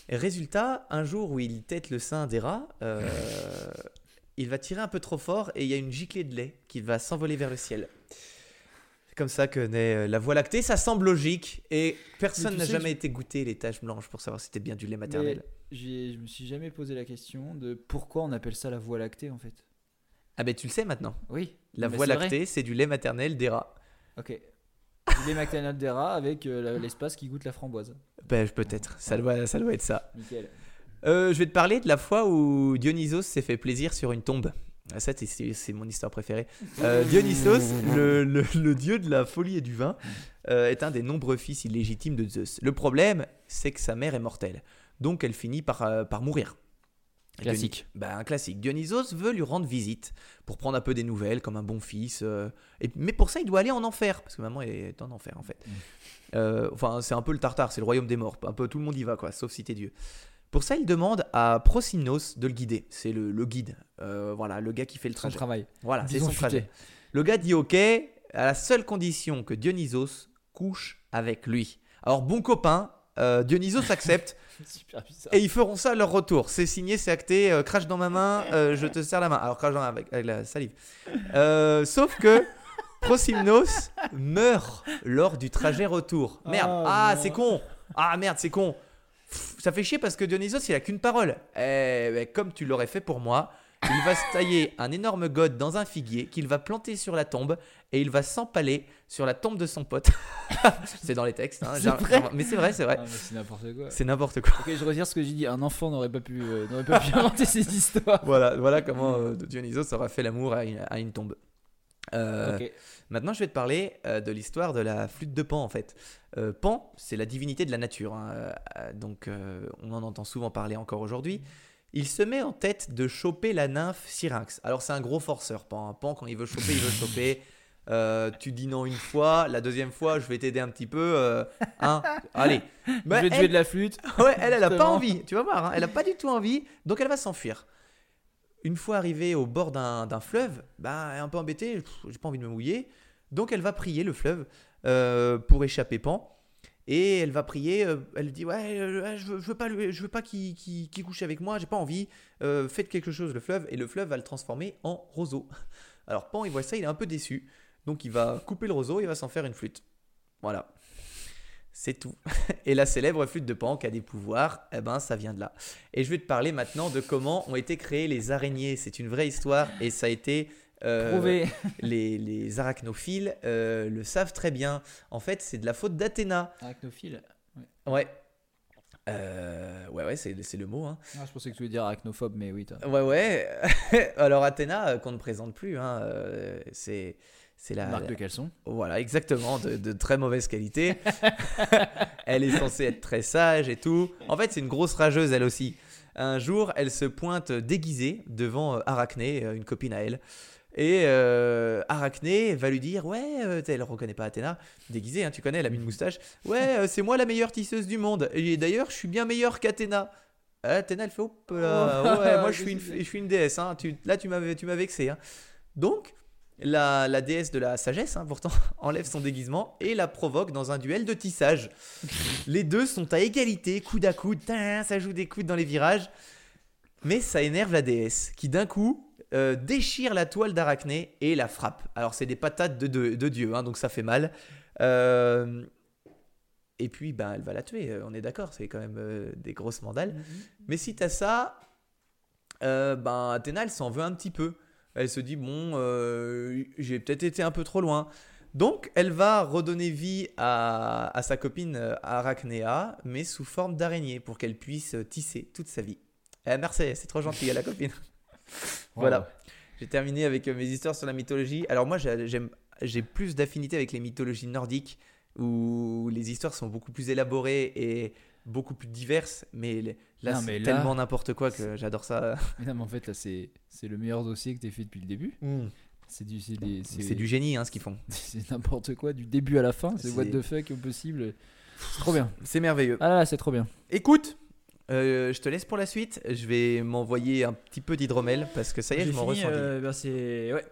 Résultat, un jour où il tête le sein d'Héra, euh, il va tirer un peu trop fort et il y a une giclée de lait qui va s'envoler vers le ciel. C'est comme ça que naît euh, la Voie lactée. Ça semble logique et personne n'a jamais été goûté les taches blanches pour savoir si c'était bien du lait maternel. Je me suis jamais posé la question de pourquoi on appelle ça la voie lactée en fait. Ah ben tu le sais maintenant. Oui. La mais Voie lactée, c'est du lait maternel d'Héra. Ok. Les McDonald's des rats avec euh, l'espace qui goûte la framboise. Ben peut-être, ça doit, ça doit être ça. Nickel. Euh, je vais te parler de la fois où Dionysos s'est fait plaisir sur une tombe. Ah, Ça, c'est- mon histoire préférée. Euh, Dionysos, le, le- le dieu de la folie et du vin, euh, est un des nombreux fils illégitimes de Zeus. Le problème, c'est que sa mère est mortelle. Donc, elle finit par, par mourir. Classique. Diony- un classique. Dionysos veut lui rendre visite pour prendre un peu des nouvelles, comme un bon fils. euh, et, mais pour ça, il doit aller en enfer, parce que maman est en enfer, en fait. Euh, enfin, c'est un peu le tartare, c'est le royaume des morts. Un peu tout le monde y va, quoi, sauf si t'es Dieu. Pour ça, il demande à Prosymnos de le guider. C'est le, le guide. Euh, voilà, le gars qui fait le Son trajet. travail. Voilà, c'est son futé. trajet. Le gars dit OK, à la seule condition que Dionysos couche avec lui. Alors, bon copain, euh, Dionysos accepte Super bizarre. et ils feront ça à leur retour. C'est signé, c'est acté. euh, crache dans ma main, euh, je te serre la main. Alors, crache dans la, avec, avec la salive. Sauf que Prosymnos meurt lors du trajet retour. Merde, Oh, ah, c'est con. Ah, merde, c'est con. Pff, Ça fait chier parce que Dionysos, il a qu'une parole. Eh, comme tu l'aurais fait pour moi, il va se tailler un énorme gode dans un figuier qu'il va planter sur la tombe et il va s'empaler sur la tombe de son pote. c'est dans les textes, hein, mais c'est vrai, c'est vrai. Ah, c'est n'importe quoi. C'est n'importe quoi. Ok, je retire ce que j'ai dit. Un enfant n'aurait pas pu, euh, n'aurait pas pu inventer ces histoires. Voilà, voilà comment euh, Dionysos aura fait l'amour à une tombe. Euh. Maintenant, je vais te parler euh, de l'histoire de la flûte de Pan, en fait. Euh, Pan, c'est la divinité de la nature, hein, donc on en entend souvent parler encore aujourd'hui. Il se met en tête de choper la nymphe Syrinx. Alors, c'est un gros forceur, Pan. hein. Pan, quand il veut choper, il veut choper. Euh, tu dis non une fois, la deuxième fois, je vais t'aider un petit peu. euh, hein. Allez. Je vais te elle- jouer de la flûte. Ouais, elle, elle a pas envie. Tu vas voir, hein, elle a pas du tout envie. Donc elle va s'enfuir. Une fois arrivée au bord d'un fleuve, bah, elle est un peu embêtée. J'ai pas envie de me mouiller. Donc elle va prier le fleuve euh, pour échapper Pan. Et elle va prier. euh, elle dit ouais, euh, je veux, veux pas, pas qu'il couche avec moi. J'ai pas envie. Faites quelque chose le fleuve. Et le fleuve va le transformer en roseau. Alors Pan, il voit ça, il est un peu déçu. Donc il va couper le roseau. Il va s'en faire une flûte. Voilà. C'est tout. Et la célèbre flûte de Pan qui a des pouvoirs, eh ben ça vient de là. Et je vais te parler maintenant de comment ont été créées les araignées. C'est une vraie histoire et ça a été euh, Prouvé. les, les arachnophiles euh, le savent très bien. En fait, c'est de la faute d'Athéna. Arachnophile. Ouais. Euh, ouais, ouais, c'est c'est le mot. Hein. Ah, je pensais que tu voulais dire arachnophobe, mais oui. Ouais, ouais. Alors Athéna, euh, qu'on ne présente plus, hein, c'est c'est la, Marque de caleçon. Voilà, exactement, de, de très mauvaise qualité. elle est censée être très sage et tout. En fait, c'est une grosse rageuse, elle aussi. Un jour, elle se pointe déguisée devant euh, Arachné, euh, une copine à elle. Et euh, Arachné va lui dire Ouais, euh, elle reconnaît pas Athéna, déguisée, hein, tu connais, elle a mis une moustache. Ouais, euh, c'est moi la meilleure tisseuse du monde. Et d'ailleurs, je suis bien meilleure qu'Athéna. Athéna, elle fait Hop là, Oh, ouais, moi je suis, une, je suis une déesse. hein. Tu, là, tu m'avais tu m'as vexé. hein. Donc, La, la déesse de la sagesse, hein, pourtant, enlève son déguisement et la provoque dans un duel de tissage. les deux sont à égalité, coude à coude, ça joue des coudes dans les virages. Mais ça énerve la déesse, qui d'un coup euh, déchire la toile d'Arachné et la frappe. Alors c'est des patates de, de- de Dieu, hein, donc ça fait mal. Euh, et puis, ben, elle va la tuer, euh, on est d'accord, c'est quand même euh, des grosses mandales. Mais si t'as ça, ben, Athéna, elle s'en veut un petit peu. Elle se dit, bon, euh, j'ai peut-être été un peu trop loin. Donc, elle va redonner vie à, à sa copine euh, Arachnéa, mais sous forme d'araignée, pour qu'elle puisse tisser toute sa vie. Eh, merci, c'est trop gentil à la copine. voilà. J'ai terminé avec euh, mes histoires sur la mythologie. Alors moi, j'ai- j'aime, j'ai plus d'affinité avec les mythologies nordiques, où les histoires sont beaucoup plus élaborées et beaucoup plus diverses. Mais les- là, c'est là- tellement n'importe quoi que j'adore ça. Mais non, mais en fait, là, c'est c'est le meilleur dossier que tu fait depuis le début. C'est du, c'est C'est du génie, hein, ce qu'ils font. C'est n'importe quoi, du début à la fin. C'est what the fuck au possible. C'est trop bien. C'est merveilleux. Ah là, là, c'est trop bien. Écoute, euh, je te laisse pour la suite. Je vais m'envoyer un petit peu d'hydromel parce que ça y est, je m'en ressens. ben c'est ouais.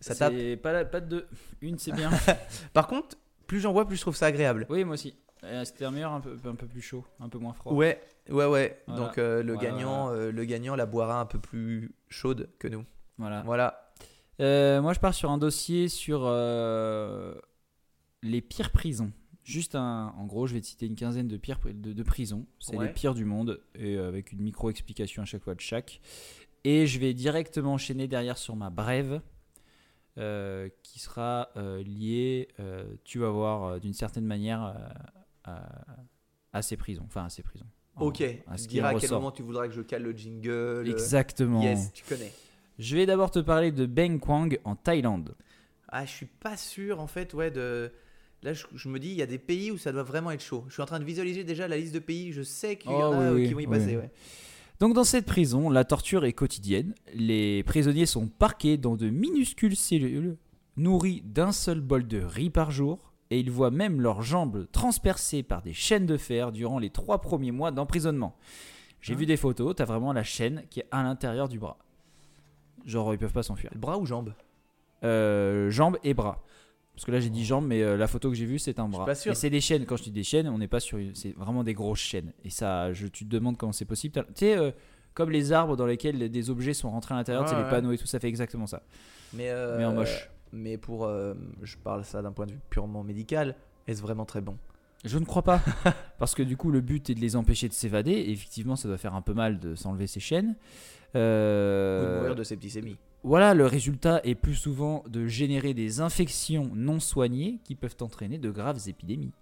Ça tape. C'est pas la, pas de deux. Une, c'est bien. Par contre, plus j'en vois, plus je trouve ça agréable. oui, moi aussi. Euh, C'était un meilleur, un peu, un peu plus chaud, un peu moins froid. Ouais, ouais, ouais. Voilà. Donc euh, le Voilà, gagnant, euh, le gagnant la boira un peu plus chaude que nous. Voilà. Voilà. Euh, moi, je pars sur un dossier sur les pires prisons. Juste un, en gros, je vais te citer une quinzaine de pires de, de prisons. C'est Ouais. les pires du monde et avec une micro explication à chaque fois de chaque. Et je vais directement enchaîner derrière sur ma brève. euh, qui sera euh, liée, euh, tu vas voir, d'une certaine manière, à, à ces prisons. Enfin, à ces prisons. Ok. à ce Tu diras à quel moment tu voudras que je cale le jingle? Exactement. Yes, tu connais. Je vais d'abord te parler de Beng Kwang en Thaïlande. Ah, je suis pas sûr en fait, ouais, de. Là, je, je me dis, il y a des pays où ça doit vraiment être chaud. Je suis en train de visualiser déjà la liste de pays. Je sais qu'il y en Oh, a oui, oui, qui vont y oui. passer, ouais. Donc dans cette prison, la torture est quotidienne. Les prisonniers sont parqués dans de minuscules cellules, nourris d'un seul bol de riz par jour, et ils voient même leurs jambes transpercées par des chaînes de fer durant les trois premiers mois d'emprisonnement. J'ai Hein vu des photos, t'as vraiment la chaîne qui est à l'intérieur du bras. Genre ils peuvent pas s'enfuir. Bras ou jambes? Euh, jambes et bras. Parce que là j'ai dit jambes, mais euh, la photo que j'ai vue c'est un bras. pas sûr. Et c'est des chaînes. Quand je dis des chaînes, on n'est pas sur, une- c'est vraiment des grosses chaînes. Et ça, je, tu te demandes comment c'est possible. Tu sais, euh, comme les arbres dans lesquels des objets sont rentrés à l'intérieur, sais, les panneaux et tout, ça fait exactement ça. mais, euh, Mais en moche. Mais pour. euh, je parle ça d'un point de vue purement médical. Est-ce vraiment très bon? Je ne crois pas. Parce que du coup, le but est de les empêcher de s'évader. Et effectivement, ça doit faire un peu mal de s'enlever ces chaînes. Euh, Ou de mourir de septicémie Voilà, le résultat est plus souvent de générer des infections non soignées qui peuvent entraîner de graves épidémies.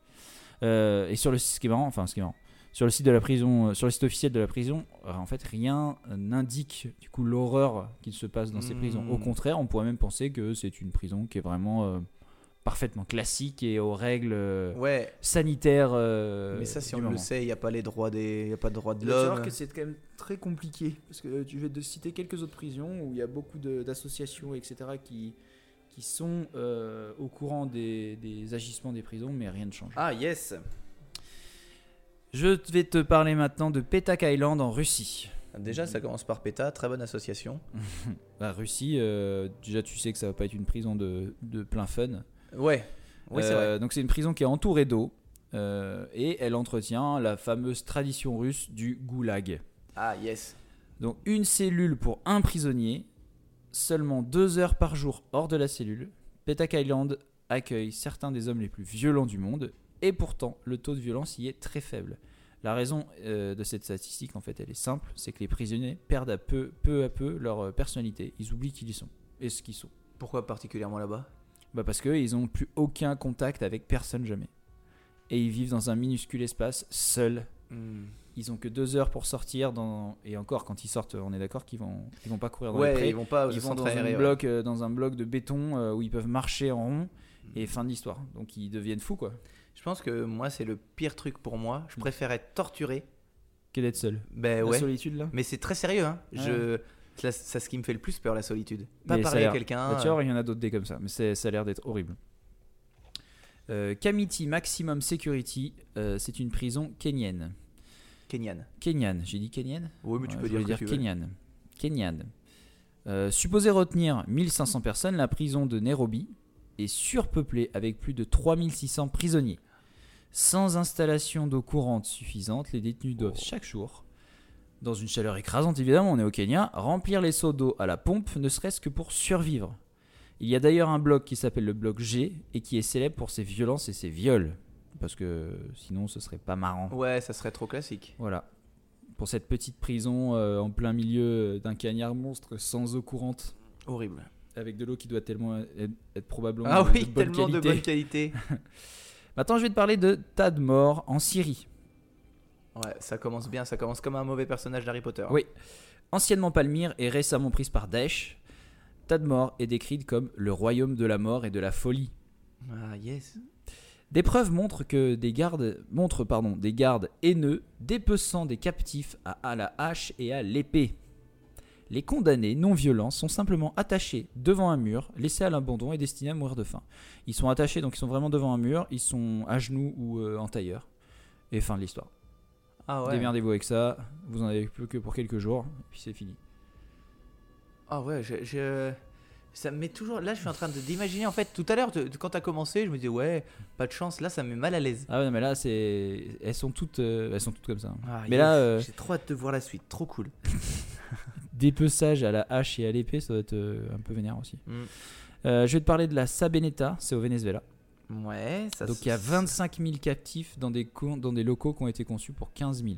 Euh, et sur le ce qui est marrant, enfin ce qui est marrant, sur le site de la prison, euh, sur le site officiel de la prison, euh, en fait rien n'indique du coup l'horreur qu'il se passe dans ces Hmm. prisons. Au contraire, on pourrait même penser que c'est une prison qui est vraiment euh, parfaitement classique et aux règles euh, Ouais. sanitaires. euh, mais ça, si on le sait, il n'y a pas les droits des, il y a pas de droits de Il faut savoir l'homme. que c'est quand même très compliqué parce que tu vais te citer quelques autres prisons où il y a beaucoup d'associations etc qui qui sont euh, au courant des, des agissements des prisons mais rien ne change. Ah yes. Je vais te parler maintenant de Petak Island en Russie. Déjà, ça commence par PETA, très bonne association. La Russie, euh, déjà tu sais que ça va pas être une prison de, de plein fun. Ouais. Oui, c'est Euh, vrai. Donc c'est une prison qui est entourée d'eau euh, et elle entretient la fameuse tradition russe du goulag. Ah yes. Donc une cellule pour un prisonnier, seulement deux heures par jour hors de la cellule. Petak Island accueille certains des hommes les plus violents du monde, et pourtant le taux de violence y est très faible. La raison euh, de cette statistique, en fait, elle est simple, c'est que les prisonniers perdent à peu, peu à peu leur euh, personnalité. Ils oublient qui ils sont et ce qu'ils sont. Pourquoi particulièrement là-bas? Bah parce qu'ils n'ont plus aucun contact avec personne jamais. Et ils vivent dans un minuscule espace, seuls, ils ont que deux heures pour sortir dans... et encore quand ils sortent on est d'accord qu'ils vont ils vont pas courir dans les Ouais, prés ils vont pas ils vont dans un ouais. bloc euh, dans un bloc de béton euh, où ils peuvent marcher en rond et fin de l'histoire donc ils deviennent fous quoi Je pense que moi, c'est le pire truc pour moi. Je Mm. préfère être torturé. que d'être seul Ben la ouais. solitude là Mais c'est très sérieux, hein. Je... C'est c'est ce qui me fait le plus peur, la solitude. Pas Mais ça parler à quelqu'un. Bah, tu vois, il y en a d'autres des comme ça mais ça a l'air d'être horrible Euh, Kamiti Maximum Security euh, c'est une prison kenyenne Kenyan. kenyane j'ai dit kenyane Oui, mais tu Ouais, peux dire dire tu veux. Kenyan. Kenyan. Euh, supposé retenir 1500 personnes, la prison de Nairobi est surpeuplée avec plus de 3600 prisonniers. Sans installation d'eau courante suffisante, les détenus doivent chaque jour, dans une chaleur écrasante évidemment, on est au Kenya, remplir les seaux d'eau à la pompe, ne serait-ce que pour survivre. Il y a d'ailleurs un bloc qui s'appelle le bloc G et qui est célèbre pour ses violences et ses viols. Parce que sinon ce serait pas marrant. Ouais, ça serait trop classique. Voilà. Pour cette petite prison euh, en plein milieu d'un cagnard monstre sans eau courante, Horrible. Avec de l'eau qui doit tellement être, être probablement Ah de- oui, de bonne tellement de qualité. bonne qualité. Maintenant, je vais te parler de Tadmor en Syrie. Ouais, ça commence bien, ça commence comme un mauvais personnage d'Harry Potter. Oui. Anciennement Palmyre et récemment prise par Daesh, Tadmor est décrite comme le royaume de la mort et de la folie. Ah yes. Des preuves montrent que des gardes montrent pardon, des gardes haineux dépeçant des captifs à, à la hache et à l'épée. Les condamnés non violents sont simplement attachés devant un mur, laissés à l'abandon et destinés à mourir de faim. Ils sont attachés, donc ils sont vraiment devant un mur, ils sont à genoux ou euh, en tailleur. Et fin de l'histoire. Ah ouais. Démerdez-vous avec ça, vous en avez plus que pour quelques jours, et puis c'est fini. Ah ouais, je, je- ça me met toujours. Là, je suis en train d'imaginer. En fait, tout à l'heure, quand t'as commencé, je me disais ouais, pas de chance. Là, ça me met mal à l'aise. Ah ouais, non, mais là, c'est... Elles, sont toutes, euh, elles sont toutes comme ça. Ah, mais yes. là, euh, j'ai trop hâte de voir la suite. Trop cool. dépeçage à la hache et à l'épée, ça doit être euh, un peu vénère aussi. Mm. Euh, je vais te parler de la Sabeneta, c'est au Venezuela. Ouais, ça. Donc il y a 25 000 captifs dans des, co- dans des locaux qui ont été conçus pour 15 000.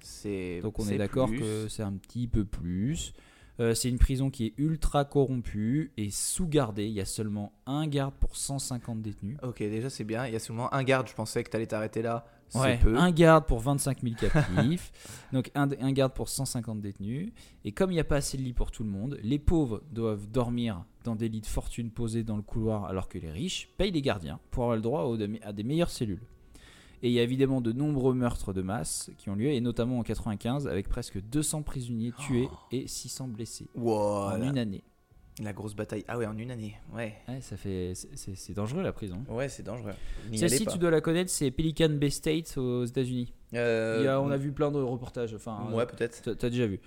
C'est. Donc on est d'accord que c'est un petit peu plus. Euh, c'est une prison qui est ultra corrompue et sous-gardée. Il y a seulement un garde pour 150 détenus. Ok, déjà c'est bien. Il y a seulement un garde. Je pensais que t'allais t'arrêter là. Ouais, peu. un garde pour 25 000 captifs, donc un, un garde pour 150 détenus. Et comme il n'y a pas assez de lits pour tout le monde, les pauvres doivent dormir dans des lits de fortune posés dans le couloir, alors que les riches payent les gardiens pour avoir le droit à des meilleures cellules. Et il y a évidemment de nombreux meurtres de masse qui ont lieu, et notamment en 95, avec presque 200 prisonniers tués et 600 blessés Wow, en une année. La grosse bataille. Ah ouais, en une année. Ouais. Ouais, ça fait, c'est- dangereux la prison. Ouais, c'est dangereux. Celle-ci, tu dois la connaître, c'est Pelican Bay State aux États-Unis. Euh, on a vu plein de reportages. Enfin, Ouais, peut-être. T'as déjà vu.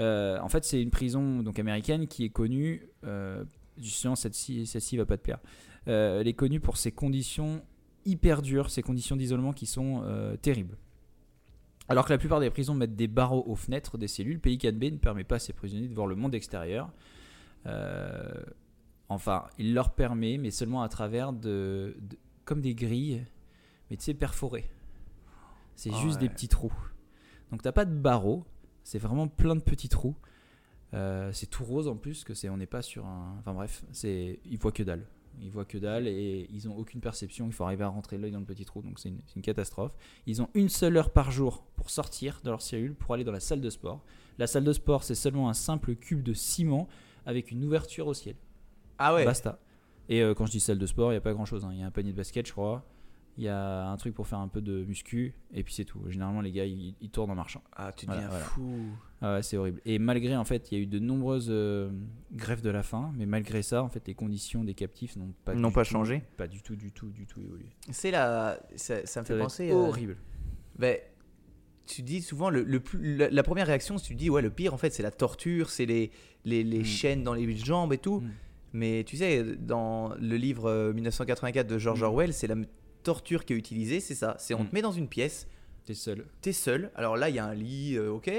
Euh, en fait, c'est une prison donc américaine qui est connue. Euh, justement, celle-ci, celle-ci va pas te plaire. Euh, elle est connue pour ses conditions hyper dures, ses conditions d'isolement qui sont euh, terribles. Alors que la plupart des prisons mettent des barreaux aux fenêtres des cellules, Pelican Bay ne permet pas à ses prisonniers de voir le monde extérieur. Euh, enfin, il leur permet, mais seulement à travers de, de- comme des grilles, mais tu sais perforées. C'est Ah juste des petits trous. Donc t'as pas de barreaux, c'est vraiment plein de petits trous. Euh, c'est tout rose en plus, que c'est on n'est pas sur un. Enfin bref, c'est ils voient que dalle. Ils voient que dalle et ils ont aucune perception. Il faut arriver à rentrer l'œil dans le petit trou, donc c'est une, c'est une catastrophe. Ils ont une seule heure par jour pour sortir de leur cellule pour aller dans la salle de sport. La salle de sport, c'est seulement un simple cube de ciment avec une ouverture au ciel. Ah ouais. Basta. Et euh, quand je dis salle de sport, il n'y a pas grand chose. Il y a un panier de basket, je crois. Il y a un truc pour faire un peu de muscu. Et puis c'est tout. Généralement, les gars, ils, ils tournent en marchant. Ah, tu deviens voilà. fou. Ah ouais, c'est horrible. Et malgré, en fait, il y a eu de nombreuses euh, grèves de la faim. Mais malgré ça, en fait, les conditions des captifs n'ont pas, N'ont pas tout- changé Pas du tout, du tout, du tout évolué. C'est la. Ça, ça me fait penser. euh, horrible. Tu dis souvent le, le plus, la, la première réaction, c'est tu dis ouais le pire en fait c'est la torture, c'est les les, les Mm. chaînes dans les jambes et tout. Mm. Mais tu sais dans le livre euh, 1984 de George Mm. Orwell, c'est la torture qui est utilisée, c'est ça. C'est on te met dans une pièce, T'es seul. t'es seul. Alors là il y a un lit, euh, ok,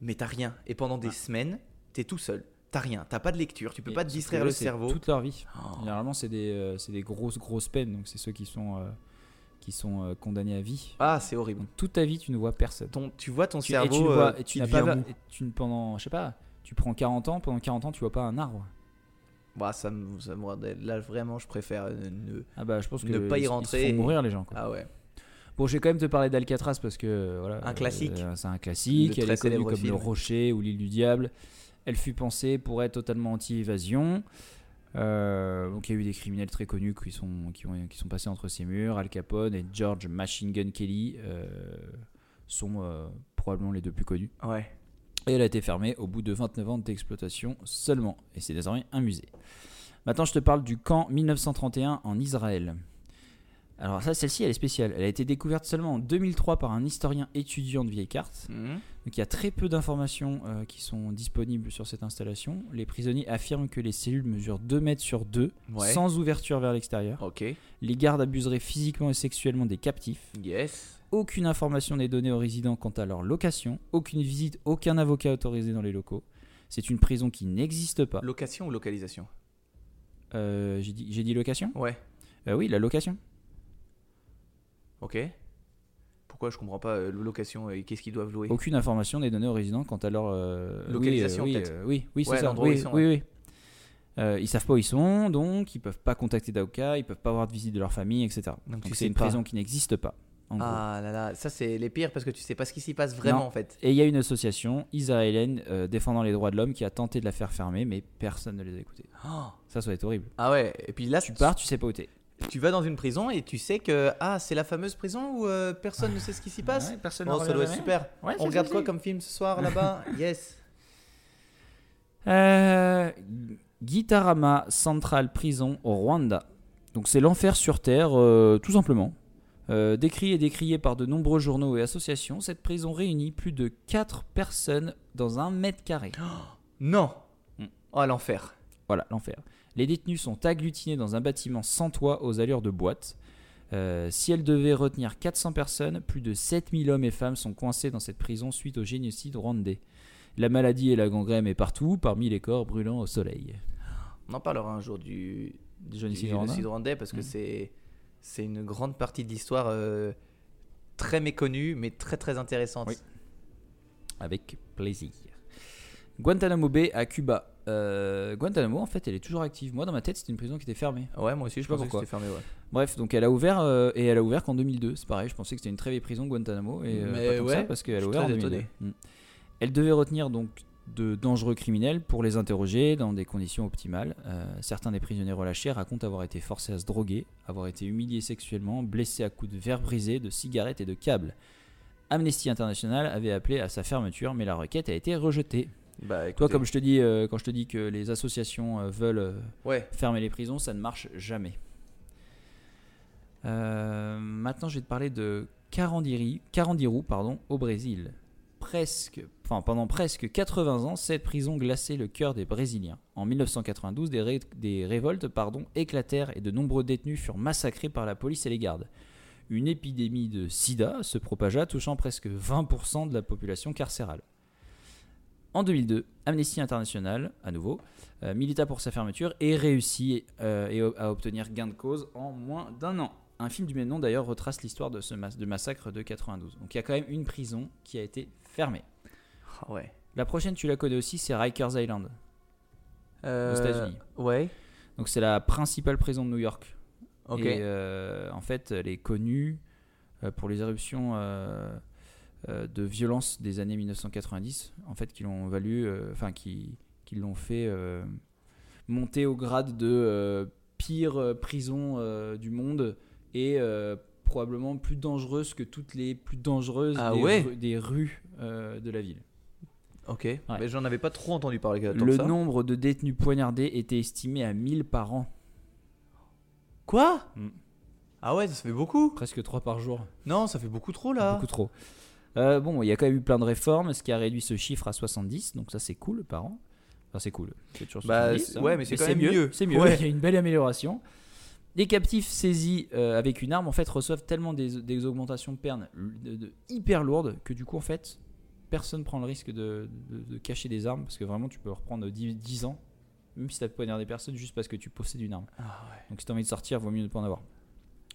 mais t'as rien. Et pendant des Ouais. semaines, t'es tout seul. T'as rien, t'as pas de lecture, tu peux Et pas te distraire le cerveau. Toute leur vie. Oh. Généralement, c'est des, euh, des grosses, grosses peines. Donc, c'est ceux qui sont, euh, qui sont euh, condamnés à vie. Ah c'est horrible. Donc, toute ta vie, tu ne vois personne. Ton, tu vois ton Tu- cerveau et tu, ne euh, vois, et tu qui n'as pas, et tu ne- pendant, je sais pas, tu prends 40 ans, pendant 40 ans, tu vois pas un arbre. Bah, ça me, ça me- là vraiment je préfère ne- Ah bah, je pense que Ne pas y ils- ils se rentrer font et- mourir les gens. Quoi. Ah ouais. Bon, je vais quand même te parler d'Alcatraz parce que voilà, Un classique. euh, c'est un classique. Le Elle est connue comme film. le Rocher ou l'île du Diable. Elle fut pensée pour être totalement anti-évasion. Euh, donc il y a eu des criminels très connus qui sont, qui, ont, qui sont passés entre ces murs. Al Capone et George Machine Gun Kelly euh, sont euh, probablement les deux plus connus. Ouais. Et elle a été fermée au bout de 29 ans d'exploitation seulement. Et c'est désormais un musée. Maintenant, je te parle du camp 1931 en Israël. Alors ça, celle-ci, elle est spéciale. Elle a été découverte seulement en 2003 par un historien étudiant de vieilles cartes. Mhm. Donc il y a très peu d'informations euh, qui sont disponibles sur cette installation. Les prisonniers affirment que les cellules mesurent 2 mètres sur 2, Ouais. sans ouverture vers l'extérieur. Les gardes abuseraient physiquement et sexuellement des captifs. Yes. Aucune information n'est donnée aux résidents quant à leur location. Aucune visite, aucun avocat autorisé dans les locaux. C'est une prison qui n'existe pas. Location ou localisation? Euh, J'ai dit, j'ai dit location? Ouais. Euh, Oui, la location. Ok. Pourquoi je comprends pas euh, location et qu'est-ce qu'ils doivent louer Aucune information n'est donnée aux résidents quant à leur euh, oui, Localisation, oui, peut-être. euh, oui, oui, c'est Ouais, ça. Oui, ils sont, oui, oui. Euh, ils savent pas où ils sont, donc ils peuvent pas contacter d'avocat, ils peuvent pas avoir de visite de leur famille, etc. Donc, c'est une pas. prison qui n'existe pas. en gros. Ah là là, ça c'est les pires parce que tu sais pas ce qui s'y passe vraiment Non. en fait. Et il y a une association israélienne euh, défendant les droits de l'homme qui a tenté de la faire fermer, mais personne ne les a écoutés. Oh. Ça, ça va être horrible. Ah ouais, et puis là Tu pars, tu sais pas où t'es. Tu vas dans une prison et tu sais que ah c'est la fameuse prison où euh, personne ne sait ce qui s'y passe. Ouais, personne Oh, ne ça doit être super. Ouais, On regarde quoi comme film ce soir là-bas Yes. Euh, Gitarama Central Prison au Rwanda. Donc c'est l'enfer sur Terre, euh, tout simplement. Euh, décrit et décrié par de nombreux journaux et associations, cette prison réunit plus de 4 personnes dans un mètre carré. Non. Hmm. Oh l'enfer. Voilà, l'enfer. Les détenus sont agglutinés dans un bâtiment sans toit aux allures de boîte. Euh, si elle devait retenir 400 personnes, plus de 7000 hommes et femmes sont coincés dans cette prison suite au génocide rwandais. La maladie et la gangrène est partout, parmi les corps brûlant au soleil. On en parlera un jour du, génocide rwandais rwandais parce que Mm. c'est c'est une grande partie de l'histoire euh, très méconnue mais très très intéressante. Oui. Avec plaisir. Guantanamo Bay à Cuba. Euh, Guantanamo, en fait, elle est toujours active. Moi, dans ma tête, c'était une prison qui était fermée. Ouais, moi aussi je pas pensais que pourquoi. c'était fermé. Ouais. Bref, donc elle a ouvert euh, et elle a ouvert qu'en 2002. C'est pareil, je pensais que c'était une très vieille prison Guantanamo et euh, Mais pas tant que ça ouais, parce qu'elle a je ouvert en très 2002. étonné. Mm. Elle devait retenir donc de dangereux criminels pour les interroger dans des conditions optimales. Euh, certains des prisonniers relâchés racontent avoir été forcés à se droguer, avoir été humiliés sexuellement, blessés à coups de verre brisés, de cigarettes et de câbles. Amnesty International avait appelé à sa fermeture, mais la requête a été rejetée. Bah, Toi, comme je te dis, euh, quand je te dis que les associations euh, veulent euh, ouais. fermer les prisons, ça ne marche jamais. Maintenant, je vais te parler de Carandiru, Carandiru pardon, au Brésil. Presque, enfin, pendant presque 80 ans, cette prison glaçait le cœur des Brésiliens. En 1992, des, ré- des révoltes pardon, éclatèrent et de nombreux détenus furent massacrés par la police et les gardes. Une épidémie de sida se propagea, touchant presque 20% de la population carcérale. En 2002, Amnesty International, à nouveau, euh, milita pour sa fermeture et réussit euh, et à obtenir gain de cause en moins d'un an. Un film du même nom d'ailleurs retrace l'histoire de ce mas- de massacre de 92. Donc il y a quand même une prison qui a été fermée. Ah ouais. La prochaine, tu la connais aussi, c'est Rikers Island. Euh, États-Unis. Ouais. Donc c'est la principale prison de New York. Ok. Et en fait, elle est connue pour les éruptions de violence des années 1990, en fait, qui l'ont valu, euh, enfin, qui, qui l'ont fait euh, monter au grade de euh, pire euh, prison euh, du monde et euh, probablement plus dangereuse que toutes les plus dangereuses Ah des, ouais ru- des rues euh, de la ville. Ok. Mais j'en avais pas trop entendu parler. tant que Le ça. nombre de détenus poignardés était estimé à 1000 par an, Quoi? Mm. Ah ouais, ça fait beaucoup. presque 3 par jour. Non, ça fait beaucoup trop là. Beaucoup trop. Euh, bon, il y a quand même eu plein de réformes, ce qui a réduit ce chiffre à 70, donc ça c'est cool par an. Enfin, c'est cool. C'est toujours Bah, 70, c'est- hein. ouais, mais c'est quand même mieux. C'est mieux, Ouais. il y a une belle amélioration. Les captifs saisis euh, avec une arme en fait reçoivent tellement des, des augmentations de de- hyper lourdes que du coup en fait personne prend le risque de, de- de cacher des armes parce que vraiment tu peux reprendre 10, 10 ans même si tu as poignardé des personnes juste parce que tu possèdes une arme. Ah ouais. Donc si tu as envie de sortir, vaut mieux ne pas en avoir.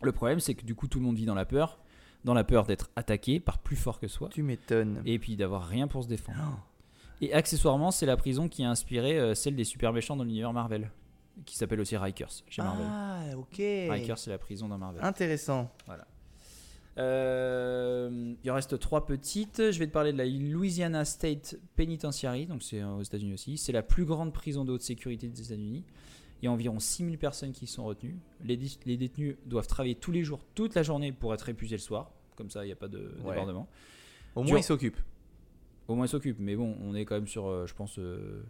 Le problème c'est que du coup tout le monde vit dans la peur, dans la peur d'être attaqué par plus fort que soi Tu m'étonnes. et puis d'avoir rien pour se défendre. Oh. Et accessoirement, c'est la prison qui a inspiré euh, celle des super méchants dans l'univers Marvel, qui s'appelle aussi Rikers chez Marvel. Ah, ok. Rikers, c'est la prison dans Marvel. Intéressant. Euh, il en reste trois petites. Je vais te parler de la Louisiana State Penitentiary, donc c'est euh, aux États-Unis aussi. C'est la plus grande prison de haute sécurité des États-Unis. Il y a environ 6000 personnes qui sont retenues. Les, dé- les détenus doivent travailler tous les jours, toute la journée pour être épuisés le soir. Comme ça, il n'y a pas de Ouais. débordement. Au moins, Dur. il s'occupe. Au moins, ils s'occupent. Mais bon, on est quand même sur, euh, je pense, euh,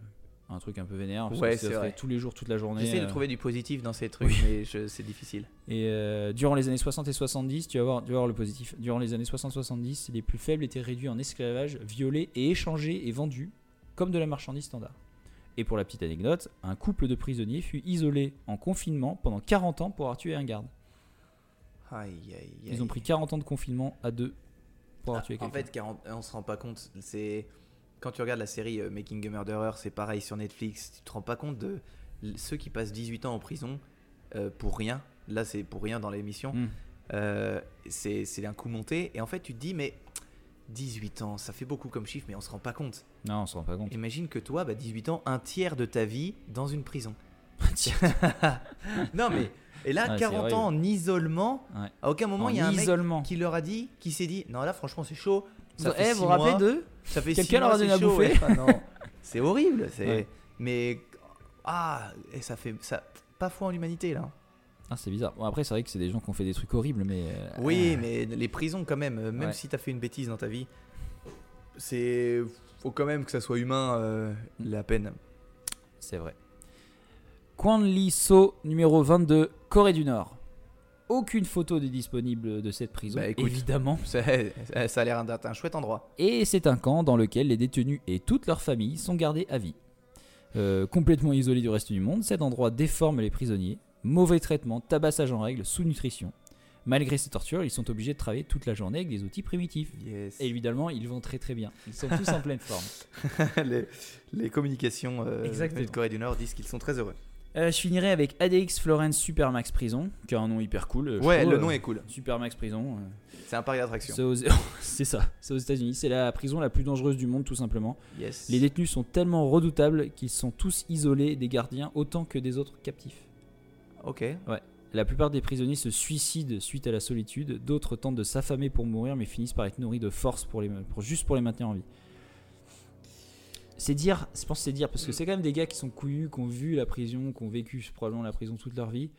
un truc un peu vénère. Parce Ouais, que ça vrai. tous les jours, toute la journée. J'essaie de euh, trouver du positif dans ces trucs, oui. mais c'est difficile. Et durant les années 60 et 70, tu vas, voir, tu vas voir le positif. Durant les années 60-70, les plus faibles étaient réduits en esclavage, violés et échangés et vendus comme de la marchandise standard. Et pour la petite anecdote, un couple de prisonniers fut isolé en confinement pendant 40 ans pour avoir tué un garde. Aïe, aïe, Ils ont pris 40 ans de confinement à deux pour avoir Ah, tué en quelqu'un. fait, 40 on se rend pas compte. C'est quand tu regardes la série euh, Making a Murderer, c'est pareil sur Netflix. Tu te rends pas compte de ceux qui passent 18 ans en prison euh, pour rien. Là, c'est pour rien dans l'émission. Mm. Euh, c'est c'est un coup monté. Et en fait, tu te dis, mais 18 ans, ça fait beaucoup comme chiffre, mais on se rend pas compte. Non, on se rend pas compte. Imagine que toi, bah, 18 ans, un tiers de ta vie dans une prison. non, mais. Et là, Ouais, c'est 40 ans en isolement, Ouais. à aucun moment En il y a un mec isolement. qui leur a dit, qui s'est dit, non là franchement c'est chaud. Ça Eh, fait vous six vous rappelez mois, d'eux ça fait Quelqu'un leur a donné à bouffer ouais. Ah c'est horrible. C'est mais ah et ça fait ça pas foi en l'humanité là. Ah, c'est bizarre. Bon, après, c'est vrai que c'est des gens qui ont fait des trucs horribles, mais. euh, Oui, euh, mais les prisons quand même, euh, même Ouais. si t'as fait une bêtise dans ta vie, c'est faut quand même que ça soit humain euh, la peine. C'est vrai. Kwanli So, numéro 22, Corée du Nord. Aucune photo n'est disponible de cette prison, Bah, écoute. évidemment. Ça, ça a l'air d'être un chouette endroit. Et c'est un camp dans lequel les détenus et toute leur famille sont gardés à vie. Euh, complètement isolé du reste du monde, cet endroit déforme les prisonniers. Mauvais traitement, tabassage en règle, sous-nutrition. Malgré ces tortures, ils sont obligés de travailler toute la journée avec des outils primitifs. Yes. Et évidemment, ils vont très très bien. Ils sont tous en pleine forme. les, les communications euh, de Corée du Nord disent qu'ils sont très heureux. Euh, je finirai avec ADX Florence Supermax Prison, qui a un nom hyper cool. euh, Ouais, trouve, le euh, nom est cool. Supermax Prison. C'est un parc d'attraction. c'est ça, c'est aux États-Unis. C'est la prison la plus dangereuse du monde, tout simplement. Yes. Les détenus sont tellement redoutables qu'ils sont tous isolés des gardiens autant que des autres captifs. Ok. La plupart des prisonniers se suicident suite à la solitude, d'autres tentent de s'affamer pour mourir mais finissent par être nourris de force pour les, pour, juste pour les maintenir en vie. C'est dire, je pense c'est dire, parce que c'est quand même des gars qui sont couillus, qui ont vu la prison, qui ont vécu probablement la prison toute leur vie.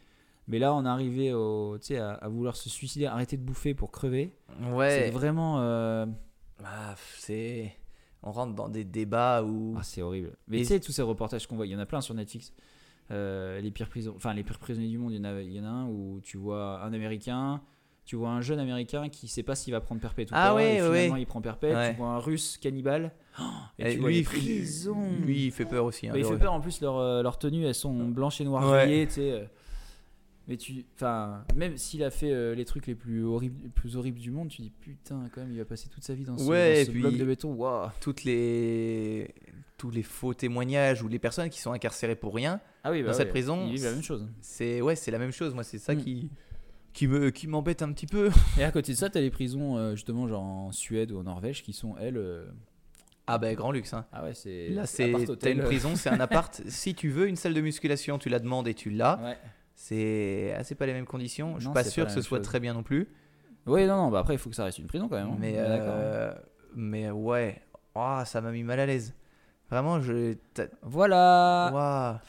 Mais là, on est arrivé au, à, à vouloir se suicider, arrêter de bouffer pour crever. C'est Ouais. vraiment. euh, Ah, c'est. On rentre dans des débats où. Ah, c'est horrible. Mais Et- tu sais, tous ces reportages qu'on voit, il y en a plein sur Netflix. Euh, les pires prisons, enfin les pires prisonniers du monde, il y en a, il y en a un où tu vois un Américain, tu vois un jeune Américain qui sait pas s'il va prendre perpète ou Ah pas, ouais, et ouais, finalement ouais. il prend perpète. Ouais. Tu vois un Russe cannibale, Oh, et Eh, tu vois les prisons. lui, il fait peur aussi. hein, Bah, il fait peur en plus leur, euh, leurs tenues, elles sont blanches et noires Ouais. grillées, tu sais. euh. Mais tu, enfin, même s'il a fait euh, les trucs les plus horribles, les plus horribles du monde, tu dis putain quand même, il va passer toute sa vie dans ce, Ouais, dans ce puis- bloc de béton. Waouh. Toutes les. Tous les faux témoignages ou les personnes qui sont incarcérées pour rien, Ah oui, bah Dans cette prison, ils la même chose. c'est ouais, c'est la même chose. Moi, c'est ça Mm. qui qui me qui m'embête un petit peu. Et à côté de ça, t'as les prisons euh, justement genre en Suède ou en Norvège qui sont elles. euh, Ah ben grand luxe. Hein. Ah ouais, c'est. Là, c'est t'as une prison, c'est un appart. si tu veux une salle de musculation, tu la demandes et tu l'as. Ouais. C'est assez pas les mêmes conditions. Je suis Non, pas sûr pas que ce soit chose. très bien non plus. Ouais, non, non, bah après, il faut que ça reste une prison quand même. hein. Mais d'accord. euh, mais ouais, Ah, ça m'a mis mal à l'aise. Vraiment, je. Voilà.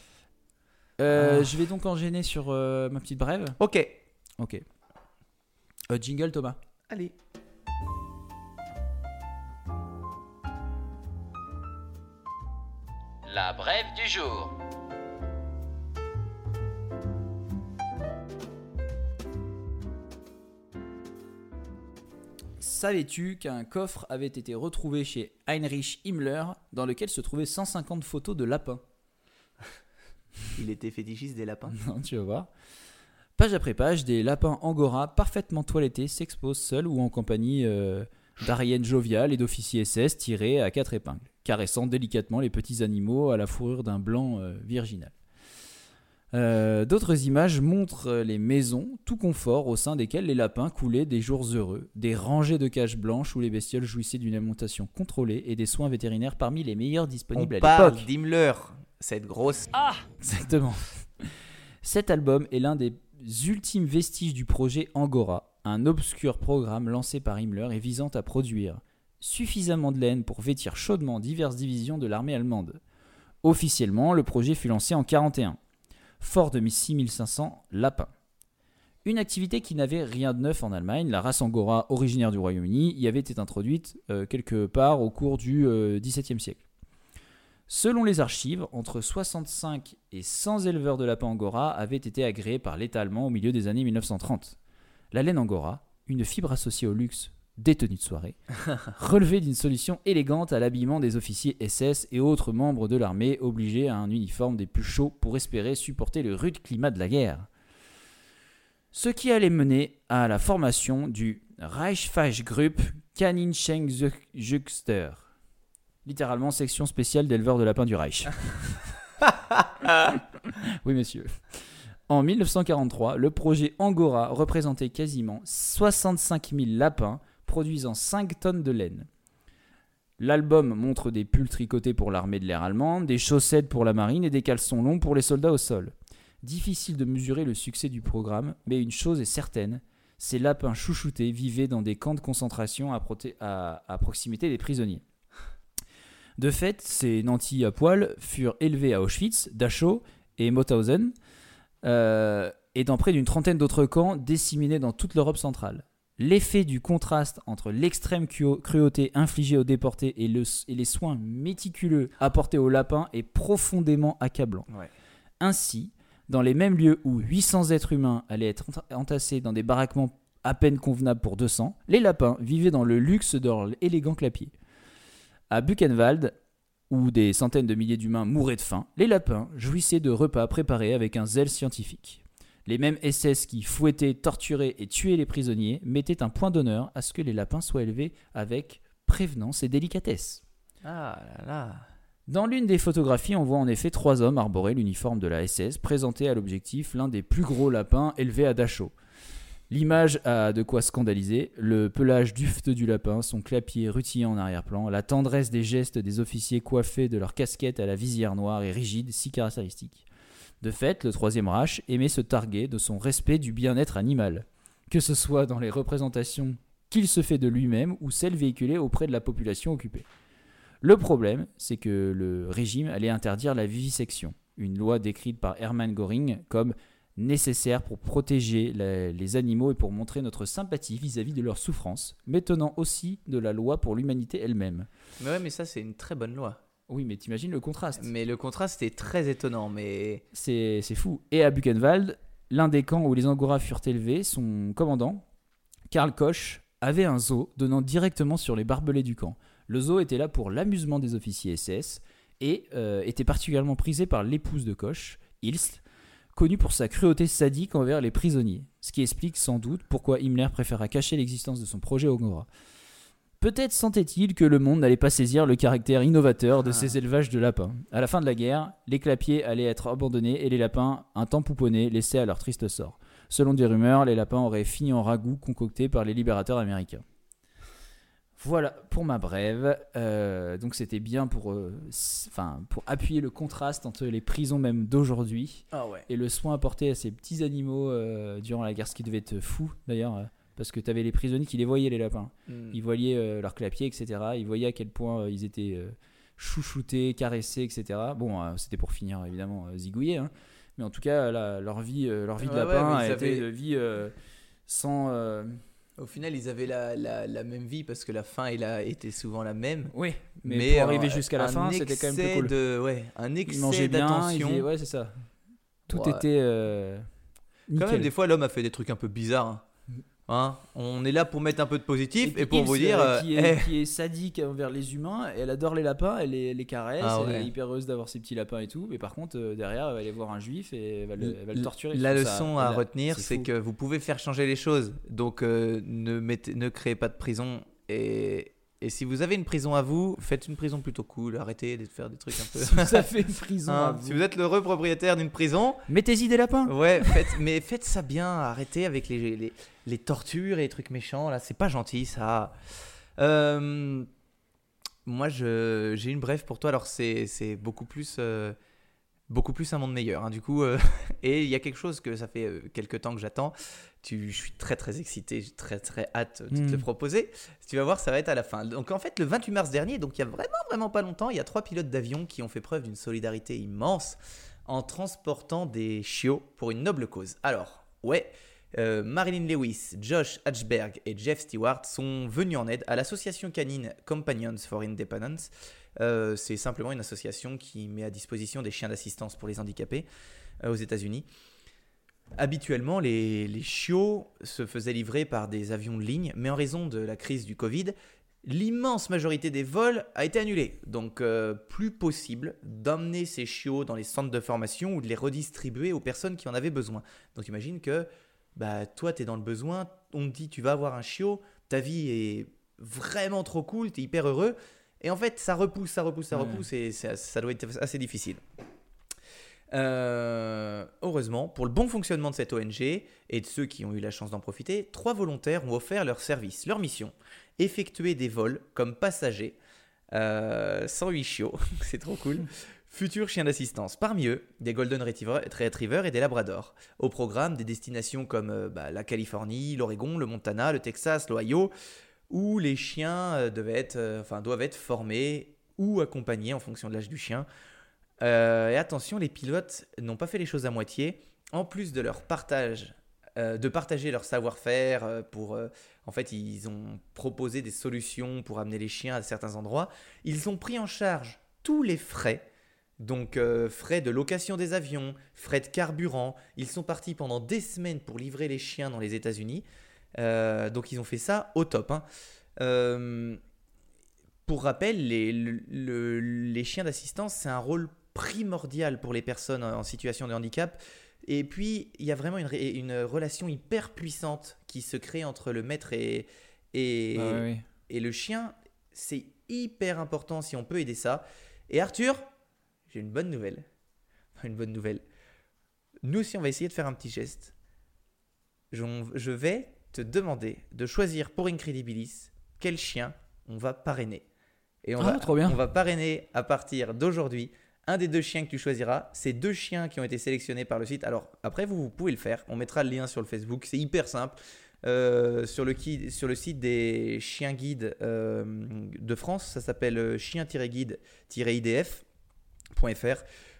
Euh, Ah. Je vais donc enchaîner sur euh, ma petite brève. Ok. Ok. Euh, jingle, Thomas. Allez. La brève du jour. Savais-tu qu'un coffre avait été retrouvé chez Heinrich Himmler dans lequel se trouvaient 150 photos de lapins? Il était fétichiste des lapins? Non, tu vas voir. Page après page, des lapins angora parfaitement toilettés s'exposent seuls ou en compagnie euh, d'Arienne joviales et d'officiers SS tirés à quatre épingles, caressant délicatement les petits animaux à la fourrure d'un blanc euh, virginal. Euh, D'autres images montrent les maisons, tout confort, au sein desquelles les lapins coulaient des jours heureux, des rangées de cages blanches où les bestioles jouissaient d'une alimentation contrôlée et des soins vétérinaires parmi les meilleurs On disponibles à parle l'époque. d'Himmler, cette grosse. Exactement. Cet album est l'un des ultimes vestiges du projet Angora, un obscur programme lancé par Himmler et visant à produire suffisamment de laine pour vêtir chaudement diverses divisions de l'armée allemande. Officiellement, le projet fut lancé en 41, fort de 6500 lapins. Une activité qui n'avait rien de neuf en Allemagne, la race Angora originaire du Royaume-Uni y avait été introduite euh, quelque part au cours du euh, XVIIe siècle. Selon les archives, entre 65 et 100 éleveurs de lapins angora avaient été agréés par l'État allemand au milieu des années 1930. La laine angora, une fibre associée au luxe des tenues de soirée, relevait d'une solution élégante à l'habillement des officiers SS et autres membres de l'armée obligés à un uniforme des plus chauds pour espérer supporter le rude climat de la guerre. Ce qui allait mener à la formation du Reichsfleischgruppe Kaninchen-Juxter, littéralement section spéciale d'éleveurs de lapins du Reich. oui, monsieur. En 1943, le projet Angora représentait quasiment 65 000 lapins produisant 5 tonnes de laine. L'album montre des pulls tricotés pour l'armée de l'air allemande, des chaussettes pour la marine et des caleçons longs pour les soldats au sol. Difficile de mesurer le succès du programme, mais une chose est certaine, ces lapins chouchoutés vivaient dans des camps de concentration à, proximité des prisonniers. De fait, ces nantis à poil furent élevés à Auschwitz, Dachau et Mauthausen, euh, et dans près d'une trentaine d'autres camps disséminés dans toute l'Europe centrale. L'effet du contraste entre l'extrême cruau- cruauté infligée aux déportés et, le- et les soins méticuleux apportés aux lapins est profondément accablant. Ouais. Ainsi, dans les mêmes lieux où 800 êtres humains allaient être enta- entassés dans des baraquements à peine convenables pour 200, les lapins vivaient dans le luxe de leur élégant clapier. À Buchenwald, où des centaines de milliers d'humains mouraient de faim, les lapins jouissaient de repas préparés avec un zèle scientifique. Les mêmes SS qui fouettaient, torturaient et tuaient les prisonniers mettaient un point d'honneur à ce que les lapins soient élevés avec prévenance et délicatesse. Ah là là. Dans l'une des photographies, on voit en effet trois hommes arborer l'uniforme de la SS, présenté à l'objectif l'un des plus gros lapins élevés à Dachau. L'image a de quoi scandaliser, le pelage dufteux du lapin, son clapier rutilant en arrière-plan, la tendresse des gestes des officiers coiffés de leur casquette à la visière noire et rigide, si caractéristique. De fait, le Troisième Reich aimait se targuer de son respect du bien-être animal, que ce soit dans les représentations qu'il se fait de lui-même ou celles véhiculées auprès de la population occupée. Le problème, c'est que le régime allait interdire la vivisection, une loi décrite par Hermann Göring comme nécessaire pour protéger les animaux et pour montrer notre sympathie vis-à-vis de leurs souffrances, mais tenant aussi de la loi pour l'humanité elle-même. Mais ouais, mais ça, c'est une très bonne loi. Oui, mais t'imagines le contraste. Mais le contraste est très étonnant. Mais C'est c'est fou. Et à Buchenwald, l'un des camps où les Angora furent élevés, son commandant, Karl Koch, avait un zoo donnant directement sur les barbelés du camp. Le zoo était là pour l'amusement des officiers SS et euh, était particulièrement prisé par l'épouse de Koch, Ilst, connue pour sa cruauté sadique envers les prisonniers. Ce qui explique sans doute pourquoi Himmler préféra cacher l'existence de son projet Angora. Peut-être sentait-il que le monde n'allait pas saisir le caractère innovateur de Ah. ces élevages de lapins. À la fin de la guerre, les clapiers allaient être abandonnés et les lapins, un temps pouponnés, laissés à leur triste sort. Selon des rumeurs, les lapins auraient fini en ragoût concocté par les libérateurs américains. Voilà pour ma brève. Euh, donc c'était bien pour, euh, enfin, pour appuyer le contraste entre les prisons même d'aujourd'hui ah ouais. et le soin apporté à ces petits animaux euh, durant la guerre, ce qui devait être fou d'ailleurs, parce que tu avais les prisonniers qui les voyaient les lapins. Hmm. Ils voyaient euh, leurs clapiers, etc. Ils voyaient à quel point euh, ils étaient euh, chouchoutés, caressés, etc. Bon, c'était pour finir évidemment zigouillés, hein. mais en tout cas, la- leur vie, leur vie de Ouais, ouais, lapin mais a été avaient- une vie sans. Au final, ils avaient la, la, la même vie parce que la fin elle a été souvent la même. Oui, mais, pour arriver jusqu'à la fin, c'était quand même plus excès cool. De, ouais, un Ils excès mangeaient bien, ils d'attention. faisaient- ouais, c'est ça. Tout Ouais. était. Quand nickel. même, des fois, l'homme a fait des trucs un peu bizarres. hein. Hein on est là pour mettre un peu de positif et, pour vous Ilse, dire. euh, euh, qui, est, eh, qui est sadique envers les humains, elle adore les lapins, elle les, les caresse, Ah elle est hyper heureuse d'avoir ses petits lapins et tout, mais par contre, euh, derrière, elle va aller voir un juif et elle va le, elle va le torturer. La ça- leçon à retenir, c'est que vous pouvez faire changer les choses. Donc, euh, ne, mettez, ne créez pas de prison. Et, et si vous avez une prison à vous, faites une prison plutôt cool. Arrêtez de faire des trucs un peu. Si vous avez une prison, Hein, à vous, si vous êtes l'heureux propriétaire d'une prison, mettez-y des lapins. ouais, faites, mais faites ça bien. Arrêtez avec les, les, les tortures et les trucs méchants. Là, c'est pas gentil, ça. Euh, moi, j'ai une brève pour toi. Alors, c'est, beaucoup plus. euh, beaucoup plus un monde meilleur, hein, du coup. euh, et il y a quelque chose que ça fait quelques temps que j'attends. Tu, je suis très très excité, j'ai très très hâte de te le proposer. Tu vas voir, ça va être à la fin. Donc en fait, le 28 mars dernier, donc il y a vraiment vraiment pas longtemps, il y a trois pilotes d'avion qui ont fait preuve d'une solidarité immense en transportant des chiots pour une noble cause. Alors, ouais, euh, Marilyn Lewis, Josh Hatchberg et Jeff Stewart sont venus en aide à l'association canine Companions for Independence. Euh, c'est simplement une association qui met à disposition des chiens d'assistance pour les handicapés euh, aux États-Unis. Habituellement, les, les chiots se faisaient livrer par des avions de ligne, mais en raison de la crise du Covid, l'immense majorité des vols a été annulée. Donc, plus possible d'emmener ces chiots dans les centres de formation ou de les redistribuer aux personnes qui en avaient besoin. Donc, imagine que bah, toi, tu es dans le besoin, on te dit tu vas avoir un chiot, ta vie est vraiment trop cool, tu es hyper heureux. Et en fait, ça repousse, ça repousse, ça Ouais. repousse, et ça, ça doit être assez difficile. Euh, heureusement, pour le bon fonctionnement de cette ONG et de ceux qui ont eu la chance d'en profiter, trois volontaires ont offert leur service, leur mission, effectuer des vols comme passagers, euh, 108 chiots, c'est trop cool, futurs chiens d'assistance. Parmi eux, des Golden Retriever, Retrievers et des Labradors. Au programme, des destinations comme euh, bah, la Californie, l'Oregon, le Montana, le Texas, l'Ohio, où les chiens euh, devaient être, euh, enfin, doivent être formés ou accompagnés en fonction de l'âge du chien. Et attention, les pilotes n'ont pas fait les choses à moitié. En plus de leur partage, de partager leur savoir-faire pour, en fait, ils ont proposé des solutions pour amener les chiens à certains endroits. Ils ont pris en charge tous les frais. Donc euh, frais de location des avions, frais de carburant. Ils sont partis pendant des semaines pour livrer les chiens dans les États-Unis. Euh, donc ils ont fait ça au top. hein. Euh, pour rappel, les, le- le- les chiens d'assistance, c'est un rôle primordial pour les personnes en situation de handicap. Et puis, il y a vraiment une, relation hyper puissante qui se crée entre le maître et, et, Bah et le chien. C'est hyper important si on peut aider ça. Et Arthur, j'ai une bonne nouvelle. Une bonne nouvelle. Nous aussi, on va essayer de faire un petit geste. Je, je vais te demander de choisir pour Incredibilis quel chien on va parrainer. Et on, Ah, va, trop bien. on va parrainer à partir d'aujourd'hui un des deux chiens que tu choisiras. C'est deux chiens qui ont été sélectionnés par le site. Alors après, vous, vous pouvez le faire. On mettra le lien sur le Facebook. C'est hyper simple. Euh, sur, le qui- sur le site des chiens guides euh, de France, ça s'appelle euh,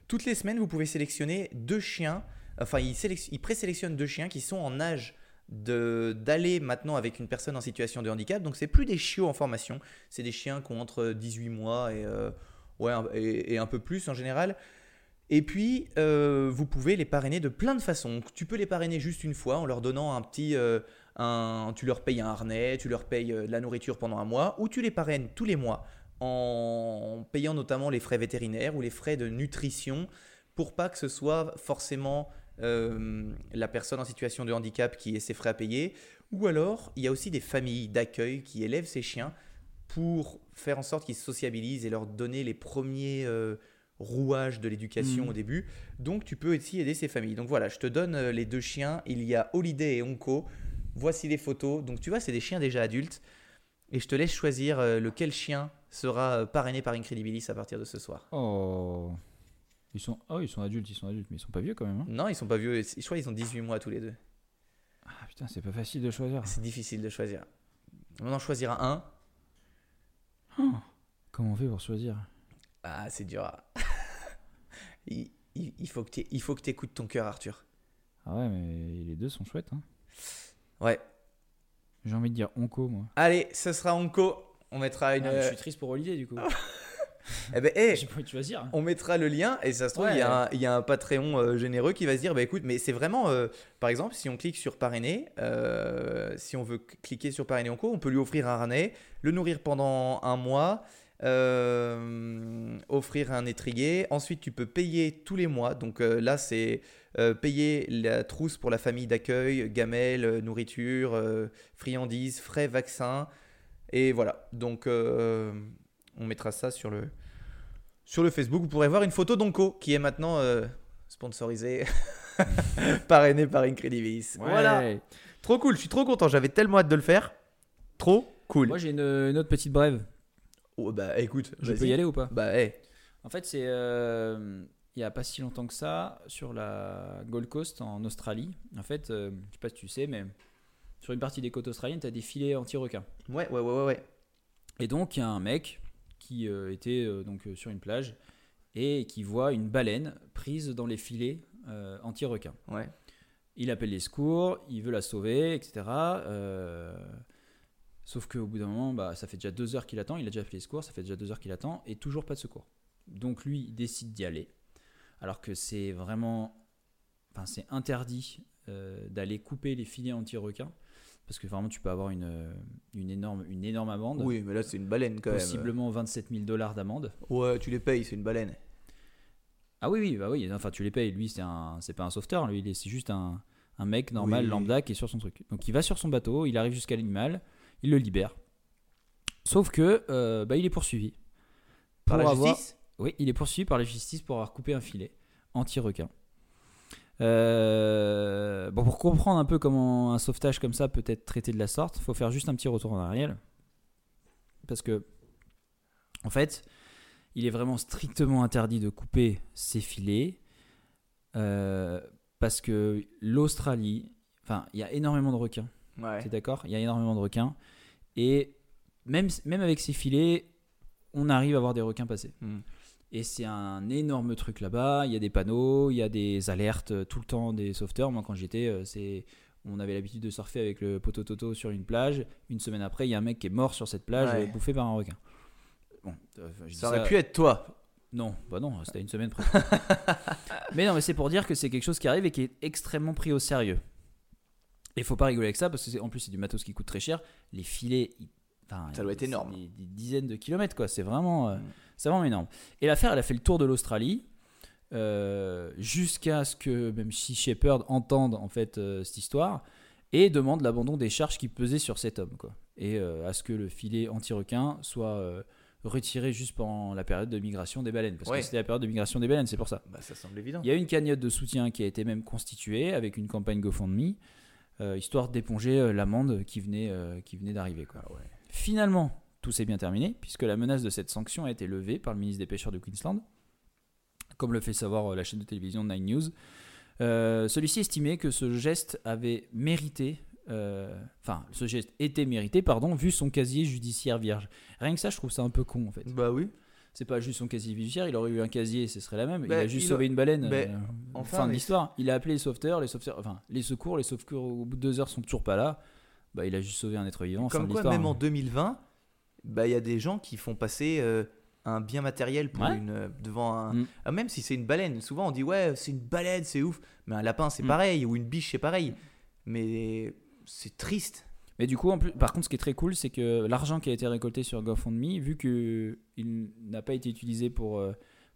Toutes les semaines, vous pouvez sélectionner deux chiens. Enfin, ils, ils présélectionnent deux chiens qui sont en âge d'aller maintenant avec une personne en situation de handicap. Donc, c'est plus des chiots en formation. C'est des chiens qui ont entre 18 mois et, euh, et, un peu plus en général. Et puis, euh, vous pouvez les parrainer de plein de façons. Tu peux les parrainer juste une fois en leur donnant un petit. euh, un, tu leur payes un harnais, tu leur payes de la nourriture pendant un mois, ou tu les parraines tous les mois en payant notamment les frais vétérinaires ou les frais de nutrition pour pas que ce soit forcément euh, la personne en situation de handicap qui ait ses frais à payer. Ou alors, il y a aussi des familles d'accueil qui élèvent ces chiens pour faire en sorte qu'ils se sociabilisent et leur donner les premiers euh, rouages de l'éducation Mhm. au début. Donc, tu peux aussi aider ces familles. Donc voilà, je te donne euh, les deux chiens. Il y a Holiday et Onko. Voici les photos. Donc, tu vois, c'est des chiens déjà adultes. Et je te laisse choisir lequel chien sera euh, parrainé par Incredibilis à partir de ce soir. Oh. Ils sont, oh, ils sont adultes, ils sont adultes, mais ils sont pas vieux quand même. hein. Non, ils sont pas vieux. Je crois qu'ils ont 18 mois tous les deux. Ah putain, c'est pas facile de choisir. C'est difficile de choisir. On en choisira un. Comment on fait pour choisir? Ah, c'est dur. à- il, il- il faut que tu il faut que écoutes ton cœur, Arthur. Ah ouais, mais les deux sont chouettes. Hein. Ouais. J'ai envie de dire Onco, moi. Allez, ce sera Onko. On mettra une. Ah, mais je suis triste pour Holiday du coup. Eh ben, pas on mettra le lien et ça se trouve, il y, a un- il y a un Patreon euh, généreux qui va se dire bah écoute, mais c'est vraiment. euh, par exemple, si on clique sur parrainer, euh, si on veut cliquer sur parrainer Onko, on peut lui offrir un harnais, le nourrir pendant un mois. euh, offrir un étrier. Ensuite, tu peux payer tous les mois. Donc euh, là, c'est euh, payer la trousse pour la famille d'accueil, gamelle, euh, nourriture, euh, friandises, frais, vaccins. Et voilà. Donc, euh, on mettra ça sur le, sur le Facebook. Vous pourrez voir une photo d'Onko qui est maintenant euh, sponsorisée, parrainée par Incredibilis. Ouais. Voilà. Trop cool. Je suis trop content. J'avais tellement hâte de le faire. Trop cool. Moi j'ai une, une autre petite brève. Oh, bah écoute, Je peux y aller ou pas? Bah, hey. En fait, c'est euh, il y a pas si longtemps que ça sur la Gold Coast en Australie. En fait, euh, je sais pas si tu sais, mais sur une partie des côtes australiennes, tu as des filets anti-requins. Ouais, ouais, ouais, ouais, ouais. Et donc, il y a un mec qui euh, était euh, donc euh, sur une plage et qui voit une baleine prise dans les filets anti-requins. Ouais. Il appelle les secours, il veut la sauver, etc. Sauf qu'au bout d'un moment, bah, ça fait déjà deux heures qu'il attend. Il a déjà appelé les secours, ça fait déjà deux heures qu'il attend et toujours pas de secours. Donc lui, il décide d'y aller, alors que c'est vraiment, enfin, c'est interdit euh, d'aller couper les filets anti-requins parce que vraiment, tu peux avoir une, euh, une énorme, une énorme amende. Oui, mais là, c'est une baleine quand même. Possiblement 27 000 dollars d'amende. Ouais, tu les payes, c'est une baleine. Ah oui, oui, bah oui. Enfin, tu les payes. Lui, c'est un, c'est pas un sauveteur. Lui, c'est juste un, un mec normal, Oui. lambda, qui est sur son truc. Donc, il va sur son bateau, il arrive jusqu'à l'animal, il le libère. Sauf que, euh, bah, il est poursuivi. Par la avoir- justice? Oui, il est poursuivi par la justice pour avoir coupé un filet anti-requin. Euh, bon, pour comprendre un peu comment un sauvetage comme ça peut être traité de la sorte, il faut faire juste un petit retour en arrière. Parce que, en fait, il est vraiment strictement interdit de couper ces filets. euh, parce que l'Australie, enfin, il y a énormément de requins. Ouais. T'es d'accord? Il y a énormément de requins. Et même, même avec ces filets, on arrive à voir des requins passer. Hmm. Et c'est un énorme truc là-bas. Il y a des panneaux, il y a des alertes euh, tout le temps des sauveteurs. Moi, quand j'y étais, euh, c'est. On avait l'habitude de surfer avec le poteau Toto sur une plage. Une semaine après, il y a un mec qui est mort sur cette plage, Ouais. bouffé par un requin. Bon, euh, je Ça aurait pu être toi. non, bah non, c'était une semaine près. mais non, mais c'est pour dire que c'est quelque chose qui arrive et qui est extrêmement pris au sérieux. Et il faut pas rigoler avec ça parce que en plus c'est du matos qui coûte très cher. Les filets, ils- enfin, Ça doit être énorme. Des, des dizaines de kilomètres quoi. C'est vraiment, euh, Mm. C'est vraiment énorme. Et l'affaire, elle a fait le tour de l'Australie euh, jusqu'à ce que même Sea Shepherd entende en fait euh, cette histoire et demande l'abandon des charges qui pesaient sur cet homme quoi. Et euh, à ce que le filet anti-requin soit retiré juste pendant la période de migration des baleines parce Ouais. que c'était la période de migration des baleines, c'est pour ça. Bah, ça semble évident. Il y a une cagnotte de soutien qui a été même constituée avec une campagne GoFundMe, histoire d'éponger l'amende qui venait, qui venait d'arriver. quoi. Ah ouais. Finalement, tout s'est bien terminé, puisque la menace de cette sanction a été levée par le ministre des Pêcheurs de Queensland, comme le fait savoir euh, la chaîne de télévision Nine News. Euh, Celui-ci estimait que ce geste avait mérité, euh, enfin, ce geste était mérité, pardon, vu son casier judiciaire vierge. Rien que ça, je trouve ça un peu con, en fait. Bah oui. C'est pas juste son casier judiciaire, il aurait eu un casier, ce serait la même. il Bah, a juste il sauvé a- une baleine. bah, euh, enfin, fin de l'histoire. Il a appelé les sauveteurs, les sauveteurs, enfin les secours, les secours au bout de deux heures sont toujours pas là. Bah, il a juste sauvé un être vivant. Comme quoi, même en 2020, bah il y a des gens qui font passer euh, un bien matériel pour Ouais. une euh, devant un. Mm. Ah, même si c'est une baleine, souvent on dit ouais c'est une baleine, c'est ouf. Mais un lapin c'est Mm. pareil ou une biche c'est pareil. Mais c'est triste. Mais du coup, en plus, par contre, ce qui est très cool, c'est que l'argent qui a été récolté sur GoFundMe, vu que il n'a pas été utilisé pour euh,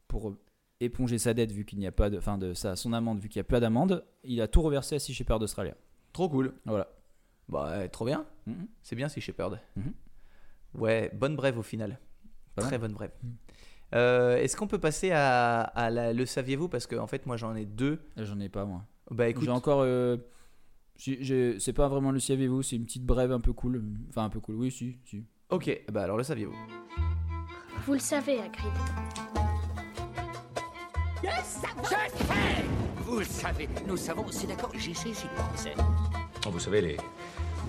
pour éponger sa dette, vu qu'il n'y a pas de, enfin de sa son amende, vu qu'il n'y a pas d'amende, il a tout reversé à Sea Shepherd d'Australia. Trop cool. Voilà. Bah trop bien. Mhm. C'est bien si Shepard. Mhm. Ouais, bonne brève au final. Pas Très mal. bonne brève. Mhm. Euh, Est-ce qu'on peut passer à, à la- le saviez-vous? Parce que en fait, moi j'en ai deux. J'en ai pas moi. Bah écoute, J'ai encore. euh, c'est pas vraiment le saviez-vous, c'est une petite brève un peu cool. Enfin, un peu cool, oui, si. si. ok, bah alors le saviez-vous Vous le savez, Hagrid. Vous le savez, nous savons, c'est d'accord, j'y sais, j'y pensais. Vous savez, les,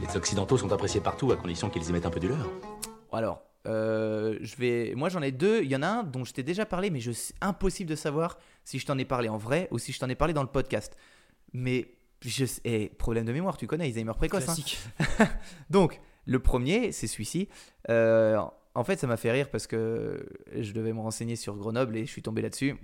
les Occidentaux sont appréciés partout à condition qu'ils y mettent un peu du leur. Alors, euh, je vais. Moi, j'en ai deux. Il y en a un dont je t'ai déjà parlé, mais je impossible de savoir si je t'en ai parlé en vrai ou si je t'en ai parlé dans le podcast. Mais je eh, problème de mémoire, tu connais Alzheimer précoce. hein. Classique. Donc, le premier, c'est celui-ci. Euh, en fait, ça m'a fait rire parce que je devais me renseigner sur Grenoble et je suis tombé là-dessus.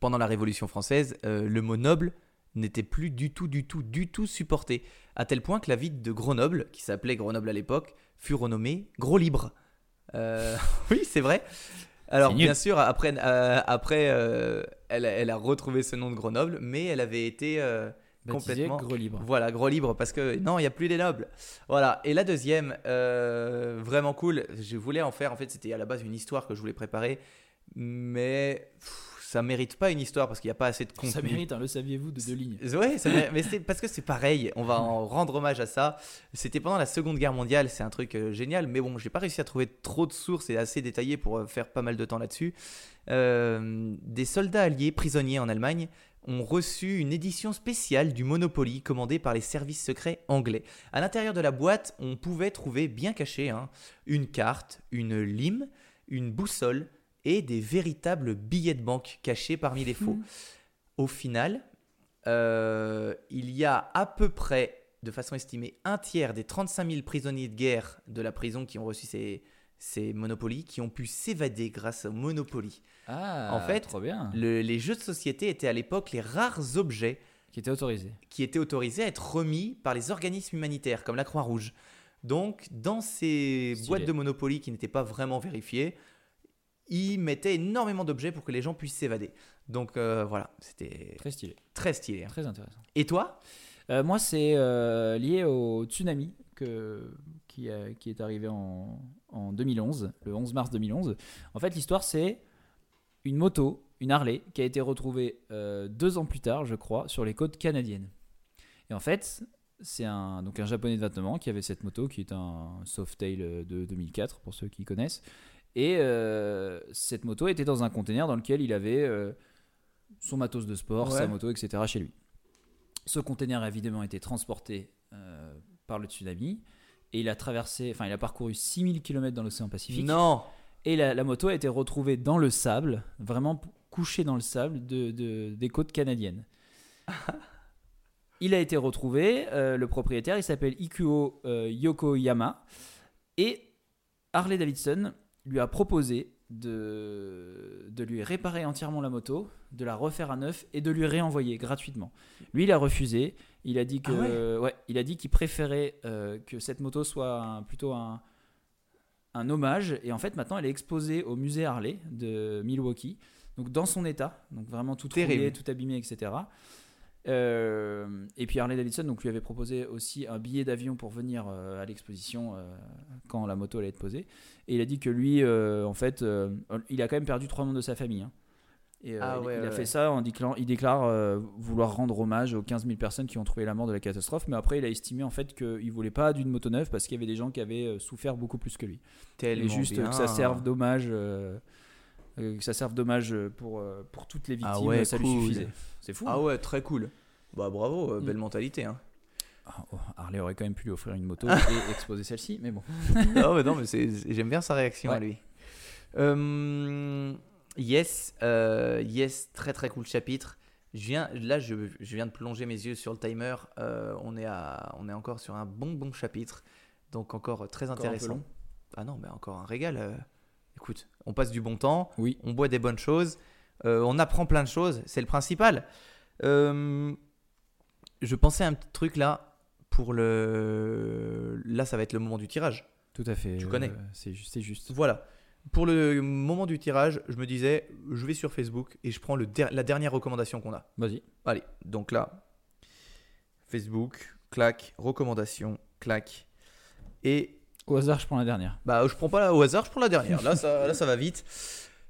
Pendant la Révolution française, euh, le mot noble n'était plus du tout, du tout, du tout supporté. À tel point que la ville de Grenoble, qui s'appelait Grenoble à l'époque, fut renommée Gros Libre. Euh, oui, c'est vrai. Alors, bien sûr, après, euh, après euh, elle, a- elle a retrouvé ce nom de Grenoble, mais elle avait été complètement. gros libre. Voilà, gros libre, parce que non, il n'y a plus les nobles. Voilà, et la deuxième, vraiment cool, je voulais en faire, en fait, c'était à la base une histoire que je voulais préparer, mais pff, ça mérite pas une histoire parce qu'il n'y a pas assez de contenu. Ça mérite, hein, le saviez-vous, de deux lignes. Ouais, ça mérite- mais c'est parce que c'est pareil, on va en rendre hommage à ça. C'était pendant la Seconde Guerre mondiale, c'est un truc euh, génial, mais bon, j'ai pas réussi à trouver trop de sources et assez détaillées pour euh, faire pas mal de temps là-dessus. Euh, des soldats alliés prisonniers en Allemagne ont reçu une édition spéciale du Monopoly commandée par les services secrets anglais. À l'intérieur de la boîte, on pouvait trouver bien caché hein, une carte, une lime, une boussole et des véritables billets de banque cachés parmi les faux. Au final, euh, il y a à peu près, de façon estimée, un tiers des 35 000 prisonniers de guerre de la prison qui ont reçu ces, ces monopolies, qui ont pu s'évader grâce au Monopoly. Ah, En fait, trop bien. Le- les jeux de société étaient à l'époque les rares objets Qui était autorisé. qui étaient autorisés à être remis par les organismes humanitaires, comme la Croix-Rouge. Donc, dans ces Stylé. boîtes de Monopoly qui n'étaient pas vraiment vérifiées, ils mettaient énormément d'objets pour que les gens puissent s'évader. Donc euh, voilà, c'était Très stylé. très stylé. hein. Très intéressant. Et toi Euh, moi, c'est euh, lié au tsunami que, qui, est arrivé en, en 2011, le 11 mars 2011. En fait, l'histoire, c'est une moto, une Harley, qui a été retrouvée deux ans plus tard, je crois, sur les côtes canadiennes. Et en fait, c'est un, donc un japonais de 29 ans qui avait cette moto, qui est un Softail de 2004, pour ceux qui connaissent. Et euh, cette moto était dans un conteneur dans lequel il avait euh, son matos de sport, Ouais. sa moto, etc. chez lui. Ce conteneur a évidemment été transporté euh, par le tsunami et il a traversé, enfin il a parcouru 6000 km dans l'océan Pacifique. Non Et la, la moto a été retrouvée dans le sable, vraiment couchée dans le sable de, de- des côtes canadiennes. il a été retrouvé, euh, le propriétaire, il s'appelle Ikuo euh, Yokoyama. Et Harley Davidson lui a proposé de, de lui réparer entièrement la moto, de la refaire à neuf et de lui réenvoyer gratuitement. Lui, il a refusé. Il a dit que, Ah ouais ouais, il a dit qu'il préférait euh, que cette moto soit un- plutôt un, un hommage. Et en fait, maintenant, elle est exposée au musée Harley de Milwaukee, donc dans son état, donc vraiment tout Terrible. rouillé, tout abîmé, etc. Euh, et puis Harley Davidson donc lui avait proposé aussi un billet d'avion pour venir euh, à l'exposition euh, quand la moto allait être posée. Et il a dit que lui, en fait, il a quand même perdu trois membres de sa famille. hein. Et Ah il- ouais, il, ouais, a fait ça en déclarant, il déclare vouloir rendre hommage aux 15 000 personnes qui ont trouvé la mort de la catastrophe. Mais après, il a estimé en fait qu'il voulait pas d'une moto neuve parce qu'il y avait des gens qui avaient souffert beaucoup plus que lui. Tellement Et juste bien. que ça serve d'hommage. Euh, euh, que ça serve d'hommage pour, euh, pour toutes les victimes, Ah ouais, ça lui suffisait. C'est fou. Ah hein. ouais, très cool. Bah bravo, euh, Mm. belle mentalité. Hein. Ah, oh, Harley aurait quand même pu lui offrir une moto et exposer celle-ci, mais bon. non, mais non, mais j'aime bien sa réaction à lui. Euh, yes, euh, yes, très très cool chapitre. Je viens, là, je, je viens de plonger mes yeux sur le timer. Euh, on, est à, on est encore sur un bon bon chapitre. Donc encore très Encore intéressant. Ah non, mais encore un régal. Écoute, on passe du bon temps, Oui. on boit des bonnes choses, euh, on apprend plein de choses, c'est le principal. Euh, je pensais à un petit truc là pour le. Là, ça va être le moment du tirage. Tout à fait. Tu connais. euh, c'est juste. Voilà. Pour le moment du tirage, je me disais, je vais sur Facebook et je prends le der- la dernière recommandation qu'on a. Vas-y. Allez, donc là, Facebook, clac, recommandation, clac. Et Au hasard, je prends la dernière. bah, je prends pas la- au hasard, je prends la dernière. Là, ça, là, ça va vite.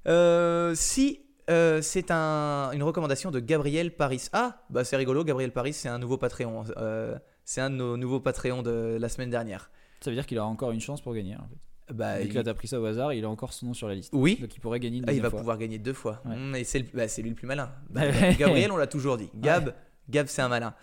Euh, si euh, c'est un- une recommandation de Gabriel Paris. Ah, bah c'est rigolo, Gabriel Paris, c'est un nouveau Patreon. Euh, c'est un de nos nouveaux Patreons de la semaine dernière. Ça veut dire qu'il aura encore une chance pour gagner. En fait. Bah, Vu il- que là, t'as pris ça au hasard, il a encore son nom sur la liste. Oui, Donc il pourrait gagner une Ah, il va fois. pouvoir gagner deux fois. Ouais. Mm, et c'est le- bah, c'est lui le plus malin. Bah. Gabriel, on l'a toujours dit. Gab, Gab c'est un malin.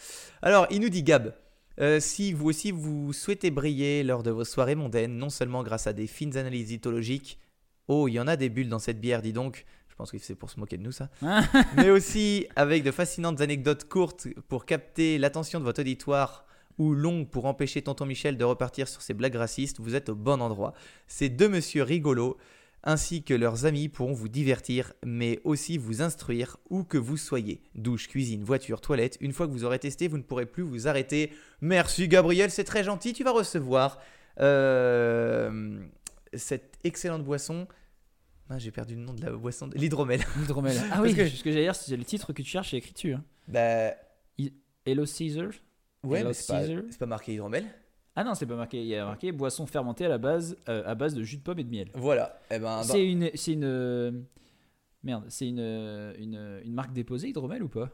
Alors, il nous dit Gab. Euh, si vous aussi vous souhaitez briller lors de vos soirées mondaines, non seulement grâce à des fines analyses ithologiques, oh, il y en a des bulles dans cette bière, dis donc. Je pense que c'est pour se moquer de nous, ça. Mais aussi avec de fascinantes anecdotes courtes pour capter l'attention de votre auditoire ou longues pour empêcher Tonton Michel de repartir sur ses blagues racistes, vous êtes au bon endroit. Ces deux messieurs rigolos ainsi que leurs amis pourront vous divertir, mais aussi vous instruire où que vous soyez. Douche, cuisine, voiture, toilette. Une fois que vous aurez testé, vous ne pourrez plus vous arrêter. Merci Gabriel, c'est très gentil. Tu vas recevoir euh, cette excellente boisson. Ah, J'ai perdu le nom de la boisson. de- L'hydromel. L'hydromel. Ah oui, que- ce que j'allais dire, c'est le titre que tu cherches, c'est écrit dessus. hein. bah, Hello Caesar. ouais, Hello mais c'est pas, Caesar. c'est pas marqué hydromel. Ah non, c'est pas marqué. Il y a marqué boisson fermentée à la base, euh, à base de jus de pomme et de miel. Voilà. Eh ben, dans- C'est une, c'est une, euh, merde, c'est une, euh, une, une marque déposée hydromel ou pas?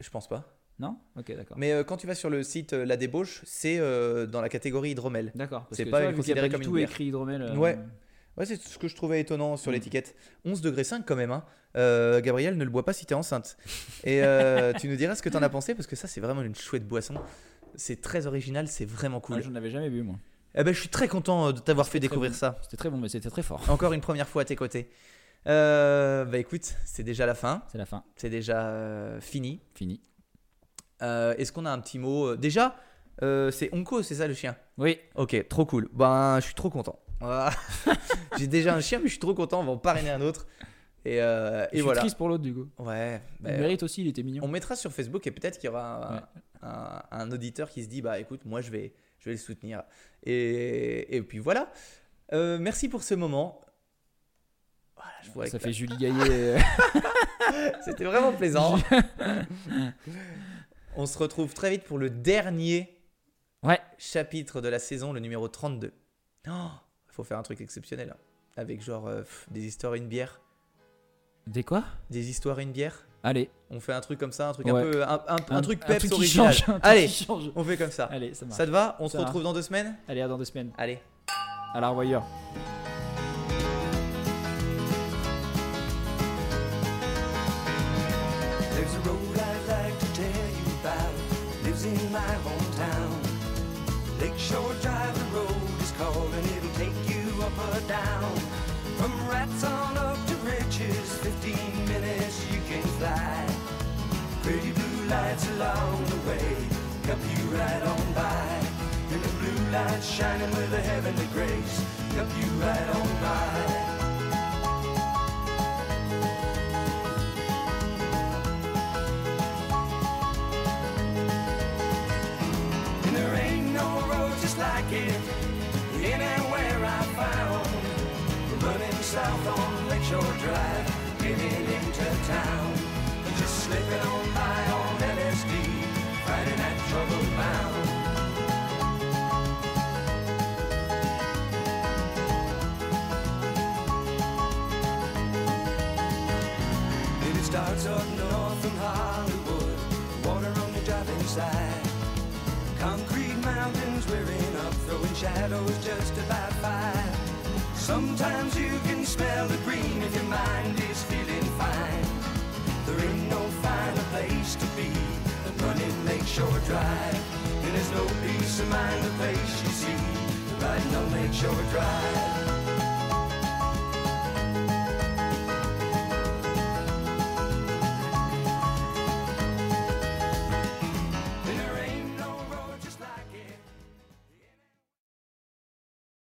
Je pense pas. Non? Ok, d'accord. Mais euh, quand tu vas sur le site euh, La Débauche, c'est euh, dans la catégorie hydromel. D'accord. parce c'est que pas tu vois, vu qu'il y a considéré pas comme du une tout bière. écrit hydromel. euh, Ouais. Ouais, c'est ce que je trouvais étonnant sur Mm. l'étiquette. 11 degrés 5 quand même. Hein. Euh, Gabriel, ne le bois pas si t'es enceinte. Et euh, tu nous diras ce que t'en as pensé parce que ça, c'est vraiment une chouette boisson. C'est très original, c'est vraiment Ah, cool. J'en avais jamais bu moi. Eh ben, je suis très content euh, de t'avoir fait découvrir bon. ça. C'était très bon, mais c'était très fort. Encore une première fois à tes côtés. Euh, bah écoute, c'est déjà la fin. C'est la fin. C'est déjà euh, fini. Fini. Euh, Est-ce qu'on a un petit mot Déjà, c'est Onko, c'est ça le chien? Oui. Ok, trop cool. Ben, je suis trop content. J'ai déjà un chien, mais je suis trop content. On va en parrainer un autre. Et, euh, Je suis voilà. triste pour l'autre du coup. Ouais. Il ben, mérite aussi, il était mignon. on mettra sur Facebook et peut-être qu'il y aura Ouais. Un- un auditeur qui se dit bah écoute, moi je vais, je vais le soutenir. Et, et puis voilà. Euh, merci pour ce moment. Voilà, je vois Ça fait Julie Gaillet. euh, C'était vraiment plaisant. On se retrouve très vite pour le dernier Ouais. chapitre de la saison, le numéro 32. Il faut faire un truc exceptionnel. hein. Avec genre euh, pff, des histoires et une bière. Des quoi? Des histoires et une bière. Allez. On fait un truc comme ça, un truc Ouais. un peu. Un, un- un truc peps qui original. change, truc Allez, on fait comme ça. Allez, ça marche. Ça te va? On se retrouve dans deux semaines? Allez, à dans deux semaines. Allez. À la revoyure. Right on by. And the blue lights shining with a heavenly grace, help you right on by. And there ain't no road just like it anywhere I found. Running south on Lakeshore Drive, getting into town. Side. Concrete mountains rearing up, throwing shadows just about five. Sometimes you can smell the green if your mind is feeling fine. There ain't no finer place to be than running Lakeshore Drive. And there's no peace of mind the place you see riding on Lakeshore Drive.